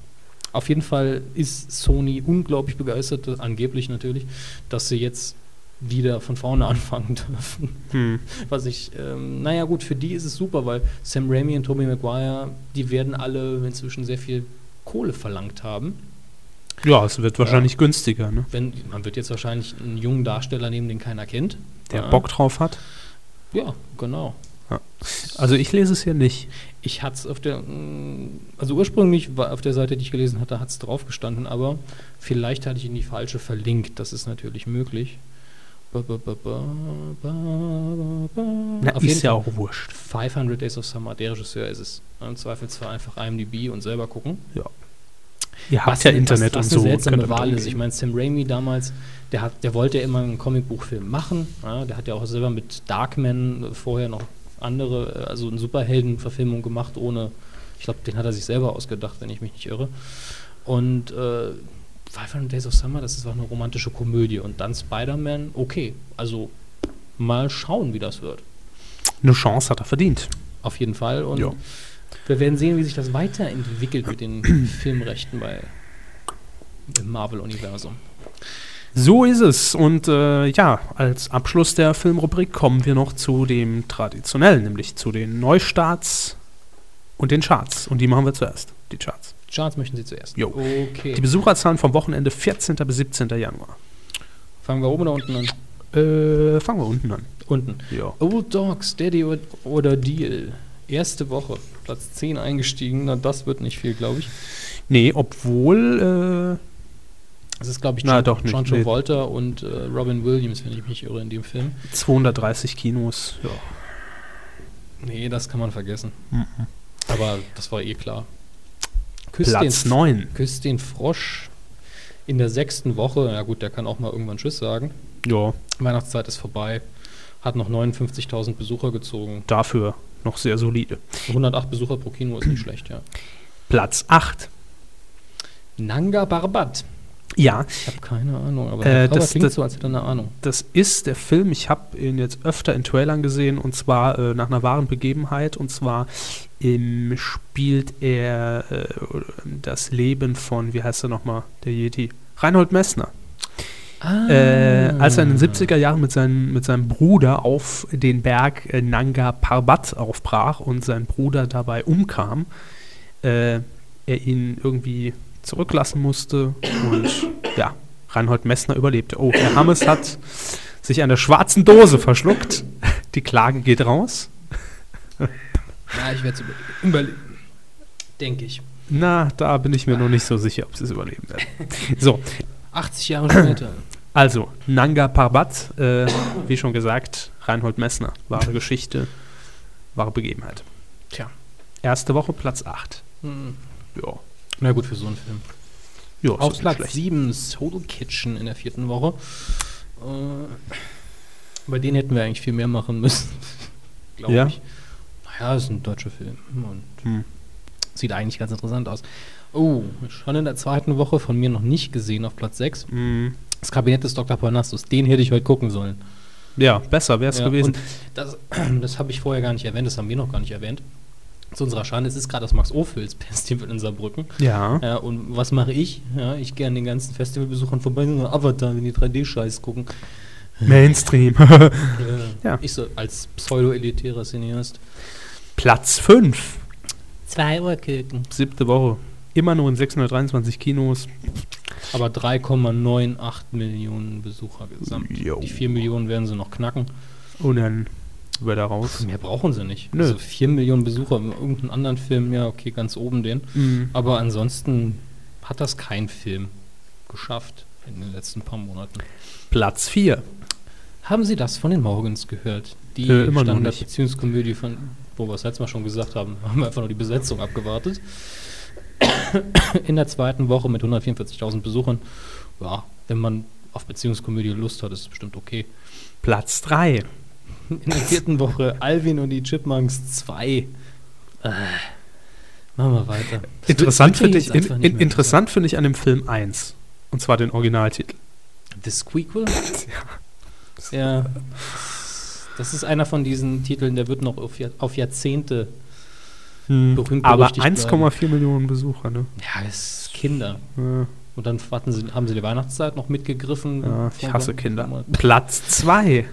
Auf jeden Fall ist Sony unglaublich begeistert, angeblich natürlich, dass sie jetzt wieder von vorne anfangen dürfen. Hm. Was ich, ähm, naja gut, für die ist es super, weil Sam Raimi und Tobey Maguire, die werden alle inzwischen sehr viel Kohle verlangt haben. Ja, es wird wahrscheinlich günstiger, ne? Wenn, man wird jetzt wahrscheinlich einen jungen Darsteller nehmen, den keiner kennt. Der Ja. Bock drauf hat. Ja, genau. Also ich lese es hier nicht. Ich hatte es auf der, mm, also ursprünglich war auf der Seite, die ich gelesen hatte, hat es drauf gestanden, aber vielleicht hatte ich ihn die falsche verlinkt. Das ist natürlich möglich. Ba, ba, ba. Na, Auf ist ja auch wurscht. 500 Days of Summer, der Regisseur ist es. Im Zweifelsfall einfach IMDb und selber gucken. Ihr habt ja eine- Internet was, und was so. eine und seltsame könnt damit Wahl ist. Ich meine, Sam Raimi damals, der, hat, der wollte ja immer einen Comicbuchfilm machen. Ja, der hat ja auch selber mit Darkman vorher noch andere, also eine Superheldenverfilmung gemacht, ohne, ich glaube, den hat er sich selber ausgedacht, wenn ich mich nicht irre. Und äh, 500 Days of Summer, das ist auch eine romantische Komödie. Und dann Spider-Man, okay, also mal schauen, wie das wird. Eine Chance hat er verdient. Auf jeden Fall. Und Ja. wir werden sehen, wie sich das weiterentwickelt mit den Filmrechten bei im Marvel-Universum. So ist es. Und äh, ja, als Abschluss der Filmrubrik kommen wir noch zu dem traditionellen, nämlich zu den Neustarts und den Charts. Und die machen wir zuerst, die Charts. Charts möchten Sie zuerst. Jo. Okay. Die Besucherzahlen vom Wochenende 14. bis 17. Januar. Fangen wir oben oder unten an? Äh, fangen wir unten an. Unten. Ja. Old Dogs, Daddy oder Deal. Erste Woche. Platz 10 eingestiegen. Na, das wird nicht viel, glaube ich. Nee, obwohl, Das ist, glaube ich, Na, John, doch nicht, John nee. Travolta und äh, Robin Williams, wenn ich mich irre, in dem Film. äh, 230 Kinos. Ja. Nee, das kann man vergessen. Mhm. Aber das war eh klar. Küss Platz den, 9. Küss den Frosch in der sechsten Woche. Ja gut, der kann auch mal irgendwann Tschüss sagen. Ja, Weihnachtszeit ist vorbei. Hat noch 59.000 Besucher gezogen. dafür noch sehr solide. 108 Besucher pro Kino ist nicht schlecht, ja. Platz 8. Nanga Parbat. Ja, Ich habe keine Ahnung, aber Äh, das- klingt das- so, als hätte er eine Ahnung. das ist der Film, ich habe ihn jetzt öfter in Trailern gesehen und zwar äh, nach einer wahren Begebenheit und zwar ähm, spielt er äh, das Leben von, wie heißt er nochmal, der Yeti? Reinhold Messner. Äh, als er in den 70er Jahren mit, seinem mit seinem Bruder auf den Berg äh, Nanga Parbat aufbrach und sein Bruder dabei umkam, äh, er ihn irgendwie zurücklassen musste und ja, Reinhold Messner überlebte. Oh, Herr Hammes hat sich an der schwarzen Dose verschluckt. Die Klage geht raus. Ja, ich werde es überleben. Denke ich. Na, da bin ich mir noch nicht so sicher, ob sie es überleben werden. So, 80 Jahre später. also Nanga Parbat, äh, wie schon gesagt, Reinhold Messner, wahre Geschichte, wahre Begebenheit. Tja. Erste Woche Platz 8. Hm. Ja, Na gut, für so einen Film. ja Auf Platz schlecht. 7 Soul Kitchen in der vierten Woche. Äh, bei denen hätten wir eigentlich viel mehr machen müssen. Glaube Ja? ich. Naja, ist ein deutscher Film und Hm. sieht eigentlich ganz interessant aus. Oh, schon in der zweiten Woche von mir noch nicht gesehen auf Platz 6. Mm, Das Kabinett des Dr. Parnassus. Den hätte ich heute gucken sollen. Ja, besser wäre es Ja, gewesen. Das, das habe ich vorher gar nicht erwähnt, das haben wir noch gar nicht erwähnt. Zu unserer Schande, es ist gerade das Max-Ophüls-Festival in Saarbrücken. Ja. Ja, und was mache ich? Ja, ich gehe an den ganzen Festivalbesuchern vorbei, nur Avatar, wenn die 3D-Scheiß gucken. Mainstream. Ja. Ja. Ich so als pseudo-elitärer Cineast. Platz 5. Zwei Uhr Küken. Siebte Woche. Immer nur in 623 Kinos. Aber 3,98 Millionen Besucher gesamt. Jo. Die 4 Millionen werden sie noch knacken. Und dann wird er raus. Mehr brauchen sie nicht. Nö. Also 4 Millionen Besucher in irgendeinem anderen Film, ja, okay, ganz oben den. Mhm. Aber ansonsten hat das kein Film geschafft in den letzten paar Monaten. Platz 4. Haben Sie das von den Morgans gehört? Die Äh. Standard-Beziehungskomödie von, wo wir es letztes Mal schon gesagt haben, haben wir einfach nur die Besetzung abgewartet. In der zweiten Woche mit 144.000 Besuchern. Ja, wenn man auf Beziehungskomödie Lust hat, ist es bestimmt okay. Platz 3. In der vierten Woche Alvin und die Chipmunks 2. Äh, machen wir weiter. Das Interessant finde ich, in, in, interessant finde ich an dem Film 1. Und zwar den Originaltitel. The Squeakquel? Ja. Das ist einer von diesen Titeln, der wird noch auf, Jahr- auf Jahrzehnte berühmt Aber berüchtigt 1,4 Millionen Besucher, ne? Ja, das ist Kinder. Ja, Und dann warten sie, haben sie die Weihnachtszeit noch mitgegriffen. ja, ich hasse Kinder. Platz 2.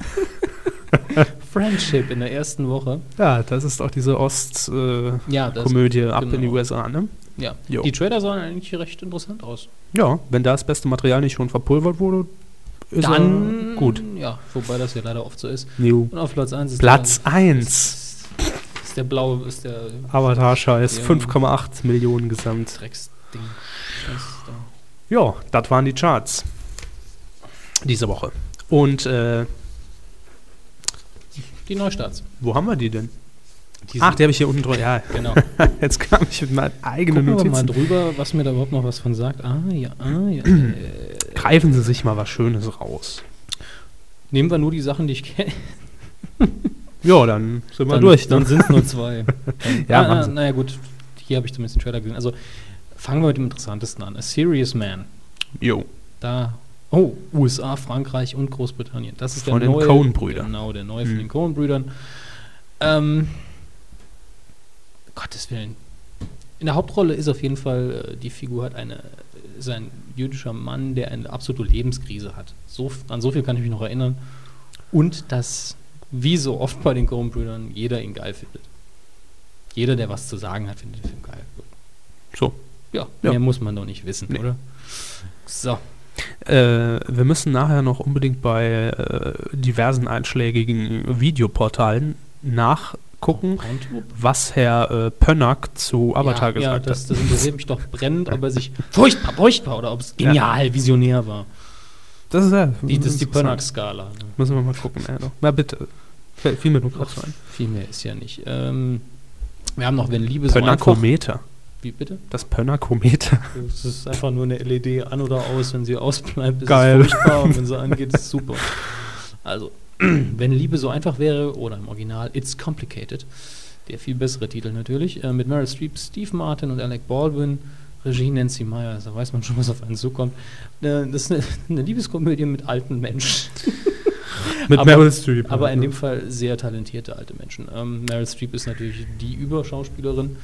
Friendship in der ersten Woche. Ja, das ist auch diese Ost-Komödie Ja, das, ab in die genau. USA, ne? ja. Jo. Die Trailer sahen eigentlich recht interessant aus. Ja, wenn da das beste Material nicht schon verpulvert wurde, ist dann er gut. Ja, wobei das ja leider oft so ist. Jo. Und auf Platz 1 ist Platz der, 1. ist, ist der blaue, ist der Avatar-Scheiß, Ja. 5,8 Millionen gesamt. Drecksding. Da. Ja, das waren die Charts. Diese Woche. Und äh, Die Neustarts. wo haben wir die denn? Die Ach, die habe ich hier unten drunter. Ja, Genau. jetzt kam ich mit meinen eigenen Gucken wir mal Notizen. drüber, was mir da überhaupt noch was von sagt. Ah, ja, ah, ja. äh, Greifen Sie sich mal was Schönes raus. nehmen wir nur die Sachen, die ich kenne. Ja, dann sind wir Dann, durch. dann Ne? sind es nur zwei. Dann, Ja, ah, machen na, naja, gut. Hier habe ich zumindest den Trailer gesehen. Also fangen wir mit dem interessantesten an. A Serious Man. Jo. Da. Oh, USA, Frankreich und Großbritannien. Das ist Von der den neue. Coen-Brüdern. Genau, der neue von Hm. den Coen-Brüdern. Ähm, Gottes Willen. In der Hauptrolle ist auf jeden Fall, äh, die Figur hat eine, ist ein jüdischer Mann, der eine absolute Lebenskrise hat. So, an so viel kann ich mich noch erinnern. Und dass, wie so oft bei den Coen-Brüdern, jeder ihn geil findet. Jeder, der was zu sagen hat, findet den Film geil. So. Ja, Ja. mehr muss man doch nicht wissen, Nee. oder? So. Äh, wir müssen nachher noch unbedingt bei äh, diversen einschlägigen Videoportalen nachgucken, was Herr äh, Pönnack zu Avatar ja, gesagt ja, das, hat. das interessiert mich doch brennend, ob er sich furchtbar, furchtbar oder ob es genial, visionär war. Das ist ja. Die, das ist die. Pönnack-Skala. Ne? Müssen wir mal gucken. Ja, doch. Na bitte. Viel mir nur gerade Ach, ein. viel mehr ist ja nicht. Ähm, wir haben noch, wenn Liebe so einfach... Pönnakometer. Wie bitte? Das Pönnakometer. Es ist einfach nur eine LED an oder aus. Wenn sie ausbleibt, ist Geil. es furchtbar. Und wenn sie angeht, ist es super. Also, wenn Liebe so einfach wäre, oder im Original It's Complicated, der viel bessere Titel natürlich, äh, mit Meryl Streep, Steve Martin und Alec Baldwin, Regie Nancy Myers, da weiß man schon, was auf einen zukommt. Äh, das ist eine, eine Liebeskomödie mit alten Menschen. Mit Aber- Meryl Streep. Aber in dem Fall sehr talentierte alte Menschen. Ähm, Meryl Streep ist natürlich die Überschauspielerin.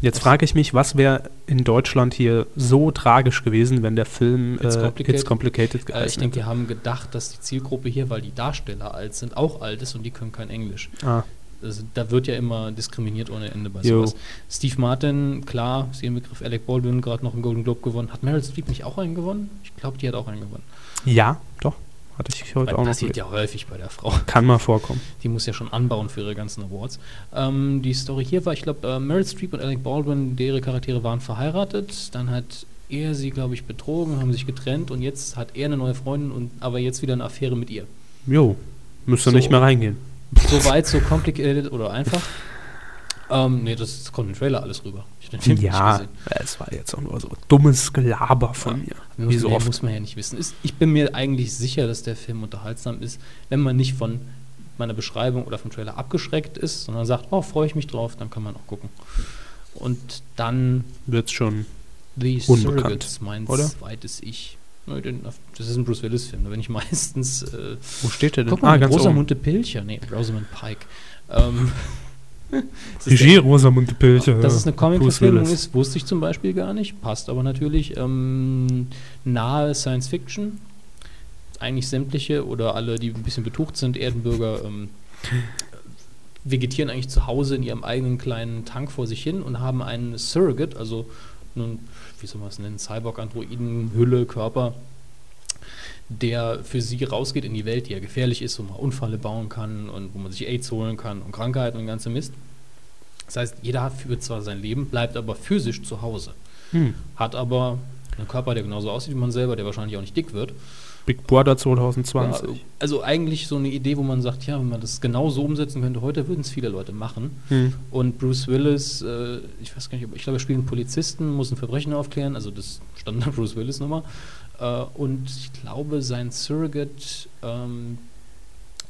Jetzt frage ich mich, was wäre in Deutschland hier so tragisch gewesen, wenn der Film It's äh, Complicated. It's Complicated Äh, ich denke, die haben gedacht, dass die Zielgruppe hier, weil die Darsteller alt sind, auch alt ist und die können kein Englisch. Ah, Also, da wird ja immer diskriminiert ohne Ende bei sowas. Steve Martin, klar, ist ihr Begriff. Alec Baldwin gerade noch einen Golden Globe gewonnen. Hat Meryl Streep nicht auch einen gewonnen? Ich glaube, die hat auch einen gewonnen. ja, doch. Hatte ich heute Weil auch noch. passiert gelesen. ja häufig bei der Frau. Kann mal vorkommen. Die muss ja schon anbauen für ihre ganzen Awards. Ähm, die Story hier war, ich glaube, äh, Meryl Streep und Alec Baldwin, deren Charaktere waren verheiratet. Dann hat er sie, glaube ich, betrogen, haben sich getrennt und jetzt hat er eine neue Freundin und aber jetzt wieder eine Affäre mit ihr. Jo, müsste So. nicht mehr reingehen. So weit, so complicated oder einfach. Ähm, nee, das, kommt im Trailer alles rüber. Ich den Film Ja, nicht gesehen. es war jetzt auch nur so dummes Gelaber von mir. Muss, Wie so mehr oft. muss man ja nicht wissen. Ist, ich bin mir eigentlich sicher, dass der Film unterhaltsam ist, wenn man nicht von meiner Beschreibung oder vom Trailer abgeschreckt ist, sondern sagt, oh, freue ich mich drauf, dann kann man auch gucken. Und dann Wird's schon. The Unbekannt, Surrogates, mein oder? zweites Ich. Das ist ein Bruce Willis-Film, da bin ich meistens. Äh, Wo steht der denn? guck mal, ganz oben. Rosamunde Pilcher, nee, Rosamund Pike. Ähm, Es Regie Rosamunde Pilcher. Dass es eine Comic-Verfilmung ist, wusste ich zum Beispiel gar nicht. Passt aber natürlich. Ähm, nahe Science Fiction. Eigentlich sämtliche oder alle, die ein bisschen betucht sind, Erdenbürger, ähm, vegetieren eigentlich zu Hause in ihrem eigenen kleinen Tank vor sich hin und haben einen Surrogate, also einen, wie soll man es nennen, Cyborg-Androiden, Hülle, Körper, der für sie rausgeht in die Welt, die ja gefährlich ist, wo man Unfälle bauen kann und wo man sich AIDS holen kann und Krankheiten und ganze Mist. Das heißt, jeder hat führt zwar sein Leben, bleibt aber physisch zu Hause. Hm. Hat aber einen Körper, der genauso aussieht wie man selber, der wahrscheinlich auch nicht dick wird. Big Brother 2020. Ja, also eigentlich so eine Idee, wo man sagt, ja, wenn man das genau so umsetzen könnte heute, würden es viele Leute machen. Hm. Und Bruce Willis, äh, ich weiß gar nicht, ich glaube, er spielt einen Polizisten, muss ein Verbrechen aufklären, also das Standard Bruce Willis Nummer. Äh, und ich glaube, sein Surrogate ähm,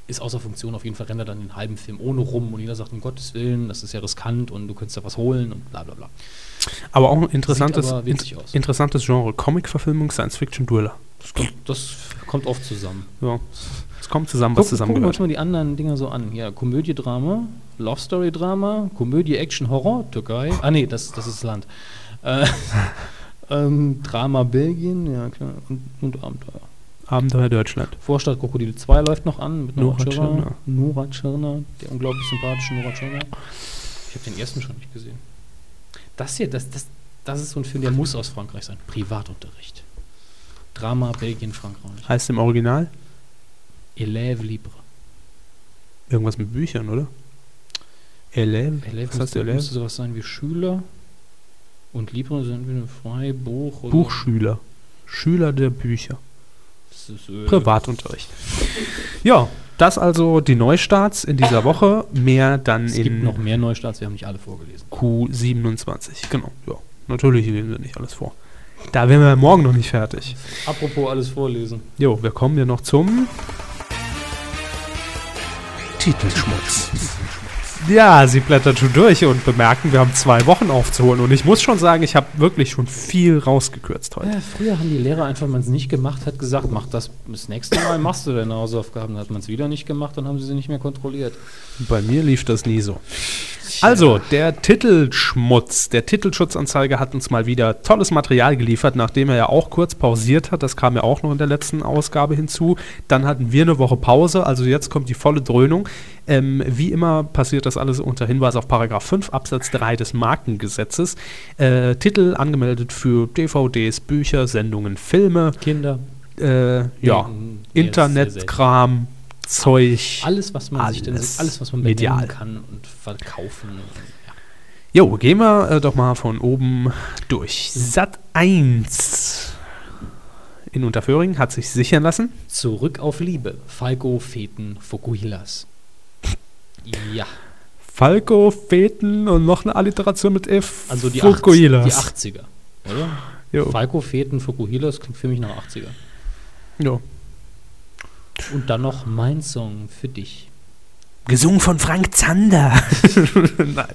ist außer Funktion. Auf jeden Fall rennt er dann den halben Film ohne rum und jeder sagt, um Gottes Willen, das ist ja riskant und du könntest da was holen und bla bla bla. Aber auch ein interessantes, aber aus. interessantes Genre. Comic-Verfilmung, Science-Fiction-Dueller. Das kommt, das kommt oft zusammen. Ja. Es kommt zusammen, was Gucken, gucken wir uns zusammengehört. mal die anderen Dinger so an. Ja, Komödie, Drama, Love Story, Drama, Komödie, Action, Horror, Türkei. Ah nee, das, das ist das Land. Äh, ähm, Drama, Belgien, ja klar, und, und Abenteuer. Abenteuer Deutschland. Vorstadt Krokodil 2 läuft noch an mit Nora Tschirner. Nora Tschirner, der unglaublich sympathische Nora Tschirner. Ich habe den ersten schon nicht gesehen. Das hier, das, das, das ist so ein Film, der muss aus Frankreich sein. Privatunterricht. Drama, Belgien, Frankreich. Heißt im Original Élève libre. irgendwas mit Büchern, oder? Elef Was heißt Elève? müsste sowas sein wie Schüler und Libre sind ein Freibuch oder Buchschüler. Schüler der Bücher. Das ist, äh, Privatunterricht. Ja, das also die Neustarts in dieser Woche. Mehr dann Es gibt in noch mehr Neustarts, wir haben nicht alle vorgelesen. Q27. Genau, ja. Natürlich lesen wir nicht alles vor. Da wären wir morgen noch nicht fertig. Apropos alles vorlesen. Jo, wir kommen ja noch zum Titelschmutz. Ja, sie blättert schon durch und bemerken, wir haben zwei Wochen aufzuholen. Und ich muss schon sagen, ich habe wirklich schon viel rausgekürzt heute. Ja, früher haben die Lehrer einfach, wenn man es nicht gemacht hat, gesagt, mach das das nächste Mal, machst du deine Hausaufgaben. Dann hat man es wieder nicht gemacht, dann haben sie sie nicht mehr kontrolliert. Bei mir lief das nie so. Also, der Titelschmutz, der Titelschutzanzeiger hat uns mal wieder tolles Material geliefert, nachdem er ja auch kurz pausiert hat. Das kam ja auch noch in der letzten Ausgabe hinzu. Dann hatten wir eine Woche Pause, also jetzt kommt die volle Dröhnung. Ähm, wie immer passiert das alles unter Hinweis auf Paragraph 5 Absatz 3 des Markengesetzes. Äh, Titel angemeldet für DVDs, Bücher, Sendungen, Filme, Kinder. äh, ja, Nee, Zeug. Alles, was man sich denn, Alles alles, was man medial. kann und verkaufen. Ja. Jo, gehen wir äh, doch mal von oben durch. Sat 1 in Unterföhring hat sich sichern lassen. Zurück auf Liebe. Falco, Feten, Fukuhilas. Ja, Falco, Feten und noch eine Alliteration mit F. also die, Fukuhilas. 80, die 80er, oder? Jo. Falco, Feten, Fukuhilas klingt für mich nach 80er. Jo. Und dann noch mein Song für dich. Gesungen von Frank Zander. Nein.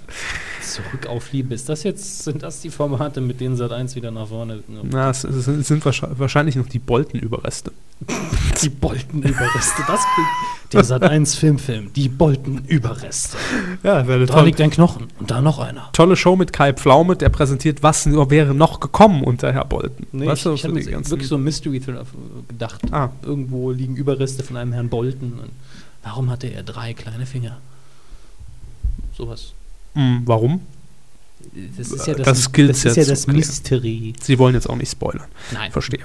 Zurück auf Liebe. Ist das jetzt, sind das die Formate, mit denen Sat 1 wieder nach vorne? Na, es, es sind, wahrscheinlich, noch die Bolten-Überreste. Die Boltenüberreste. Das klingt. Der Sat 1 Filmfilm. Die Boltenüberreste. Ja, wäre Da liegt ein Knochen. Und da noch einer. tolle Show mit Kai Pflaume, der präsentiert, was nur wäre noch gekommen unter Herr Bolten. Nee, Weißt ich, du, ich habe wirklich so ein Mystery-Thriller gedacht. Ah. Irgendwo liegen Überreste von einem Herrn Bolton. Und warum hatte er drei kleine Finger? Sowas. Hm, warum? Das ist ja das, Das das, ist ja das. Mystery. Sie wollen jetzt auch nicht spoilern. Nein. Verstehe.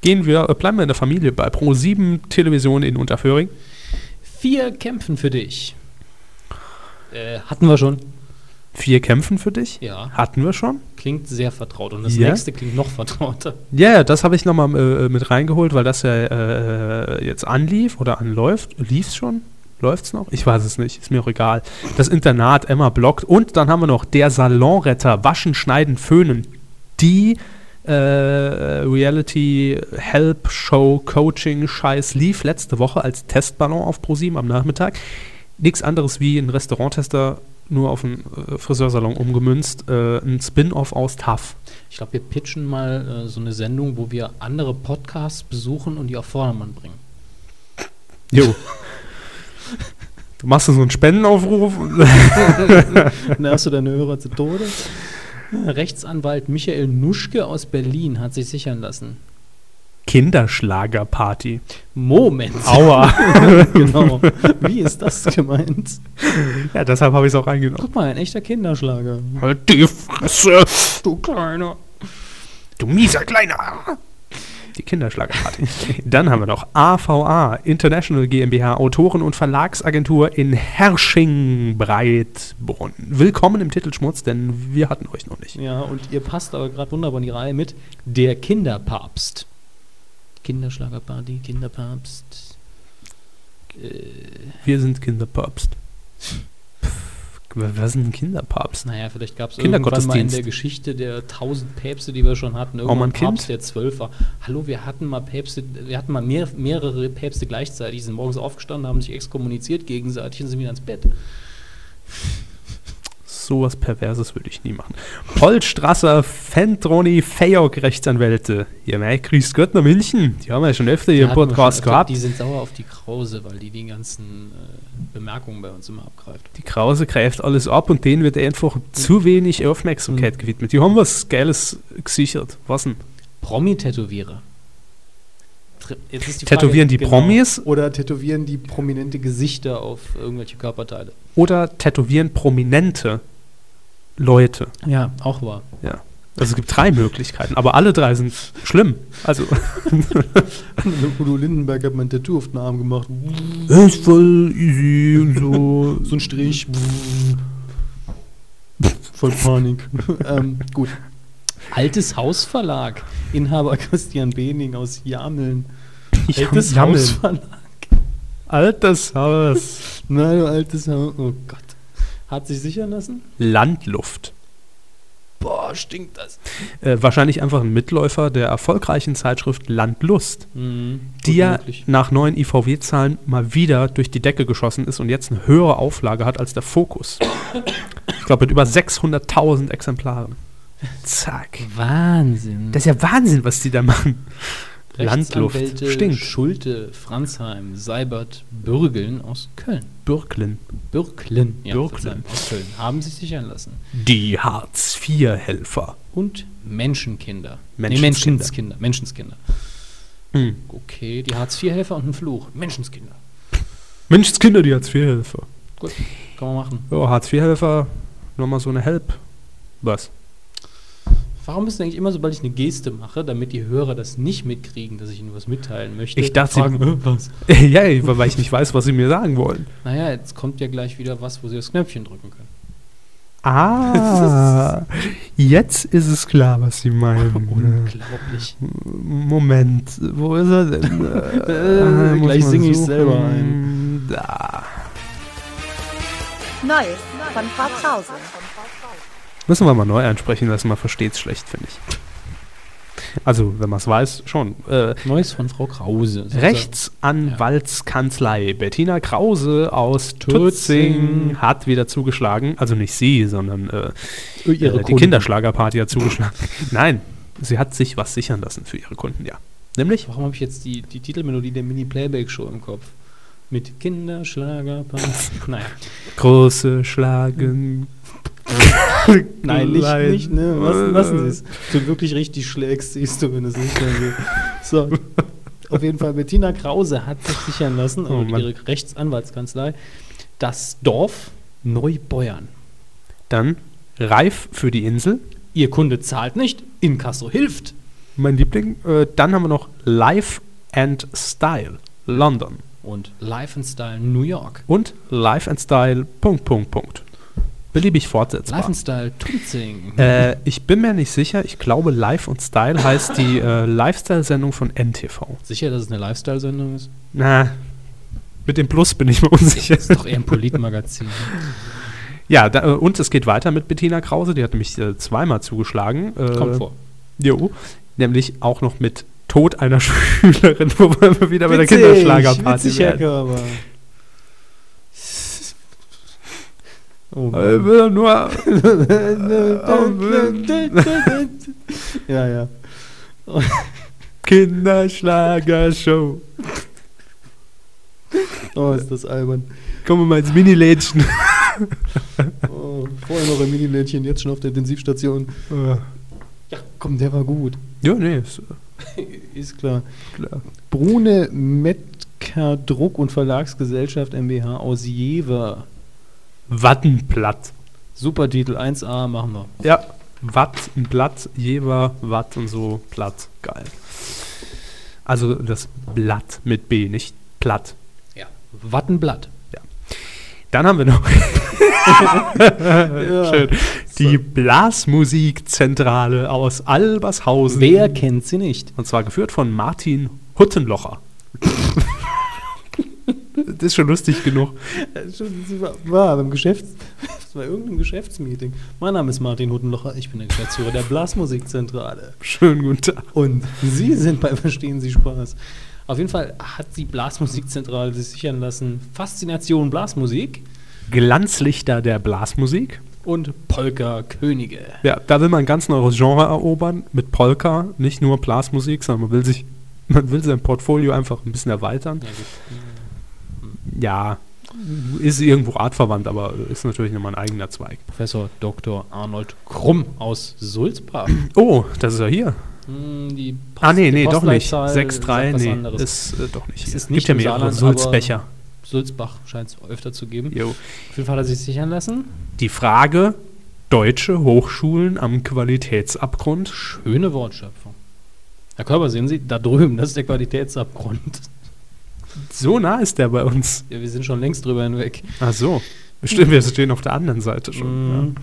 Gehen wir, äh, bleiben wir in der Familie bei Pro7 Television in Unterföhring. Vier kämpfen für dich. Äh, hatten wir schon. Vier kämpfen für dich. Ja. Hatten wir schon. Klingt sehr vertraut. Und das Ja? nächste klingt noch vertrauter. Ja, ja, das habe ich nochmal äh, mit reingeholt, weil das ja äh, jetzt anlief oder anläuft. Lief's schon? Läuft's noch? Ich weiß es nicht, ist mir auch egal. Das Internat, Emma blockt. Und dann haben wir noch der Salonretter, Waschen, Schneiden, Föhnen. Die äh, Reality Help Show Coaching Scheiß lief letzte Woche als Testballon auf ProSieben am Nachmittag. Nichts anderes wie ein Restauranttester, nur auf einen äh, Friseursalon umgemünzt. Äh, ein Spin-off aus TAF. Ich glaube, wir pitchen mal äh, so eine Sendung, wo wir andere Podcasts besuchen und die auf Vordermann bringen. Jo. Du machst so einen Spendenaufruf. Hast du deine Hörer zu Tode. Rechtsanwalt Michael Nuschke aus Berlin hat sich sichern lassen. Kinderschlagerparty. Moment. Aua. genau. Wie ist das gemeint? ja, deshalb habe ich es auch eingenommen. Guck mal, ein echter Kinderschlager. Halt die Fresse, Du Kleiner. du mieser Kleiner. Die Kinderschlagerparty. Dann haben wir noch AVA, International GmbH, Autoren- und Verlagsagentur in Hersching-Breitbrunn. Willkommen im Titelschmutz, denn wir hatten euch noch nicht. Ja, und ihr passt aber gerade wunderbar in die Reihe mit Der Kinderpapst. Kinderschlagerparty, Kinderpapst. Wir sind Kinderpapst. Was ist denn ein Kinderpapst? Naja, vielleicht gab es irgendwann mal in der Geschichte der tausend Päpste, die wir schon hatten, irgendwann ein Papst, der zwölf war. Hallo, wir hatten mal Päpste, wir hatten mal mehr, mehrere Päpste gleichzeitig, die sind morgens aufgestanden, haben sich exkommuniziert gegenseitig und sind wieder ins Bett. Sowas Perverses würde ich nie machen. Paul Strasser, Fentroni, Fayok, Rechtsanwälte. Ja, mei, grüß Gott nach München. Die haben wir ja schon öfter hier im Podcast gehabt. Die sind sauer auf die Krause, weil die die ganzen äh, Bemerkungen bei uns immer abgreift. Die Krause greift alles ab und denen wird einfach zu wenig Aufmerksamkeit Mhm. gewidmet. Die haben was Geiles gesichert. Was denn? Promi-Tätowierer. Die Tätowieren die Promis? Oder tätowieren die prominente Gesichter auf irgendwelche Körperteile? Oder tätowieren prominente Leute. Ja, auch wahr. Ja. Also es gibt drei Möglichkeiten, aber alle drei sind schlimm. Also, Udo Lindenberg hat mein Tattoo auf den Arm gemacht. das ist voll easy und so. So ein Strich. Voll Panik. ähm, gut. Altes Hausverlag. Inhaber Christian Bening aus Jameln. Altes Jammeln. Hausverlag. Altes Haus. Nein, altes Haus. Oh Gott. Hat sich sichern lassen? Landluft. Boah, stinkt das. Äh, wahrscheinlich einfach ein Mitläufer der erfolgreichen Zeitschrift Landlust, Mhm, die ja möglich. nach neuen IVW-Zahlen mal wieder durch die Decke geschossen ist und jetzt eine höhere Auflage hat als der Fokus. Ich glaube mit über 600.000 Exemplaren. Zack. Wahnsinn. Das ist ja Wahnsinn, was die da machen. Landluft. Stinkt. Schulte, Franzheim, Seibert, Bürgeln aus Köln. Bürklin. Bürklen, ja, Bürklen. Verzeihung, aus Köln. Haben sich sichern lassen. Die Hartz-IV-Helfer. Und Menschenkinder. Nee, Menschenskinder. Menschenskinder. Menschenskinder. Hm. Okay, die Hartz-IV-Helfer und ein Fluch. Menschenskinder. Menschenskinder, die Hartz-IV-Helfer. Gut, kann man machen. Ja, Hartz-IV-Helfer, nochmal so eine Help. Was? Warum ist denn eigentlich immer, sobald ich eine Geste mache, damit die Hörer das nicht mitkriegen, dass ich ihnen was mitteilen möchte? Ich dachte, sie- fragen, "Äh, was? ja, weil ich nicht weiß, was sie mir sagen wollen. Naja, jetzt kommt ja gleich wieder was, wo sie das Knöpfchen drücken können. Ah, jetzt ist es klar, was sie meinen. Unglaublich. Moment, wo ist er denn? Äh, muss gleich singe ich suchen. selber ein. Da. Neues von Frau Krause. Müssen wir mal neu einsprechen lassen, man versteht es schlecht, finde ich. Also, wenn man es weiß, schon. Äh, Neues von Frau Krause. Rechtsanwaltskanzlei Bettina Krause aus Tutzing. Tutzing hat wieder zugeschlagen. Also nicht sie, sondern äh, Ihre äh, die. Kinderschlagerparty hat zugeschlagen. Nein, sie hat sich was sichern lassen für ihre Kunden, ja. Nämlich Warum habe ich jetzt die, die Titelmelodie der Mini-Playback-Show im Kopf? Mit Kinderschlager. naja. große Schlagen. Nein, nicht, Klein. nicht ne? Lassen, lassen Sie es. Du wirklich richtig schlägst, siehst du, wenn es nicht mehr geht. So. Auf jeden Fall, Bettina Krause hat sich sichern lassen, Oh und Mann. ihre Rechtsanwaltskanzlei, das Dorf Neubeuern. Dann Reif für die Insel. Ihr Kunde zahlt nicht, Inkasso hilft. Mein Liebling. Äh, dann haben wir noch Life and Style London. Und Life and Style New York. Und Life and Style Punkt, Punkt, Punkt. Beliebig fortsetzbar. Life and Style Tutzing. Äh, ich bin mir nicht sicher. Ich glaube, Life und Style heißt die äh, Lifestyle-Sendung von NTV. Sicher, dass es eine Lifestyle-Sendung ist? Na, mit dem Plus bin ich mir unsicher. Das ist doch eher ein Politmagazin. ja, da, äh, und es geht weiter mit Bettina Krause. Die hat nämlich äh, zweimal zugeschlagen. Äh, Kommt vor. Jo, nämlich auch noch mit Tod einer Schülerin, wo wir wieder bei der Witzig, Kinderschlagerparty witzig, werden. Körber. Oh Äh, will nur ja, ja. Kinderschlagershow. Oh, ist das albern. Kommen wir mal ins Mini-Lädchen. Oh, vorher noch ein Minilädchen, jetzt schon auf der Intensivstation. Ja, komm, der war gut. ja, nee, ist Ist klar. klar. Brune Mettker Druck- und Verlagsgesellschaft MBH aus Jever. Wattenblatt. Super Titel, 1A, machen wir. Ja, Watt, ein Blatt, Jever, Watt und so, Blatt. Geil. Also das Blatt mit B, nicht Platt. Ja. Wattenblatt. Dann haben wir noch Schön. die Blasmusikzentrale aus Albershausen. Wer kennt sie nicht? Und zwar geführt von Martin Huttenlocher. das ist schon lustig genug. War, beim Geschäfts... Das war irgendein Geschäftsmeeting. Mein Name ist Martin Huttenlocher, ich bin der Geschäftsführer der Blasmusikzentrale. Schönen guten Tag. Und Sie sind bei Verstehen Sie Spaß. Auf jeden Fall hat die Blasmusikzentrale sich sichern lassen. Faszination Blasmusik Glanzlichter der Blasmusik. und Polka-Könige. Ja, da will man ein ganz neues Genre erobern mit Polka, nicht nur Blasmusik, sondern man will sich, man will sein Portfolio einfach ein bisschen erweitern. Ja, ist irgendwo artverwandt, aber ist natürlich nochmal ein eigener Zweig. Professor Dr. Arnold Krumm aus Sulzbach. Oh, das ist ja hier. Hm, Die Post- Ah, nee, nee, doch nicht. Postleitzahl 6-3, sagt was nee, ist äh, doch nicht Es ist nicht Gibt ja mehrere Sulzbecher. Sulzbach scheint es öfter zu geben. Jo. Auf jeden Fall hat er sich sichern lassen. Die Frage, deutsche Hochschulen am Qualitätsabgrund. Schöne Wortschöpfung. Herr Körper, sehen Sie, da drüben, das ist der Qualitätsabgrund. So nah ist der bei uns. Ja, wir sind schon längst drüber hinweg. Ach so. Bestimmt, wir stehen auf der anderen Seite schon. Mhm. Ja.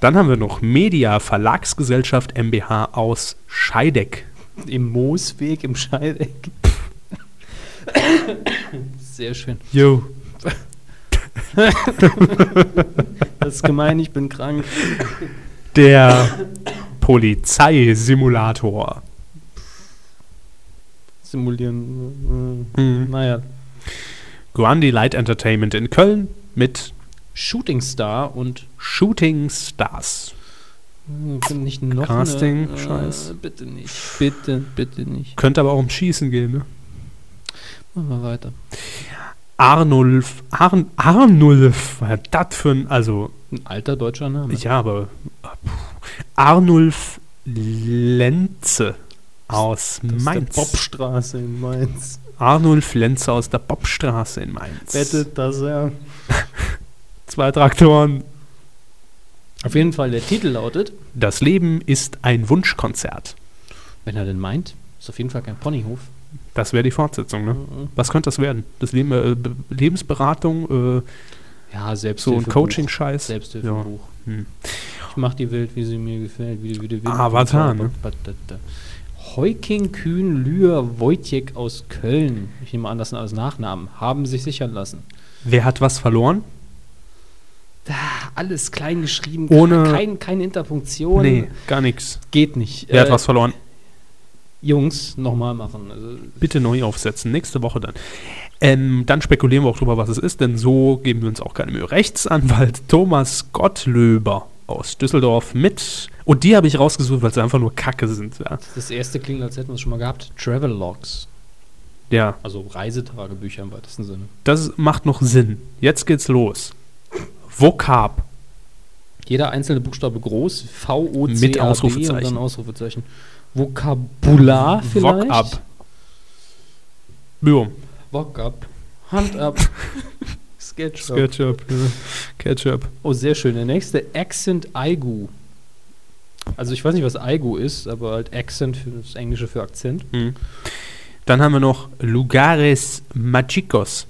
Dann haben wir noch Media Verlagsgesellschaft MBH aus Scheideck. Im Moosweg, im Scheideck. Sehr schön. Jo. Das ist gemein, ich bin krank. Der Polizeisimulator. Simulieren. Mhm. Naja. Grundy Light Entertainment in Köln mit Shooting Star und Shooting Stars. äh, nicht noch Casting, eine, Scheiß. Äh, bitte nicht. Bitte, bitte nicht. Könnte aber auch um Schießen gehen, ne? Machen wir weiter. Arnulf. Arn, Arnulf. Was ist das für ein. Also, Ein alter deutscher Name. ja, aber. puh. Arnulf Lenze aus Das ist Mainz. Der Bobstraße in Mainz. Arnulf Lenze aus der Bobstraße in Mainz. Wettet, dass er. Zwei Traktoren. Auf jeden Fall, der Titel lautet, Das Leben ist ein Wunschkonzert. wenn er denn meint, ist auf jeden Fall kein Ponyhof. Das wäre die Fortsetzung, ne? Mhm. Was könnte das werden? Das Leben, äh, Be- Lebensberatung, äh, Ja, so ein Coaching-Scheiß. Selbsthilfebuch. Hm. Ich mach die Welt, wie sie mir gefällt. Wie, wie Wind. Avatar, ne? Heuking, Kühn, Lühr, Wojciech aus Köln, ich nehme an, das sind alles Nachnamen, haben sich sichern lassen. Wer hat was verloren? Alles klein geschrieben, Ohne- kein, keine Interpunktion. Nee, gar nichts. Geht nicht. Wer hat Äh, was verloren? Jungs, nochmal machen. Also, Bitte neu aufsetzen. Nächste Woche dann. Ähm, dann spekulieren wir auch drüber, was es ist, denn so geben wir uns auch keine Mühe. Rechtsanwalt Thomas Gottlöber aus Düsseldorf mit. Und die habe ich rausgesucht, weil sie einfach nur Kacke sind. Ja. das erste klingt, als hätten wir es schon mal gehabt. Travelogs. ja, Also Reisetagebücher im weitesten Sinne. das macht noch Sinn. Jetzt geht's los. Vocab. Jeder einzelne Buchstabe groß, V, O, C, Mit A, B Ausrufezeichen. und dann Ausrufezeichen. Vokabular vielleicht? Vocab. Ja. Vocab. Hand ab. Sketchup. Ketchup. Ja. Ketchup. Oh, sehr schön. Der nächste, Accent Aigu. Also ich weiß nicht, was Aigu ist, aber halt Accent für das Englische für Akzent. Mhm. Dann haben wir noch Lugares Magicos.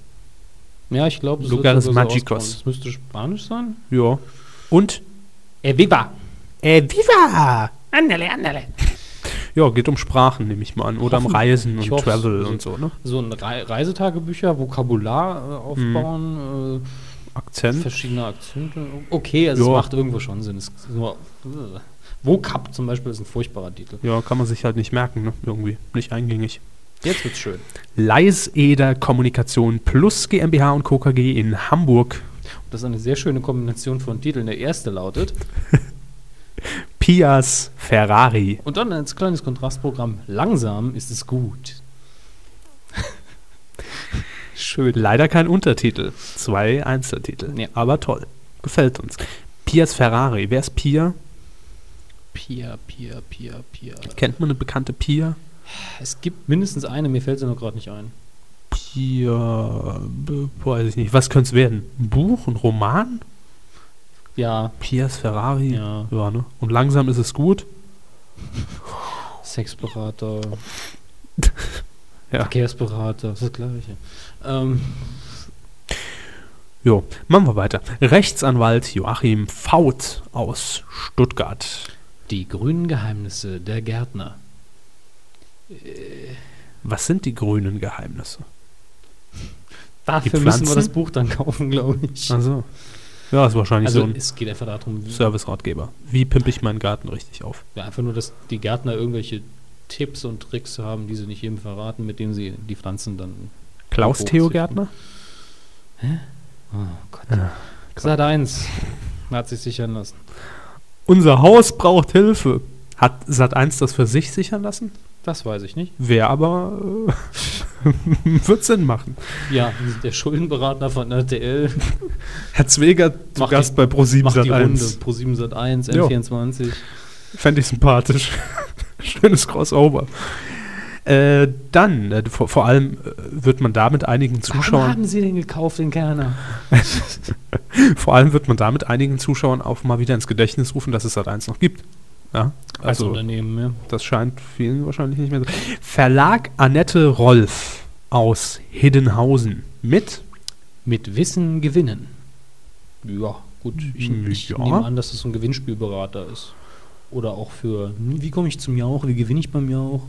Ja, ich glaube, das, Lugares so Magicos. das müsste Spanisch sein. Ja. Und Eviva. äh, Viva! Andale, andale. Ja, geht um Sprachen, nehme ich mal an. Oder um Reisen und. Travel Also- und so, ne? So ein Re Reisetagebücher, Vokabular äh, aufbauen, äh, Akzent. verschiedene Akzente. Okay, also Ja. es macht irgendwo schon Sinn. Es nur, äh. Vocab zum Beispiel ist ein furchtbarer Titel. Ja, kann man sich halt nicht merken, ne? Irgendwie. Nicht eingängig. Jetzt wird's schön. Leiseder Kommunikation plus GmbH und Co. KG in Hamburg. Das ist eine sehr schöne Kombination von Titeln. Der erste lautet Pias Ferrari. und dann als kleines Kontrastprogramm Langsam ist es gut. Schön. Leider kein Untertitel. Zwei Einzeltitel. Ja. Aber toll. Gefällt uns. Pias Ferrari. Wer ist Pia? Pia, Pia, Pia, Pia. Kennt man eine bekannte Pia? Es gibt mindestens eine, mir fällt sie noch gerade nicht ein. Pia. b- Weiß ich nicht. Was könnte es werden? Ein Buch? Ein Roman? Ja, Pias Ferrari? Ja. ja ne? Und langsam ist es gut. Sexberater, Ja. Verkehrsberater, das ist das Gleiche. Ähm, Jo, machen wir weiter. Rechtsanwalt Joachim Faut aus Stuttgart. die grünen Geheimnisse der Gärtner. Was sind die grünen Geheimnisse? Dafür müssen wir das Buch dann kaufen, glaube ich. Also, ja, ist wahrscheinlich Also so ein es geht einfach darum, wie, Service-Ratgeber. Wie pimpe ich meinen Garten richtig auf? ja, einfach nur, dass die Gärtner irgendwelche Tipps und Tricks haben, die sie nicht jedem verraten, mit denen sie die Pflanzen dann. Klaus. Theo Gärtner? Oh Gott. Sat 1 hat sich sichern lassen. Unser Haus braucht Hilfe. Hat Sat1 das für sich sichern lassen? Das weiß ich nicht. Wäre aber. Äh, wird Sinn machen. Ja, der Schuldenberater von RTL Herr Zweger zu Macht Gast die- bei Pro7 macht die Runde. Sat1. Pro 7 Sat 1, Jo. N24. Fände ich sympathisch. Schönes Crossover. Äh, dann, äh, vor, vor allem äh, wird man da mit einigen Warum Zuschauern, haben Sie den gekauft, den Kerner? vor allem wird man da mit einigen Zuschauern auch mal wieder ins Gedächtnis rufen, dass es Sat1 noch gibt. Ja, Als also Unternehmen, ja. das scheint vielen wahrscheinlich nicht mehr so. Verlag Annette Rolf aus Hiddenhausen mit Mit Wissen gewinnen. Ja, gut. Ich, ich Ja. nehme an, dass das so ein Gewinnspielberater ist. Oder auch für, hm, wie komme ich zum Jauch, wie gewinne ich beim Jauch?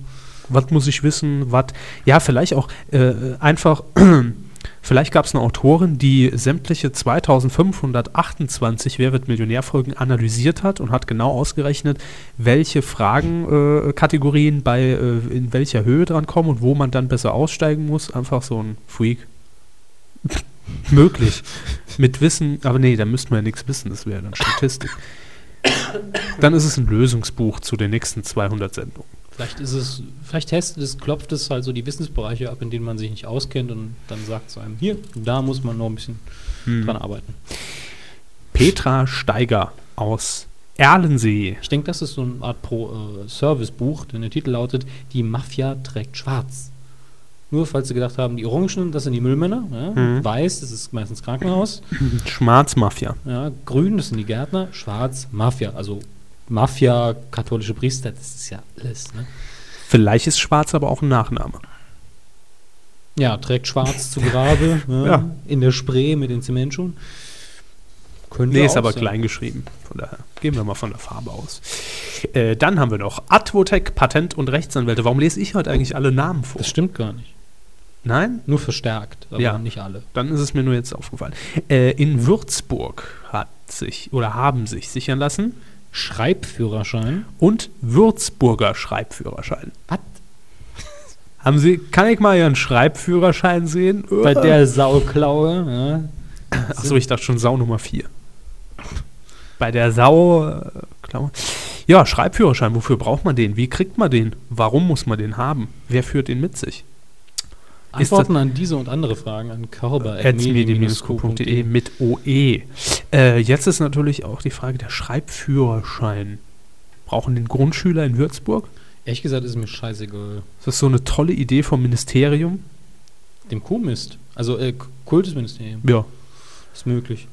was muss ich wissen, was, ja, vielleicht auch äh, einfach, vielleicht gab es eine Autorin, die sämtliche 2528 Wer wird Millionär-Folgen analysiert hat und hat genau ausgerechnet, welche Fragenkategorien äh, bei äh, in welcher Höhe dran kommen und wo man dann besser aussteigen muss. Einfach so ein Freak. Möglich. Mit Wissen, aber nee, da müssten wir ja nichts wissen, das wäre dann Statistik. dann ist es ein Lösungsbuch zu den nächsten 200 Sendungen. Vielleicht ist es, vielleicht testet es, klopft es halt so die Wissensbereiche ab, in denen man sich nicht auskennt und dann sagt es einem, hier, da muss man noch ein bisschen Hm. dran arbeiten. Petra Steiger aus Erlensee. Ich denke, das ist so eine Art Pro äh, Servicebuch, denn der Titel lautet Die Mafia trägt schwarz. Nur falls Sie gedacht haben, die Orangen, das sind die Müllmänner, ja? Mhm. weiß, das ist meistens Krankenhaus, Schmarzmafia. ja? grün, das sind die Gärtner, schwarz, Mafia, also Mafia, katholische Priester, das ist ja alles. Ne? Vielleicht ist Schwarz aber auch ein Nachname. Ja, trägt schwarz zu Grabe, ja, Ja. in der Spree mit den Zementschuhen. Könnte Nee, ist aber sein. klein geschrieben. Von daher gehen wir mal von der Farbe aus. Äh, dann haben wir noch Advotec, Patent- und Rechtsanwälte. Warum lese ich heute eigentlich alle Namen vor? Das stimmt gar nicht. Nein? Nur verstärkt, aber Ja. nicht alle. Dann ist es mir nur jetzt aufgefallen. Äh, in Würzburg hat sich oder haben sich sichern lassen Schreibführerschein. und Würzburger Schreibführerschein. Was? Haben Sie, kann ich mal Ihren Schreibführerschein sehen? Bei der Sauklaue, ja. Achso, ich dachte schon Sau Nummer 4. Bei der Sau, äh, Klaue. Ja, Schreibführerschein, wofür braucht man den? Wie kriegt man den? Warum muss man den haben? Wer führt den mit sich? Antworten an diese und andere Fragen an körper.medien-q.de. mit OE. Äh, jetzt ist natürlich auch die Frage der Schreibführerschein. Brauchen den Grundschüler in Würzburg? Ehrlich gesagt ist mir scheißegal. Das ist so eine tolle Idee vom Ministerium. Dem Q-Mist. Also äh, Kultusministerium. Ja. Ist möglich.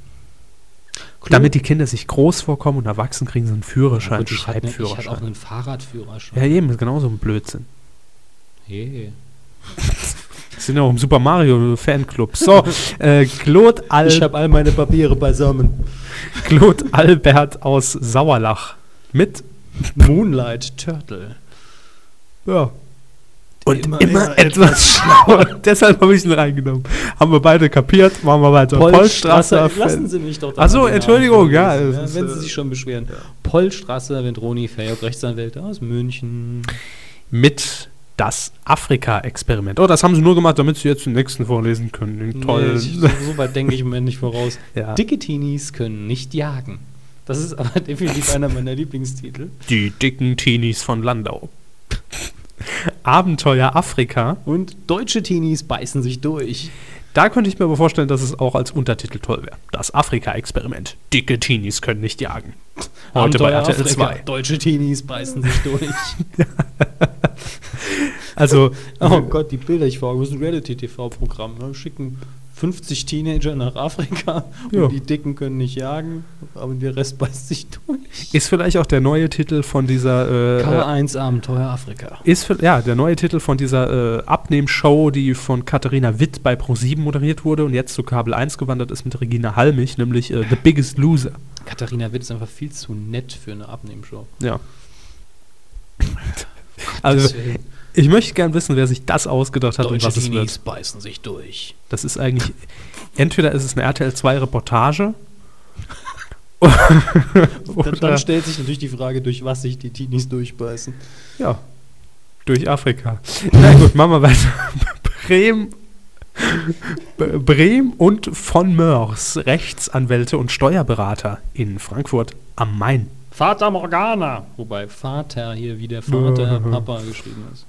Klo- Damit die Kinder sich groß vorkommen und erwachsen kriegen sie einen Führerschein, hatte ne, ich hatte auch Schreibführerschein. einen Fahrradführerschein. Ja, eben, ist genauso ein Blödsinn. Hey. Sind ja auch im Super Mario Fanclub. So, äh, Claude, Al Ich habe all meine Papiere beisammen. Claude Albert aus Sauerlach mit Moonlight Turtle. Ja. Und immer, Immer- etwas schlauer. Deshalb habe ich ihn reingenommen. Haben wir beide kapiert, machen wir weiter. Polstrasser. Lassen Sie mich doch da Ach so, mal den Entschuldigung, ja, es ist, wenn äh, Sie sich schon beschweren. Polstrasser, Vendroni, Fayok, Rechtsanwälte aus München. Mit das Afrika-Experiment. Oh, das haben sie nur gemacht, damit sie jetzt den nächsten vorlesen können. Den tollen. Nee, ich, so, so weit denke ich im Moment nicht voraus. Ja. Dicke Teenies können nicht jagen. Das ist aber definitiv einer meiner Lieblingstitel. Die dicken Teenies von Landau. Abenteuer Afrika. Und deutsche Teenies beißen sich durch. Da könnte ich mir aber vorstellen, dass es auch als Untertitel toll wäre. Das Afrika-Experiment. Dicke Teenies können nicht jagen. Heute bei RTL Afrika. 2. Deutsche Teenies beißen sich durch. Also, oh Gott, die Bilder, ich war das ist ein Reality-TV-Programm. Ne? Schicken 50 Teenager nach Afrika Ja. und die Dicken können nicht jagen, aber der Rest beißt sich durch. ist vielleicht auch der neue Titel von dieser. Äh, K1 Abenteuer Afrika. ist ja der neue Titel von dieser äh, Abnehmshow, die von Katharina Witt bei Pro7 moderiert wurde und jetzt zu Kabel 1 gewandert ist mit Regina Halmich, nämlich äh, The Biggest Loser. Katharina Witt ist einfach viel zu nett für eine Abnehmshow. Ja. Also, Deswegen, ich möchte gern wissen, wer sich das ausgedacht hat und Deutsche was es Teenies wird. beißen sich durch. Das ist eigentlich, entweder ist es eine RTL 2 Reportage. Dann, oder, dann stellt sich natürlich die Frage, durch was sich die Teenies durchbeißen. ja, durch Afrika. Na gut, machen wir weiter. Bremen, B- Bremen und von Mörs, Rechtsanwälte und Steuerberater in Frankfurt am Main. Vater Morgana. Wobei Vater hier wie der Vater. Papa geschrieben ist.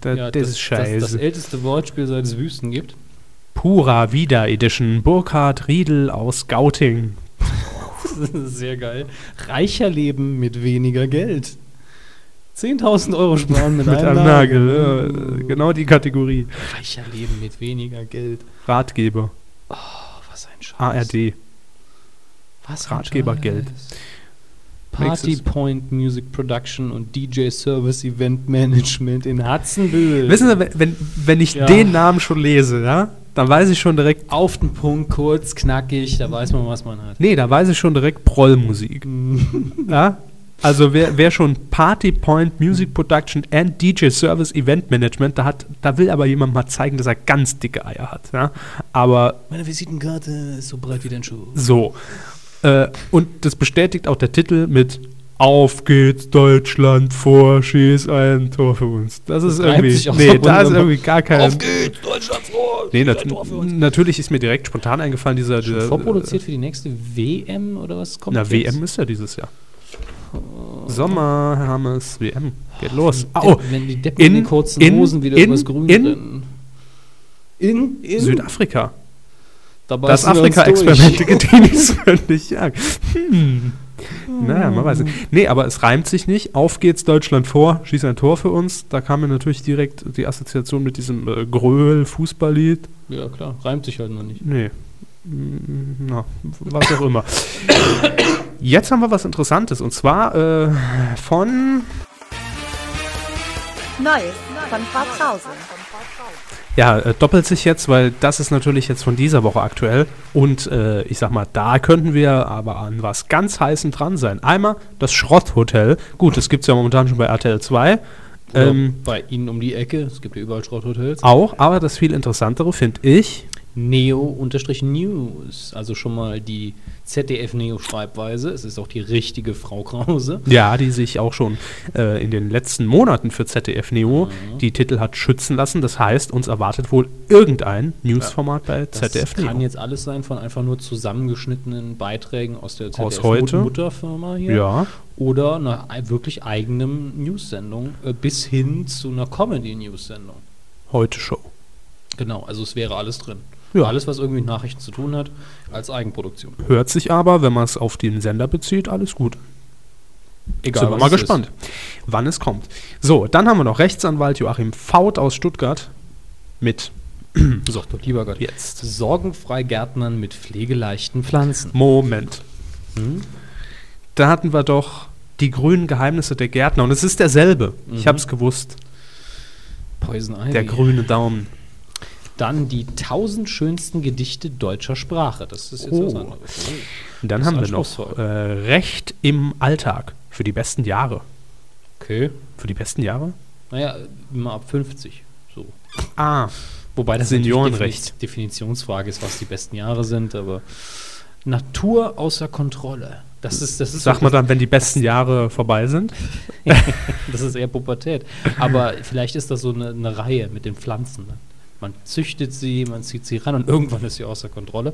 Da, Ja, das, ist Das, scheiße. das älteste Wortspiel, seit es Wüsten gibt. Pura Vida Edition, Burkhard Riedel aus Gauting. Sehr geil. Reicher leben mit weniger Geld. 10.000 Euro sparen mit, Mit einem Nagel. Ja, genau die Kategorie. Reicher leben mit weniger Geld. Ratgeber. Oh, was ein Scheiß. ARD. Was ein Ratgebergeld. Scheiß. Party. Point Music Production und DJ Service Event Management in Hatzenbühl. Wissen Sie, wenn- wenn, wenn ich Ja. den Namen schon lese, ja, dann weiß ich schon direkt, Auf den Punkt, kurz, knackig, da weiß man, was man hat. nee, da weiß ich schon direkt Prollmusik. ja? Also wer, wer schon Party Point Music Production and DJ Service Event Management, da hat, da will aber jemand mal zeigen, dass er ganz dicke Eier hat. Ja? Aber Meine Visitenkarte ist so breit wie dein Schuh. so. Äh, und das bestätigt auch der Titel mit Auf geht's Deutschland vor, schieß ein Tor für uns. Das ist Das irgendwie, nee, da ist irgendwie gar kein, Auf geht's, Deutschland vor! Nee, Ein nat Tor für uns. natürlich ist mir direkt spontan eingefallen, dieser. Schon dieser vorproduziert für die nächste WM oder was kommt Na, jetzt? WM ist ja dieses Jahr. Sommer, Hermes, WM. Geht los. Ah, Wenn- oh, wenn die Deppen in- in, den kurzen in- Hosen wieder in- übers Grün in- rennen. In, in Südafrika. Da Das Afrika-Experiment. Getenis könnte ich sagen. Hm. Naja, man weiß nicht. Nee, aber es reimt sich nicht. Auf geht's Deutschland vor, schieß ein Tor für uns. Da kam mir natürlich direkt die Assoziation mit diesem äh, Gröl-Fußballlied. Ja, klar, reimt sich halt noch nicht. Nee. Na, was auch immer. Jetzt haben wir was Interessantes und zwar äh, von Neues von Frau Krause. Ja, äh, doppelt sich jetzt, weil das ist natürlich jetzt von dieser Woche aktuell. Und äh, ich sag mal, da könnten wir aber an was ganz heißem dran sein. Einmal das Schrotthotel. Gut, das gibt es ja momentan schon bei RTL 2. Oder Ähm, bei Ihnen um die Ecke, es gibt ja überall Schrotthotels. auch, aber das viel interessantere finde ich. Neo-News, also schon mal die ZDF-Neo-Schreibweise. Es ist auch die richtige Frau Krause. Ja, die sich auch schon äh, in den letzten Monaten für ZDF Neo die Titel hat schützen lassen. Das heißt, uns erwartet wohl irgendein Newsformat bei Das ZDF kann jetzt alles sein von einfach nur zusammengeschnittenen Beiträgen aus der? ZDF-Mutterfirma hier. Ja, Oder einer ei- wirklich eigenen News-Sendung äh, bis hin zu einer Comedy-News-Sendung. heute Show. Genau, also es wäre alles drin. Ja. Alles, was irgendwie mit Nachrichten zu tun hat, als Eigenproduktion. Hört sich aber, wenn man es auf den Sender bezieht, alles gut. Egal, Sind wir mal es gespannt, wann es kommt. So, dann haben wir noch Rechtsanwalt Joachim Faut aus Stuttgart mit So, lieber Gott. jetzt. Sorgenfrei Gärtnern mit pflegeleichten Pflanzen. Moment. Hm? Da hatten wir doch die grünen Geheimnisse der Gärtner und es ist derselbe. Ich Mhm. habe es gewusst. Poison Ivy. Der grüne Daumen. Dann die tausend schönsten Gedichte deutscher Sprache. Das ist jetzt Oh. was anderes. Und dann haben wir noch äh, Recht im Alltag für die besten Jahre. Okay. Für die besten Jahre? Naja, immer ab 50. So. Ah, Wobei das Seniorenrecht. Definitionsfrage ist, was die besten Jahre sind, aber Natur außer Kontrolle. Das ist, das ist sag mal dann, wenn die besten Jahre vorbei sind. Das ist eher Pubertät. Aber vielleicht ist das so eine, eine Reihe mit den Pflanzen. Man züchtet sie, man zieht sie ran und irgendwann ist sie außer Kontrolle.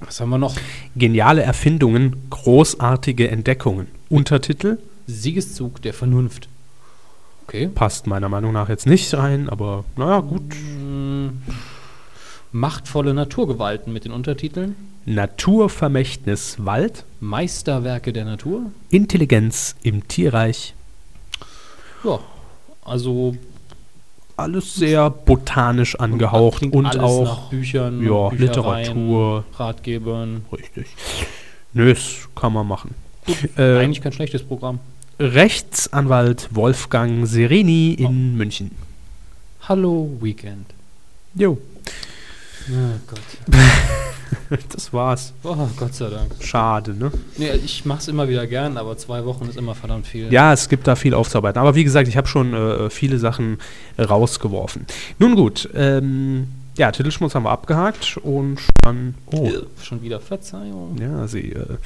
Was haben wir noch? Geniale Erfindungen, großartige Entdeckungen. Untertitel Siegeszug der Vernunft. Okay. passt meiner Meinung nach jetzt nicht rein, aber naja, gut. Mm, Machtvolle Naturgewalten mit den Untertiteln Naturvermächtnis Wald, Meisterwerke der Natur. Intelligenz im Tierreich. Ja, also Alles sehr botanisch angehaucht und alles auch Büchern, ja, Literatur. Ratgebern. Richtig. Nö, das kann man machen. Äh, Eigentlich kein schlechtes Programm. Rechtsanwalt Wolfgang Sereni in München. Hallo Weekend. Jo, Oh Gott. das war's. Oh, Gott sei Dank. Schade, ne? Nee, ich mach's immer wieder gern, aber zwei Wochen ist immer verdammt viel. Ja, es gibt da viel aufzuarbeiten. Aber wie gesagt, ich habe schon äh, viele Sachen rausgeworfen. Nun gut, ähm, ja, Titelschmutz haben wir abgehakt und dann. Oh, Äh, Schon wieder Verzeihung. ja, sie äh,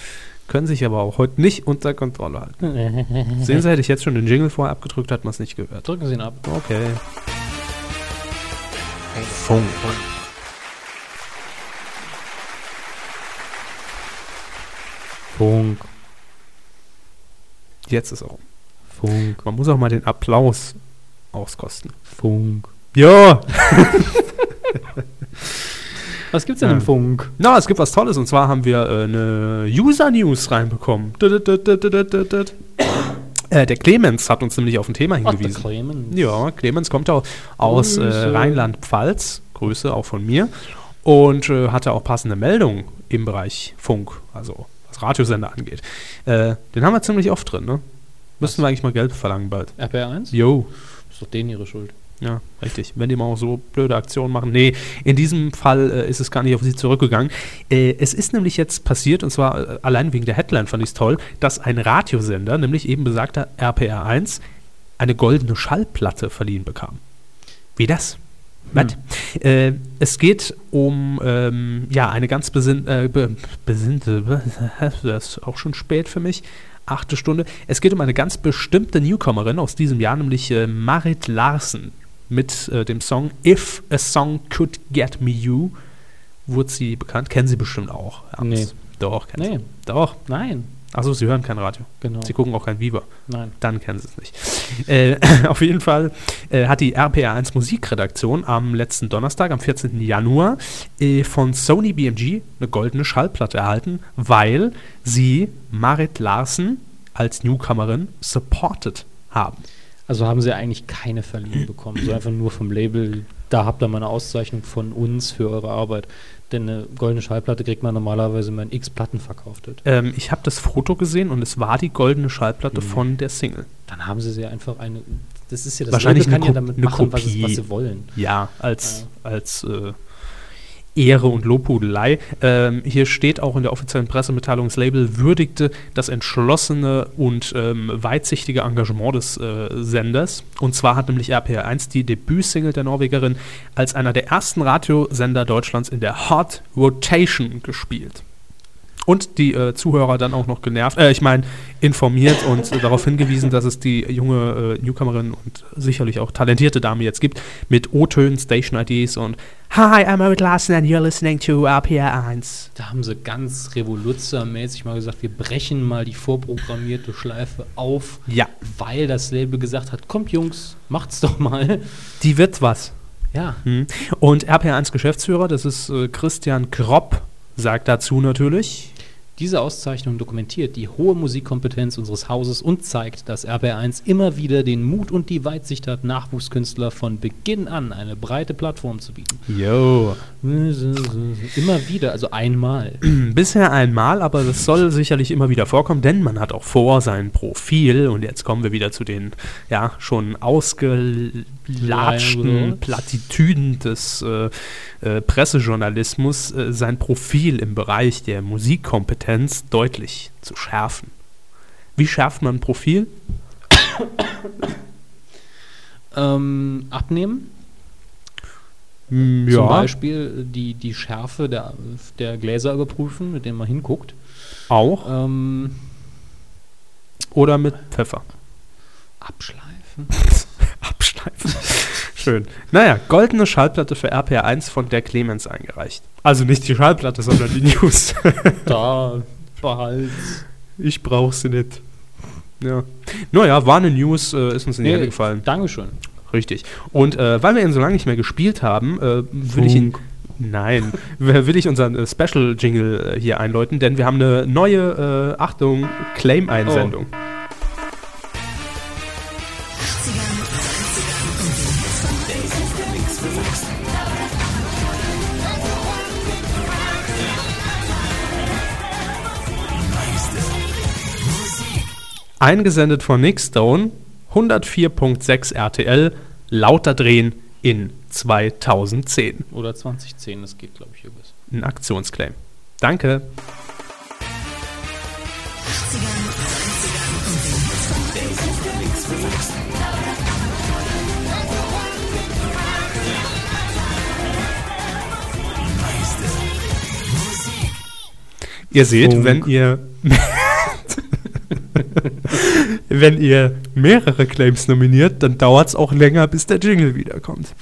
können sich aber auch heute nicht unter Kontrolle halten. Sehen Sie, hätte ich jetzt schon den Jingle vorher abgedrückt, hat man es nicht gehört. Drücken Sie ihn ab. Okay. Funk. Funk. Jetzt ist auch. Funk. Man muss auch mal den Applaus auskosten. Funk. Ja! Was gibt's denn Ja. im Funk? Na, es gibt was Tolles und zwar haben wir äh, eine User-News reinbekommen. Äh, der Clemens hat uns nämlich auf ein Thema Ach, der hingewiesen. Clemens. Ja, Clemens kommt auch aus äh. Rheinland-Pfalz. Grüße auch von mir. Und äh, hatte auch passende Meldungen im Bereich Funk, also was Radiosender angeht. Äh, den haben wir ziemlich oft drin, ne? Müssten wir eigentlich mal Geld verlangen bald. RPR1? Jo. Ist doch denen ihre Schuld. Ja, richtig. Wenn die mal auch so blöde Aktionen machen. Nee, in diesem Fall äh, ist es gar nicht auf sie zurückgegangen. Äh, es ist nämlich jetzt passiert, und zwar äh, allein wegen der Headline fand ich es toll, dass ein Radiosender, nämlich eben besagter RPR1, eine goldene Schallplatte verliehen bekam. Wie das? Was? Äh, es geht um ähm, ja, eine ganz besin äh, be besinnte, das ist auch schon spät für mich, achte Stunde. Es geht um eine ganz bestimmte Newcomerin aus diesem Jahr, nämlich äh, Marit Larsen mit äh, dem Song If a Song Could Get Me You. Wurde sie bekannt? Kennen Sie bestimmt auch. Nee. Doch, kennen Nee. Sie. Doch. Nein. Achso, Sie hören kein Radio. Genau. Sie gucken auch kein Viva. Nein. Dann kennen Sie es nicht. Äh, auf jeden Fall äh, hat die RPR1 Musikredaktion am letzten Donnerstag, am 14. Januar, äh, von Sony BMG eine goldene Schallplatte erhalten, weil sie Marit Larsen als Newcomerin supported haben. Also haben sie eigentlich keine verliehen bekommen. So einfach nur vom Label, da habt ihr mal eine Auszeichnung von uns für eure Arbeit. Denn eine goldene Schallplatte kriegt man normalerweise, wenn man x Platten verkauft hat. Ähm, ich habe das Foto gesehen und es war die goldene Schallplatte Mhm. von der Single. Dann haben sie sie einfach eine. Das ist ja das Wahrscheinlich kann eine ja damit eine machen, was, es, was sie wollen. Ja, als, als äh, Ehre und Lobhudelei. Ähm, hier steht auch in der offiziellen Pressemitteilung, das Label würdigte das entschlossene und ähm, weitsichtige Engagement des äh, Senders. Und zwar hat nämlich RPR1 die Debütsingle der Norwegerin als einer der ersten Radiosender Deutschlands in der Hot Rotation gespielt. Und die äh, Zuhörer dann auch noch genervt, äh, ich meine, informiert und äh, darauf hingewiesen, dass es die junge äh, Newcomerin und sicherlich auch talentierte Dame jetzt gibt, mit O-Tönen, Station-IDs und Hi, I'm Marit Larsen and you're listening to RPR1. Da haben sie ganz revoluzermäßig mal gesagt, wir brechen mal die vorprogrammierte Schleife auf, Ja, weil das Label gesagt hat, kommt Jungs, macht's doch mal. die wird was. Ja. Hm. Und RPR1 Geschäftsführer, das ist äh, Christian Kropp, sagt dazu natürlich, Diese Auszeichnung dokumentiert die hohe Musikkompetenz unseres Hauses und zeigt, dass RBR1 immer wieder den Mut und die Weitsicht hat, Nachwuchskünstler von Beginn an eine breite Plattform zu bieten. yo, Immer wieder, also einmal. Bisher einmal, aber das soll sicherlich immer wieder vorkommen, denn man hat auch vor, sein Profil, und jetzt kommen wir wieder zu den ja schon ausgelatschten. Plattitüden des äh, äh, Pressejournalismus, äh, sein Profil im Bereich der Musikkompetenz deutlich zu schärfen. Wie schärft man ein Profil? Ähm, abnehmen, Mm, zum Beispiel die, die Schärfe der, der Gläser überprüfen, mit denen man hinguckt. auch. Ähm, Oder mit Pfeffer. abschleifen. Abschleifen. Schön. Naja, goldene Schallplatte für RPR1 von der Clemens eingereicht. Also nicht die Schallplatte, sondern die News. Da, behalt. ich brauch sie nicht. Ja. Naja, war eine News, äh, ist uns in die Hände gefallen. Dankeschön. Richtig. Und äh, weil wir ihn so lange nicht mehr gespielt haben, äh, würde ich ihn. Nein, will ich unseren äh, Special-Jingle äh, hier einläuten, denn wir haben eine neue, äh, Achtung, Claim-Einsendung. Eingesendet von Nick Stone, 104.6 RTL, lauter drehen in 2010. Oder 2010, das geht, glaube ich, übrigens. Ein Aktionsclaim. Danke. Ihr seht, Funk. wenn ihr wenn ihr mehrere Claims nominiert, dann dauert es auch länger, bis der Jingle wiederkommt.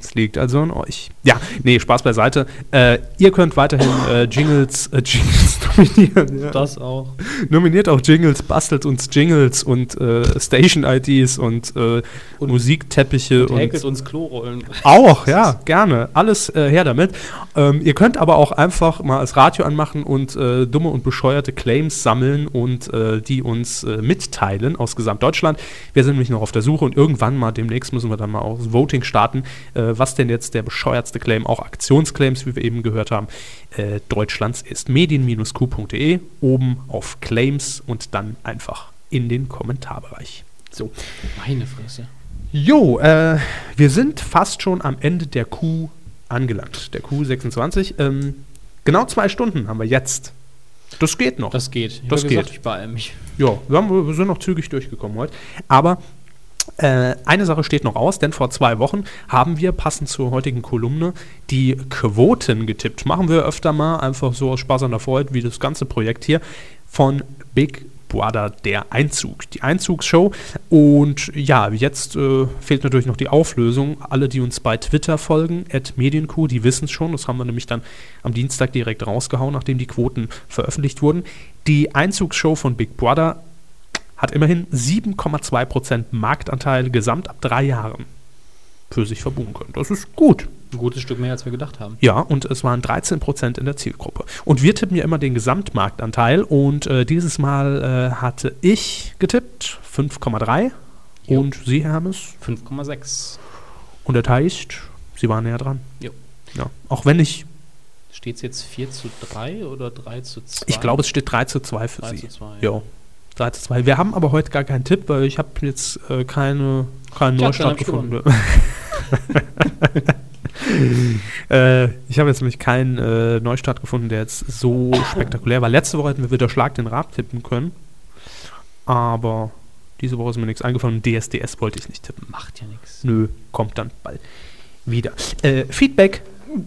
Es liegt also an euch. Ja, nee, Spaß beiseite. Äh, ihr könnt weiterhin äh, Jingles, äh, Jingles nominieren. Ja. Das auch. Nominiert auch Jingles, bastelt uns Jingles und äh, Station-IDs und, äh, Musikteppiche Und und, uns Klorollen. auch, ja, gerne. Alles äh, her damit. Ähm, ihr könnt aber auch einfach mal das Radio anmachen und dumme und bescheuerte Claims sammeln und die uns mitteilen aus Gesamtdeutschland. Wir sind nämlich noch auf der Suche und irgendwann mal demnächst müssen wir dann mal auch das Voting starten, äh, was denn jetzt der bescheuertste Claim, auch Aktionsclaims, wie wir eben gehört haben, äh, Deutschlands ist. Medien-q.de, oben auf Claims und dann einfach in den Kommentarbereich. So. Meine Fresse. Jo, äh, wir sind fast schon am Ende der Q angelangt, der Q26. Ähm, genau zwei Stunden haben wir jetzt. Das geht noch. Das geht. Ich Das gesagt, geht. Ich beeile mich. ja, wir, haben, wir sind noch zügig durchgekommen heute. Aber äh, eine Sache steht noch aus, denn vor zwei Wochen haben wir, passend zur heutigen Kolumne, die Quoten getippt. Machen wir öfter mal, einfach so aus Spaß an der Freude, wie das ganze Projekt hier, von Big Brother, der Einzug, die Einzugsshow. Und ja, jetzt äh, fehlt natürlich noch die Auflösung. Alle, die uns bei Twitter folgen, at Medienkuh, die wissen es schon. Das haben wir nämlich dann am Dienstag direkt rausgehauen, nachdem die Quoten veröffentlicht wurden. Die Einzugsshow von Big Brother hat immerhin 7,2% Marktanteil gesamt ab drei Jahren für sich verbuchen können. Das ist gut. Ein gutes Stück mehr, als wir gedacht haben. Ja, und es waren 13% in der Zielgruppe. Und wir tippen ja immer den Gesamtmarktanteil und äh, dieses Mal äh, hatte ich getippt 5,3 Jo. und Sie, Hermes, 5,6. und das heißt, Sie waren näher dran. Jo. Ja, auch wenn ich, Steht es jetzt 4 zu 3 oder 3 zu 2? ich glaube, es steht 3 zu 2 für 3 Sie. zu 2. Ja. 3 zu 2. Wir haben aber heute gar keinen Tipp, weil ich habe jetzt äh, keine, keinen Tja, Neustart gefunden. äh, ich habe jetzt nämlich keinen äh, Neustart gefunden, der jetzt so spektakulär war. Letzte Woche hätten wir wieder Schlag den Rab tippen können. Aber diese Woche ist mir nichts eingefallen. DSDS wollte ich nicht tippen. Macht ja nichts. Nö, kommt dann bald wieder. Äh, Feedback.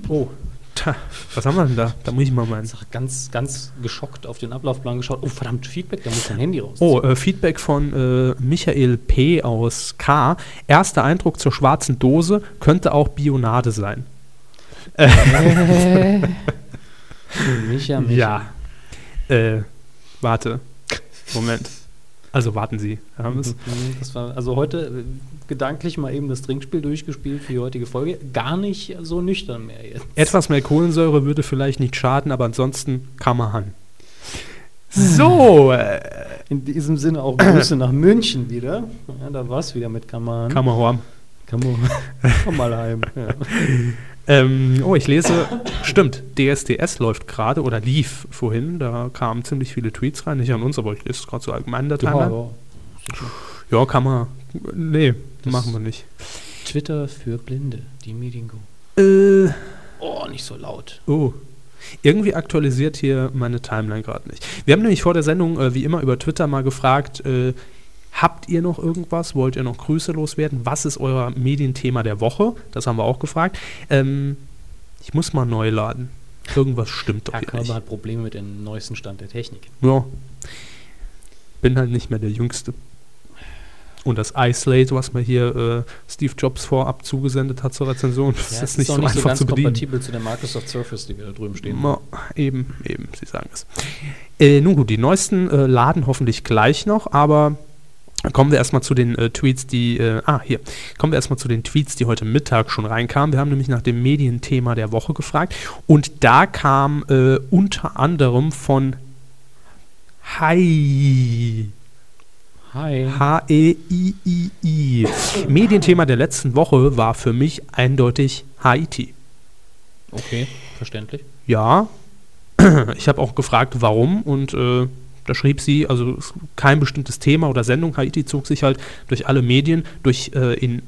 Oh, ta, was haben wir denn da? Da muss ich mal meinen. Ich ganz, ganz geschockt auf den Ablaufplan geschaut. Oh, verdammt, Feedback, da muss dein Handy raus. Oh, äh, Feedback von äh, Michael P. aus K. Erster Eindruck zur schwarzen Dose könnte auch Bionade sein. Micha, Micha. Ja. Äh, warte. Moment. Also warten Sie. Haben. Mhm, Das war also heute äh, gedanklich mal eben das Trinkspiel durchgespielt für die heutige Folge. Gar nicht so nüchtern mehr jetzt. Etwas mehr Kohlensäure würde vielleicht nicht schaden, aber ansonsten kann man han. So, äh, In diesem Sinne auch Grüße nach München wieder. Ja, da war es wieder mit Kammern. kann man haben. Kann man komm mal heim. Ja. Ähm, oh, ich lese, stimmt, DSDS läuft gerade oder lief vorhin. Da kamen ziemlich viele Tweets rein. Nicht an uns, aber ich lese es gerade so allgemein in der Ja, Timeline. ja. Sicher. Ja, kann man. Nee, Das- machen wir nicht. Twitter für Blinde, die Mediengo. Äh, Oh, nicht so laut. oh. Irgendwie aktualisiert hier meine Timeline gerade nicht. Wir haben nämlich vor der Sendung, äh, wie immer, über Twitter mal gefragt, äh, habt ihr noch irgendwas? Wollt ihr noch Grüße loswerden? Was ist euer Medienthema der Woche? Das haben wir auch gefragt. Ähm, ich muss mal neu laden. Irgendwas stimmt doch Herr hier nicht. hat Probleme mit dem neuesten Stand der Technik. Ja. Bin halt nicht mehr der Jüngste. Und das iSlate, was mir hier äh, Steve Jobs vorab zugesendet hat zur Rezension, das Ja, ist es nicht so nicht so einfach ganz zu bedienen. kompatibel zu der Microsoft Surface, die wir da drüben stehen. Ma, eben, eben, Sie sagen es. Äh, nun gut, die neuesten äh, laden hoffentlich gleich noch, aber Kommen wir erstmal zu den äh, Tweets, die, äh, ah, hier, kommen wir erstmal zu den Tweets, die heute Mittag schon reinkamen. Wir haben nämlich nach dem Medienthema der Woche gefragt und da kam äh, unter anderem von Hi. Hi. H-E-I-I-I. Medienthema der letzten Woche war für mich eindeutig Haiti. Okay, verständlich. Ja, ich habe auch gefragt, warum und äh, da schrieb sie, also kein bestimmtes Thema oder Sendung. Haiti zog sich halt durch alle Medien, durch, äh, in,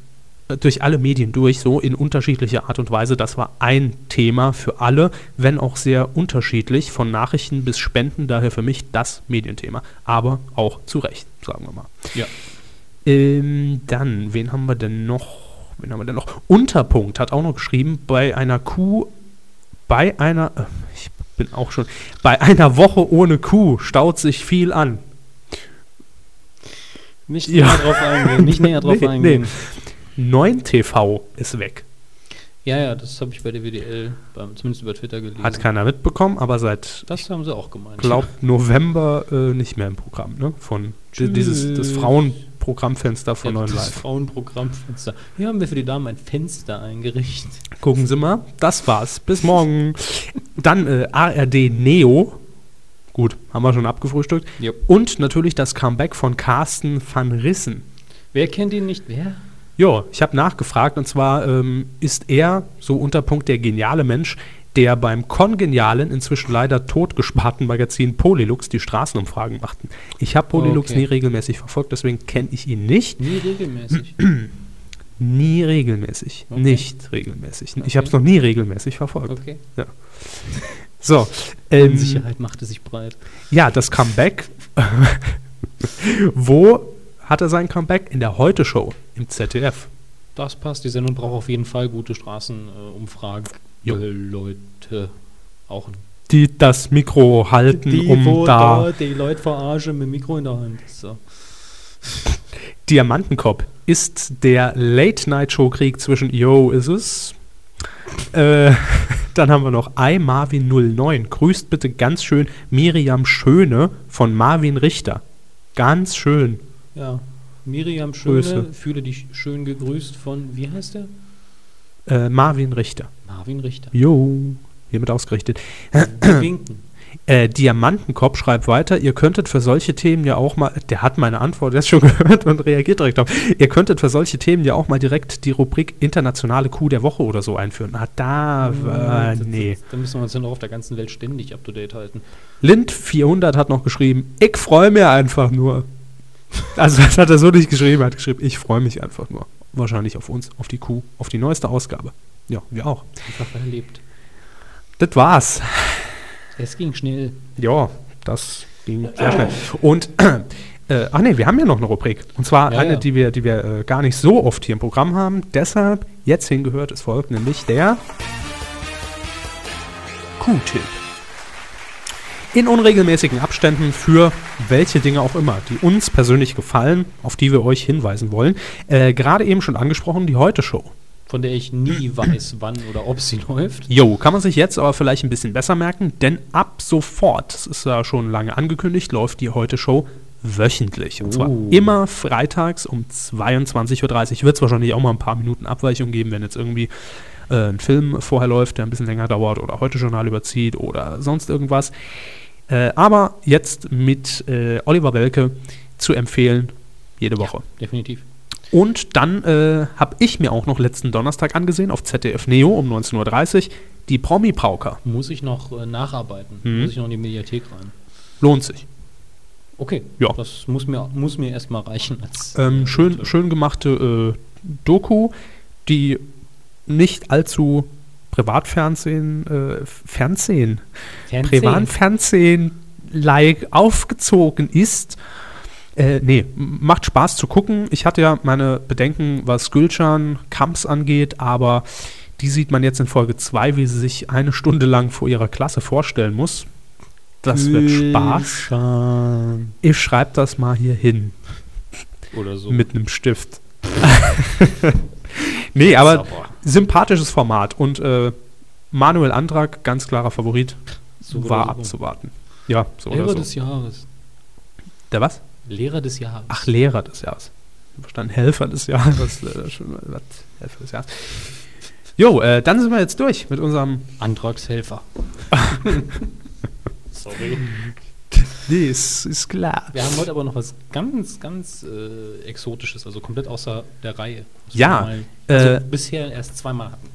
durch alle Medien durch, so in unterschiedlicher Art und Weise. Das war ein Thema für alle, wenn auch sehr unterschiedlich, von Nachrichten bis Spenden, daher für mich das Medienthema. Aber auch zu Recht, sagen wir mal. Ja. Ähm, dann, wen haben wir denn noch? Wen haben wir denn noch? Unterpunkt hat auch noch geschrieben, bei einer Kuh, bei einer, äh, ich bin auch schon, bei einer Woche ohne Kuh staut sich viel an. Nicht Ja. näher drauf eingehen. Nicht näher drauf Nee, eingehen. 9 TV ist weg. Ja, ja, das habe ich bei der WDL beim, zumindest über Twitter gelesen. Hat keiner mitbekommen, aber seit, das haben sie auch gemeint. glaub, November äh, nicht mehr im Programm, ne? Von di- dieses das. Frauenprogrammfenster von ja, 9 das Live. Frauenprogrammfenster. Hier haben wir für die Damen ein Fenster eingerichtet. Gucken Sie mal, das war's. Bis morgen. Dann äh, ARD Neo. Gut, haben wir schon abgefrühstückt. Jupp. Und natürlich das Comeback von Carsten van Rissen. Wer kennt ihn nicht? Wer? Ja, ich habe nachgefragt und zwar ähm, ist er so Unterpunkt der geniale Mensch, der beim kongenialen, inzwischen leider totgesparten Magazin Polylux die Straßenumfragen machten. Ich habe Polylux Okay. nie regelmäßig verfolgt, deswegen kenne ich ihn nicht. Nie regelmäßig. Nie regelmäßig. Okay. Nicht regelmäßig. Ich Okay. habe es noch nie regelmäßig verfolgt. Okay. So, ähm, Unsicherheit machte sich breit. ja, das Comeback. Wo hat er sein Comeback? In der Heute-Show im ZDF. Das passt. Die Sendung braucht auf jeden Fall gute Straßenumfragen. Äh, Leute. Auch Die das Mikro halten, um da die Leute verarschen mit dem Mikro in der Hand. So. Diamantenkopf ist der Late-Night-Show-Krieg zwischen Yo, ist es? Äh, dann haben wir noch iMarvin09. Grüßt bitte ganz schön Miriam Schöne von Marvin Richter. Ganz schön. Ja. Miriam Schöne, Grüße. fühle dich schön gegrüßt von, wie heißt der? Äh, Marvin Richter. Marvin Richter. Jo, hiermit ausgerichtet. Wir winken. Äh, Diamantenkopf schreibt weiter, ihr könntet für solche Themen ja auch mal, der hat meine Antwort jetzt schon gehört und reagiert direkt auf, ihr könntet für solche Themen ja auch mal direkt die Rubrik internationale Kuh der Woche oder so einführen. Ah, da, äh, Das- nee. das- Da müssen wir uns ja noch auf der ganzen Welt ständig up to date halten. Lind400 hat noch geschrieben, ich freue mich einfach nur. Also das hat er so nicht geschrieben, er hat geschrieben, ich freue mich einfach nur. Wahrscheinlich auf uns, auf die Kuh, auf die neueste Ausgabe. Ja, wir auch. Einfach weil er lebt. Das war's. Es ging schnell. Ja, das ging sehr schnell. Und, äh, ach nee, wir haben ja noch eine Rubrik. Und zwar Ja, eine, ja. die wir, die wir äh, gar nicht so oft hier im Programm haben. Deshalb jetzt hingehört, es folgt nämlich der Q-Tipp. In unregelmäßigen Abständen für welche Dinge auch immer, die uns persönlich gefallen, auf die wir euch hinweisen wollen. Äh, Gerade eben schon angesprochen, die Heute-Show. Von der ich nie weiß, wann oder ob sie läuft. Jo, kann man sich jetzt aber vielleicht ein bisschen besser merken, denn ab sofort, das ist ja schon lange angekündigt, läuft die Heute-Show wöchentlich. Und zwar Oh. immer freitags um 22.30 Uhr. Wird es wahrscheinlich auch mal ein paar Minuten Abweichung geben, wenn jetzt irgendwie äh, ein Film vorher läuft, der ein bisschen länger dauert oder Heute-Journal überzieht oder sonst irgendwas. Äh, aber jetzt mit äh, Oliver Welke zu empfehlen, jede Woche. Definitiv. Und dann äh, habe ich mir auch noch letzten Donnerstag angesehen auf ZDF Neo um 19.30 Uhr die Promi-Pauker. Muss ich noch äh, nacharbeiten. Mhm. Muss ich noch in die Mediathek rein. Lohnt sich. Okay. Ja. Das muss mir, muss mir erstmal reichen. Als, Ähm, äh, schön, schön gemachte äh, Doku, die nicht allzu Privatfernsehen, äh, Fernsehen, Fernsehen. Privatfernsehen-like aufgezogen ist. Äh, nee, macht Spaß zu gucken. Ich hatte ja meine Bedenken, was Gülcan Kamps angeht, aber die sieht man jetzt in Folge 2, wie sie sich eine Stunde lang vor ihrer Klasse vorstellen muss. Das wird Spaß. Ich schreibe das mal hier hin Oder so. mit einem Stift. nee, aber. Sympathisches Format und äh, Manuel Antrag, ganz klarer Favorit, So war so. abzuwarten. Ja, so Ehre so. des Jahres. Der was? Lehrer des Jahres. Ach, Lehrer des Jahres. Verstanden, Helfer des Jahres. äh, schon mal was, Helfer des Jahres. Jo, äh, dann sind wir jetzt durch mit unserem. Antragshelfer. Sorry. Nee, ist, ist klar. Wir haben heute aber noch was ganz, ganz äh, Exotisches, also komplett außer der Reihe. Was Ja, Mal, also äh, bisher erst zweimal hatten.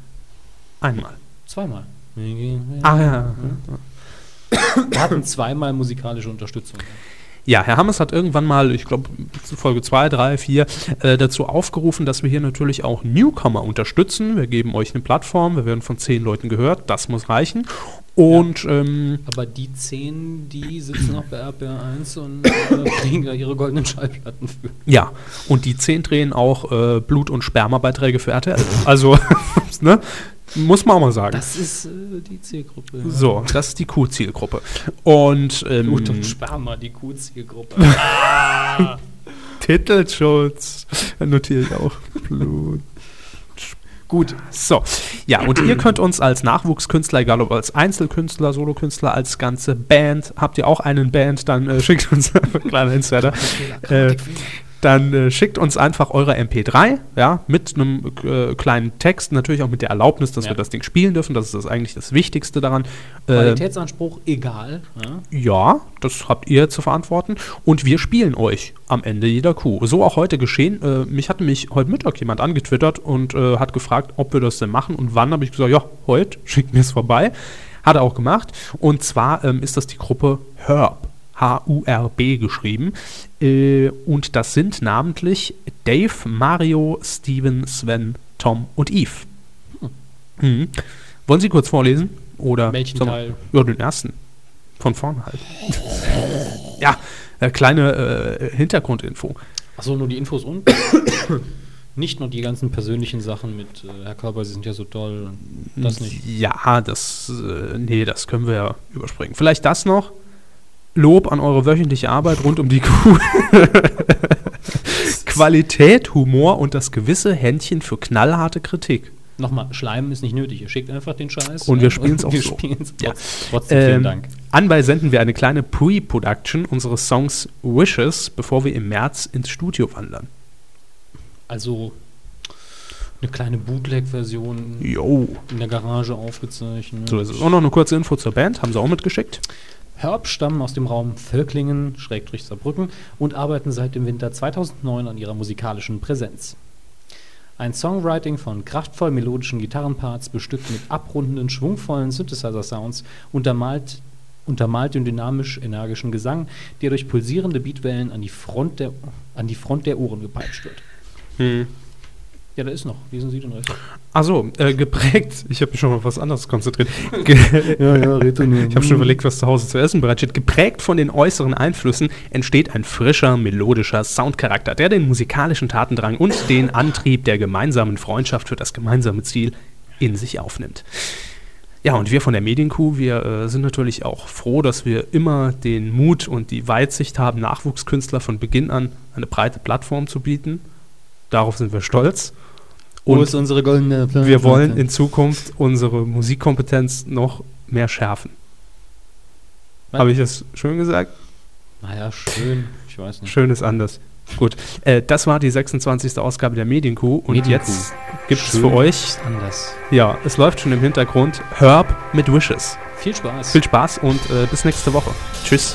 Einmal. Zweimal. Ah ja. Wir hatten zweimal musikalische Unterstützung. Ja, Herr Hammers hat irgendwann mal, ich glaube, Folge 2, 3, 4, äh, dazu aufgerufen, dass wir hier natürlich auch Newcomer unterstützen. Wir geben euch eine Plattform, wir werden von zehn Leuten gehört, das muss reichen. Und ähm, Aber die zehn, die sitzen auch bei RPR1 und äh, kriegen da ihre goldenen Schallplatten für. ja, und die zehn drehen auch äh, Blut- und Spermabeiträge für RTL. Also, ne? Muss man auch mal sagen. Das ist äh, die Zielgruppe. ja. so, das ist die Q-Zielgruppe. Und ähm, Blut und Sperma, die Q-Zielgruppe. Titelschutz. Notiere ich auch. Blut. Gut, so. Ja, und ihr könnt uns als Nachwuchskünstler, egal ob als Einzelkünstler, Solokünstler, als ganze Band, habt ihr auch einen Band, dann äh, schickt uns kleiner Insider. Äh, dann äh, schickt uns einfach eure MP3, ja, mit einem äh, kleinen Text, natürlich auch mit der Erlaubnis, dass Ja. wir das Ding spielen dürfen. Das ist das eigentlich das Wichtigste daran. Äh, Qualitätsanspruch egal. Ja? ja, das habt ihr zu verantworten. Und wir spielen euch am Ende jeder Kuh. So auch heute geschehen. Äh, mich hatte mich heute Mittag jemand angetwittert und äh, hat gefragt, ob wir das denn machen und wann. Habe ich gesagt, ja, heute, schickt mir es vorbei. Hat er auch gemacht. Und zwar ähm, ist das die Gruppe Herb. H-U-R-B geschrieben. Äh, und das sind namentlich Dave, Mario, Steven, Sven, Tom und Eve. Mhm. Wollen Sie kurz vorlesen? Oder Welchen Teil? Ja, den ersten. Von vorne halt. ja, äh, kleine äh, Hintergrundinfo. Achso, nur die Infos und nicht nur die ganzen persönlichen Sachen mit äh, Herr Körper, Sie sind ja so toll. Das nicht. Ja, das, äh, nee, das können wir ja überspringen. Vielleicht das noch. Lob an eure wöchentliche Arbeit rund um die Kuh. Qualität, Humor und das gewisse Händchen für knallharte Kritik. Nochmal, Schleimen ist nicht nötig. Ihr schickt einfach den Scheiß. Und wir spielen's auch wir so. Ja. trotz- Trotzdem vielen Ähm, Dank. Anbei senden wir eine kleine Pre-Production unseres Songs Wishes, bevor wir im März ins Studio wandern. Also eine kleine Bootleg-Version in der Garage aufgezeichnet. So ist es. Und noch eine kurze Info zur Band, haben sie auch mitgeschickt. Herb stammen aus dem Raum Völklingen, Schrägstrich Saarbrücken und arbeiten seit dem Winter 2009 an ihrer musikalischen Präsenz. Ein Songwriting von kraftvoll melodischen Gitarrenparts, bestückt mit abrundenden, schwungvollen Synthesizer-Sounds, untermalt, untermalt den dynamisch-energischen Gesang, der durch pulsierende Beatwellen an die Front der, an die Front der Ohren gepeitscht wird. Hm. Ja, da ist noch. Lesen Sie den Rest. Achso, äh, geprägt. Ich habe mich schon mal auf was anderes konzentriert. Ge Ja, ja, red du nur. Ich habe schon überlegt, was zu Hause zu essen bereitsteht. Geprägt von den äußeren Einflüssen entsteht ein frischer, melodischer Soundcharakter, der den musikalischen Tatendrang und den Antrieb der gemeinsamen Freundschaft für das gemeinsame Ziel in sich aufnimmt. Ja, und wir von der Medienkuh, wir äh, sind natürlich auch froh, dass wir immer den Mut und die Weitsicht haben, Nachwuchskünstler von Beginn an eine breite Plattform zu bieten. Darauf sind wir stolz. Wo ist unsere goldene Platte? Wir wollen in Zukunft unsere Musikkompetenz noch mehr schärfen. Habe ich das schön gesagt? Naja, schön. Ich weiß nicht. Schön ist anders. Gut, äh, das war die 26. Ausgabe der Medienkuh und Medienkuh. jetzt gibt es für euch, anders. ja, es läuft schon im Hintergrund, Herb mit Wishes. Viel Spaß. Viel Spaß und äh, bis nächste Woche. Tschüss.